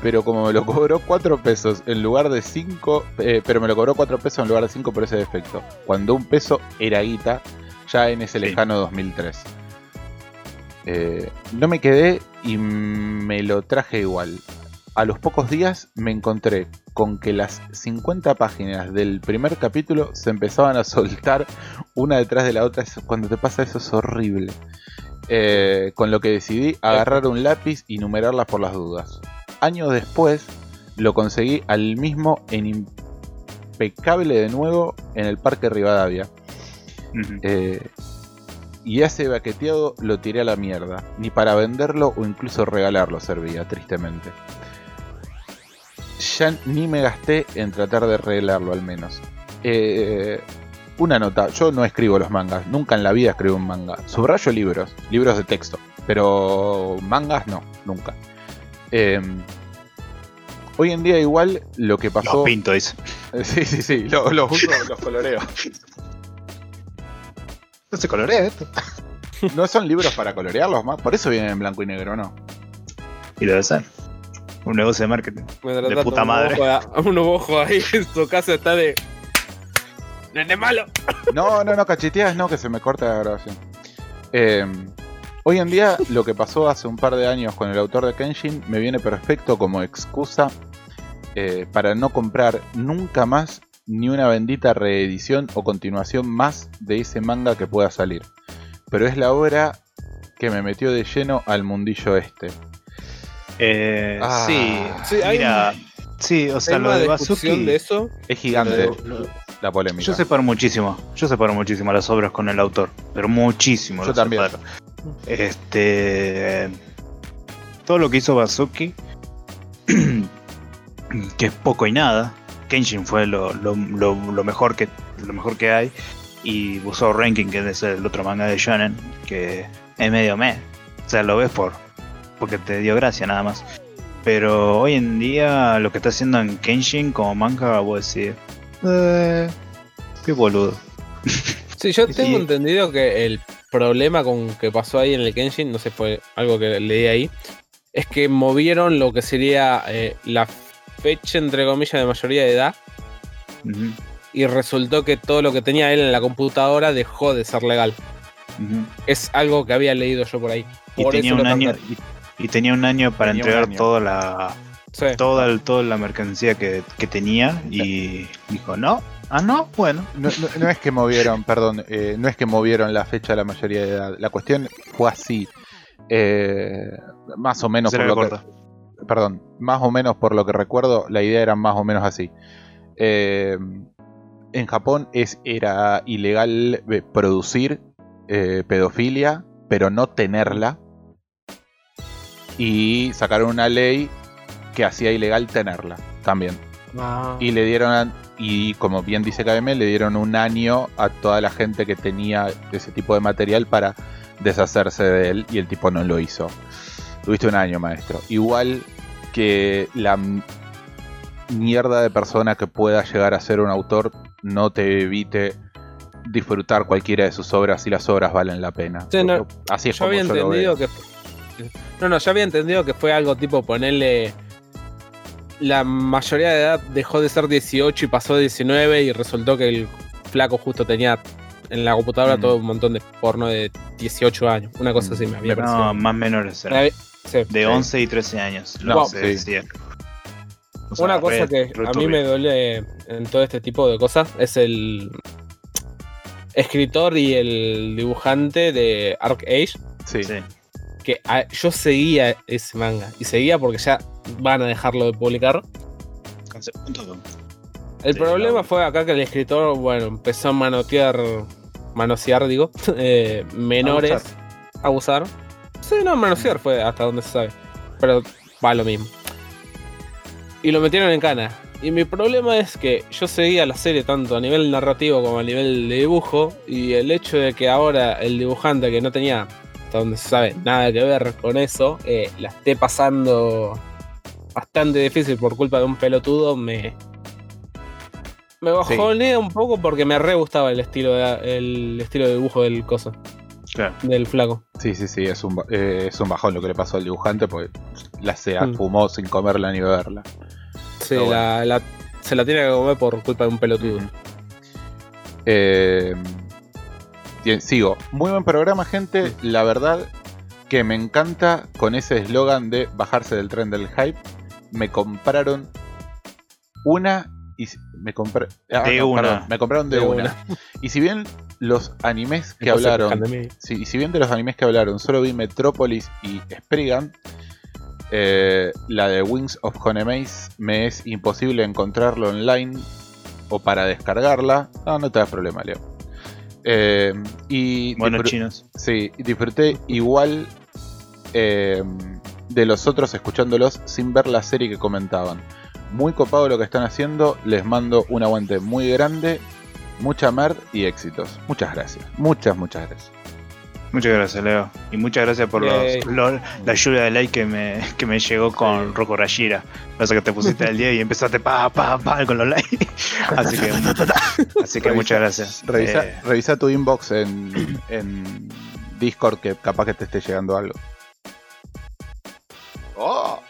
pero como me lo cobró 4 pesos en lugar de 5, pero me lo cobró 4 pesos en lugar de 5 por ese defecto. Cuando un peso era guita, ya en ese Sí. lejano 2003. Eh, no me quedé y me lo traje igual. A los pocos días me encontré con que las 50 páginas del primer capítulo se empezaban a soltar una detrás de la otra. Eso- Cuando te pasa eso es horrible. Eh, con lo que decidí agarrar un lápiz y numerarlas por las dudas. Años después lo conseguí al mismo en impecable de nuevo en el Parque Rivadavia. Eh, y ese baqueteado lo tiré a la mierda. Ni para venderlo o incluso regalarlo servía, tristemente. Ya ni me gasté en tratar de arreglarlo al menos. Eh, una nota, yo no escribo los mangas, nunca en la vida escribo un manga. Subrayo libros, libros de texto, pero mangas no, nunca. Eh, hoy en día igual lo que pasó... Los pinto, dice. Sí, sí, sí, lo- los uso, los coloreo. No se colorea esto. No son libros para colorearlos más, por eso vienen en blanco y negro, ¿no? Y debe ser. Un negocio de marketing. Mientras De tanto, puta un madre. ojo a- Un ojo ahí en su casa está de. ¡Nene malo! No, no, no, cacheteas, no, que se me corta la grabación. Eh, hoy en día, lo que pasó hace un par de años con el autor de Kenshin me viene perfecto como excusa eh, para no comprar nunca más ni una bendita reedición o continuación más de ese manga que pueda salir. Pero es la obra que me metió de lleno al mundillo este. Eh, Ah. sí, Sí, hay mira, sí, o sea, Hay lo una de discusión Bazuki. de eso. Es gigante lo- lo- la polémica. Yo separo muchísimo, yo separo muchísimo las obras con el autor, pero muchísimo. Yo lo también. separo. Este. Todo lo que hizo Bazuki, que es poco y nada. Kenshin fue lo, lo- lo- lo mejor que lo mejor que hay. Y Busou Ranking, que es el otro manga de Shonen, que es medio me. O sea, lo ves por porque te dio gracia nada más. Pero hoy en día lo que está haciendo en Kenshin como manga, voy a decir. Eh, qué boludo. Sí, yo tengo sí. entendido que el problema con que pasó ahí en el Kenshin, no sé, fue algo que leí ahí, es que movieron lo que sería eh, la fecha, entre comillas, de mayoría de edad y resultó que todo lo que tenía él en la computadora dejó de ser legal. Es algo que había leído yo por ahí. Y Por tenía eso un año y, y tenía un año para Tenía entregar año. toda la Sí. toda, el- toda la mercancía que, que tenía y dijo no ah no bueno No, no- no es que movieron, perdón, eh, no es que movieron la fecha de la mayoría de edad. La cuestión fue así. eh, más o menos Se por lo que, perdón, más o menos por lo que recuerdo, la idea era más o menos así. Eh, en Japón es, era ilegal producir eh, pedofilia, pero no tenerla. Y sacaron una ley que hacía ilegal tenerla también. Ah. Y le dieron, y como bien dice KM, le dieron un año a toda la gente que tenía ese tipo de material para deshacerse de él y el tipo no lo hizo. Tuviste un año, maestro. Igual que la mierda de persona que pueda llegar a ser un autor no te evite disfrutar cualquiera de sus obras si las obras valen la pena. Sí, no, Así es yo como había yo lo entendido veo. que. No, no, yo había entendido que fue algo tipo ponerle. La mayoría de edad dejó de ser 18 y pasó a 19 y resultó que el flaco justo tenía en la computadora Mm. todo un montón de porno de 18 años. Una cosa así me había parecido. no más menores sí. de sí. 11 y 13 años lo Wow. se Sí. decía. O sea, Una cosa re- que re a mí me duele en todo este tipo de cosas es el escritor y el dibujante de Arc Age. Sí. Sí. Que a- yo seguía ese manga. Y seguía porque ya van a dejarlo de publicar. El problema fue acá que el escritor, bueno, empezó a manotear, manosear, digo, eh, menores, abusar. Sí, no, manosear fue hasta donde se sabe. Pero va lo mismo. Y lo metieron en cana. Y mi problema es que yo seguía la serie tanto a nivel narrativo como a nivel de dibujo. Y el hecho de que ahora el dibujante que no tenía, hasta donde se sabe, nada que ver con eso, eh, la esté pasando bastante difícil por culpa de un pelotudo, me. Me bajonea un poco porque me re gustaba el estilo de, el estilo de dibujo del coso, Claro. del flaco. Sí, sí, sí, es un, eh, es un bajón lo que le pasó al dibujante porque la se Mm. fumó sin comerla ni beberla. Sí, la- la- se la tiene que comer por culpa de un pelotudo. Eh, sigo. Muy buen programa, gente. La verdad que me encanta con ese eslogan de bajarse del tren del hype. Me compraron una y me compré ah, De una. perdón, me compraron de, De una. Y si bien los animes que hablaron. Sí, y si bien de los animes que hablaron solo vi Metrópolis y Spriggan, eh, la de Wings of Honemaze me es imposible encontrarlo online o para descargarla. No, no te das problema, Leo. Eh, y chinos. Sí, disfruté igual eh, de los otros escuchándolos sin ver la serie que comentaban. Muy copado lo que están haciendo, les mando un aguante muy grande, mucha mer y éxitos. Muchas gracias, muchas, muchas gracias. Muchas gracias, Leo. Y muchas gracias por los, los- la lluvia de like que me, que me llegó con Rocco Rashira. Pasa que te pusiste al día y empezaste pa, pa, pa con los likes. Así que, así que muchas gracias. Revisa, Eh, revisa tu inbox en, en Discord que capaz que te esté llegando algo. ¡Oh!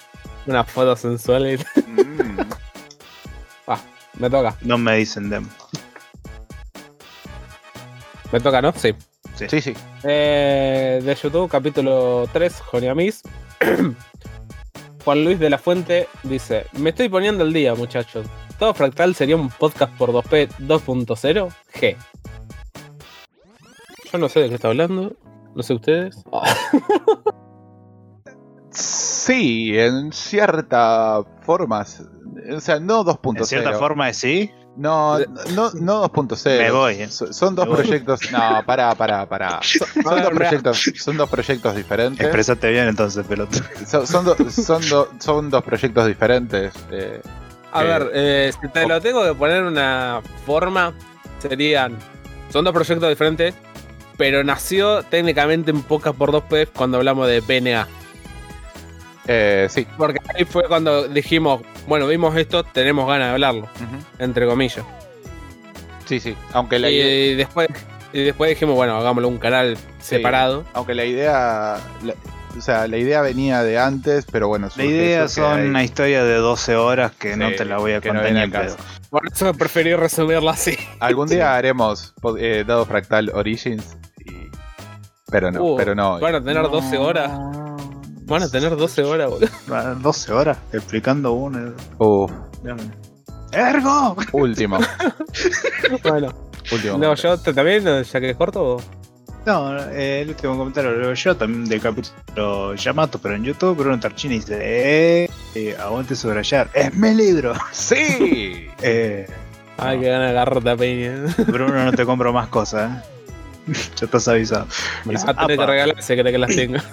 Una foto sensual. y- Mm. Ah, me toca. No me dicen dem. Me toca, ¿no? Sí. Sí, sí. Eh, de YouTube, capítulo 3, Joniamis. Juan Luis de la Fuente dice: Me estoy poniendo el día, muchachos. ¿Todo fractal sería un podcast por 2P 2.0? G. Yo no sé de qué está hablando. No sé ustedes. Sí, en cierta forma. O sea, no 2.0. En cierta forma sí. No, no, no 2.0. Me voy, eh. So- Son dos Me voy. proyectos. No, pará, pará, pará. Son dos proyectos, son dos proyectos diferentes. Expresate bien entonces, pelota. Son, son, do- son, do- son dos proyectos diferentes. eh, A Eh, ver, eh, si te lo tengo que poner una forma, serían. Son dos proyectos diferentes, pero nació técnicamente en Podcast por 2P cuando hablamos de PNA. Eh, sí. Porque ahí fue cuando dijimos, bueno, vimos esto, tenemos ganas de hablarlo, entre comillas. Sí, sí. Aunque la, idea, Y después, y después dijimos, bueno, hagámoslo un canal separado. aunque la idea. la- o sea, la idea venía de antes, pero bueno. La idea son hay- una historia de 12 horas que no te la voy a no contar pedo. caso. Por eso preferí resumirla así. Algún día haremos eh, Dado Fractal Origins. y- Pero no, Uh, pero no. Van a tener 12 horas. Van a tener 12 horas, boludo. Ah, 12 horas explicando uno. Uf, ¡Ergo! último. Bueno, último. no, yo también, ya que es corto. No, eh, el último comentario lo yo también del capítulo Yamato, pero en YouTube Bruno Tarchini dice, eh, eh, aguante subrayar, es mi libro. ¡Sí! Eh, Ay, que gana agarrarte a peña. Bruno, no te compro más cosas, ¿eh? ya estás avisado. Me las Dice, va a tener que "Apa". regalar si cree que las tenga.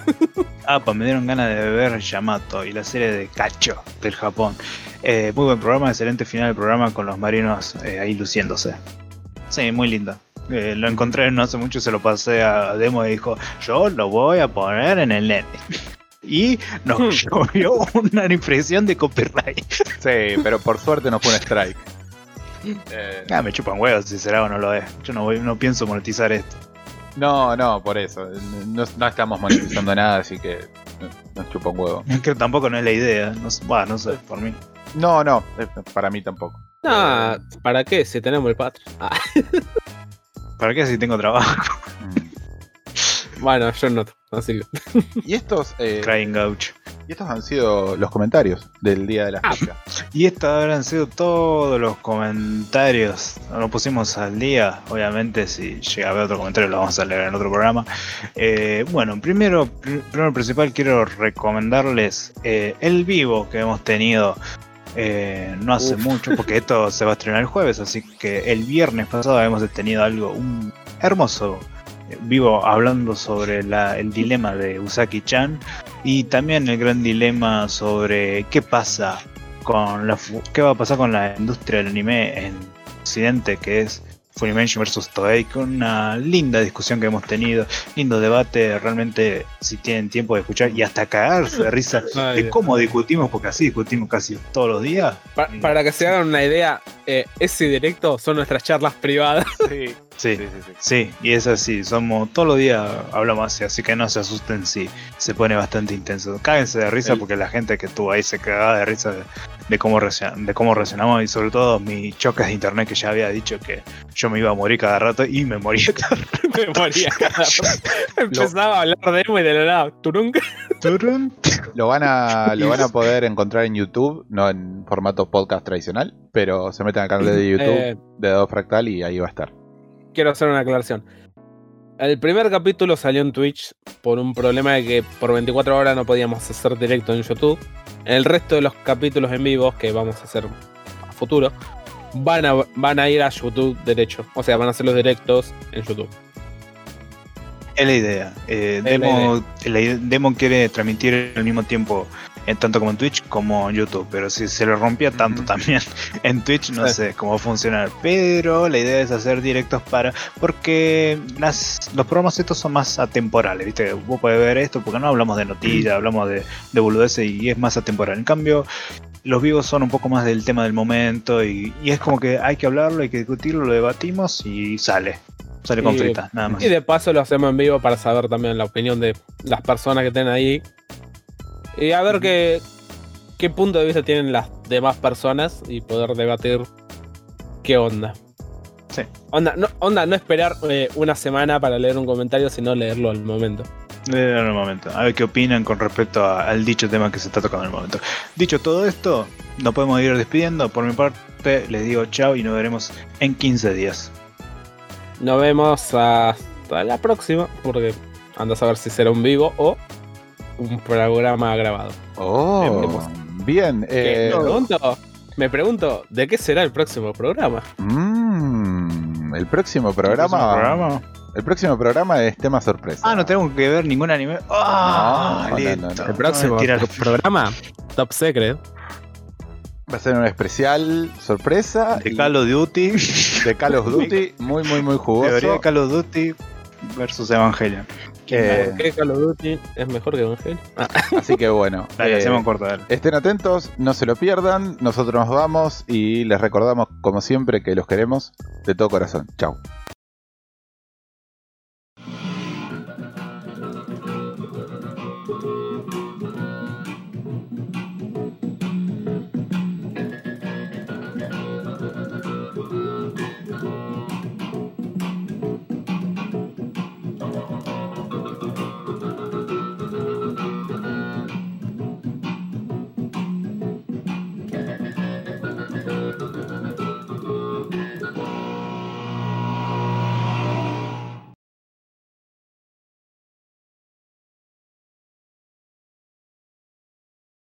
Pues me dieron ganas de ver Yamato y la serie de Cacho del Japón. Eh, muy buen programa, excelente final del programa con los marinos eh, ahí luciéndose. Sí, muy linda. Eh, lo encontré no hace mucho, se lo pasé a Demo y dijo, yo lo voy a poner en el net. Y nos llovió una impresión de copyright. Sí, pero por suerte no fue un strike. Eh, Ah, me chupan huevos si será o no lo es. Yo no, voy, no pienso monetizar esto. no, no, por eso. No, no estamos monetizando nada, así que no- nos chupa un huevo. Que tampoco no es la idea. No, sé- bah, no sé, por mí. No, no, eh, para mí tampoco. No, ¿para qué? Si tenemos el Patreon. Ah, ¿Para qué si tengo trabajo? Bueno, yo no. Así que. Y estos, eh, Crying Gaucho. y estos han sido los comentarios del día de la Ah. fecha. Y estos habrán sido todos los comentarios. Nos pusimos al día. Obviamente, si llega a haber otro comentario, lo vamos a leer en otro programa. Eh, bueno, primero, pr- primero principal, quiero recomendarles eh, el vivo que hemos tenido. eh, no hace Uf. mucho, porque esto se va a estrenar el jueves, así que el viernes pasado hemos tenido algo, un hermoso vivo hablando sobre la- el dilema de Usaki-chan y también el gran dilema sobre qué pasa con la qué va a pasar con la industria del anime en Occidente, que es Funimation versus Toei, con una linda discusión que hemos tenido, lindo debate, realmente si tienen tiempo de escuchar y hasta cagarse de risa Ay, de cómo discutimos, porque así discutimos casi todos los días. Pa- para que se hagan una idea, eh, ese directo son nuestras charlas privadas. Sí, Sí, sí, sí. sí. sí, y es así, somos todos los días hablamos así, así que no se asusten si se pone bastante intenso. Cáguense de risa El- porque la gente que estuvo ahí se cagaba de risa de, de cómo reaccion- de cómo reaccionamos y sobre todo mis choques de internet que ya había dicho que yo me iba a morir cada rato y me moría cada Me moría cada rato. Empezaba a hablar de emo y de la nada. Turunk. rato. Lo van a lo van a poder encontrar en YouTube, no en formato podcast tradicional, pero se meten al canal de YouTube Eh, de Dado Fractal y ahí va a estar. Quiero hacer una aclaración. El primer capítulo salió en Twitch por un problema de que por 24 horas no podíamos hacer directo en YouTube. El resto de los capítulos en vivo que vamos a hacer a futuro van a, van a ir a YouTube derecho. O sea, van a hacer los directos en YouTube. Es la idea. Eh, Demo, la ide- Demo quiere transmitir al mismo tiempo, tanto como en Twitch como en YouTube. Pero si se le rompía tanto también en Twitch, no Sí. sé cómo funcionar. Pero la idea es hacer directos para. Porque las, los programas estos son más atemporales, ¿viste? Vos podés ver esto porque no hablamos de noticias, hablamos de, de boludeces y es más atemporal. En cambio. Los vivos son un poco más del tema del momento y, y es como que hay que hablarlo, hay que discutirlo, lo debatimos y sale. Sale con fritas, nada más. Y de paso lo hacemos en vivo para saber también la opinión de las personas que estén ahí. Y a ver qué, qué punto de vista tienen las demás personas y poder debatir qué onda. Sí. Onda, no, onda, no esperar eh, una semana para leer un comentario, sino leerlo al momento. En el momento. A ver qué opinan con respecto a- al dicho tema que se está tocando en el momento. Dicho todo esto, nos podemos ir despidiendo. Por mi parte, les digo chao y nos veremos en 15 días. Nos vemos hasta la próxima, porque andas a ver si será un vivo o un programa grabado. Oh, bien. Que eh, me, pregunto, me pregunto, ¿de qué será el próximo programa? mm, el próximo programa. ¿El programa? El próximo programa es tema sorpresa. Ah, no tenemos que ver ningún anime. No, no, listo. no, no. El próximo programa, Top Secret. Va a ser un especial sorpresa. De Call of Duty. de Call of Duty. Muy, muy, muy jugoso. Teoría de Call of Duty versus Evangelion. Eh, ¿Por qué Call of Duty es mejor que Evangelion? Ah, así que bueno. Dale, eh, hacemos corto, dale. Estén atentos, no se lo pierdan. Nosotros nos vamos y les recordamos, como siempre, que los queremos de todo corazón. Chao.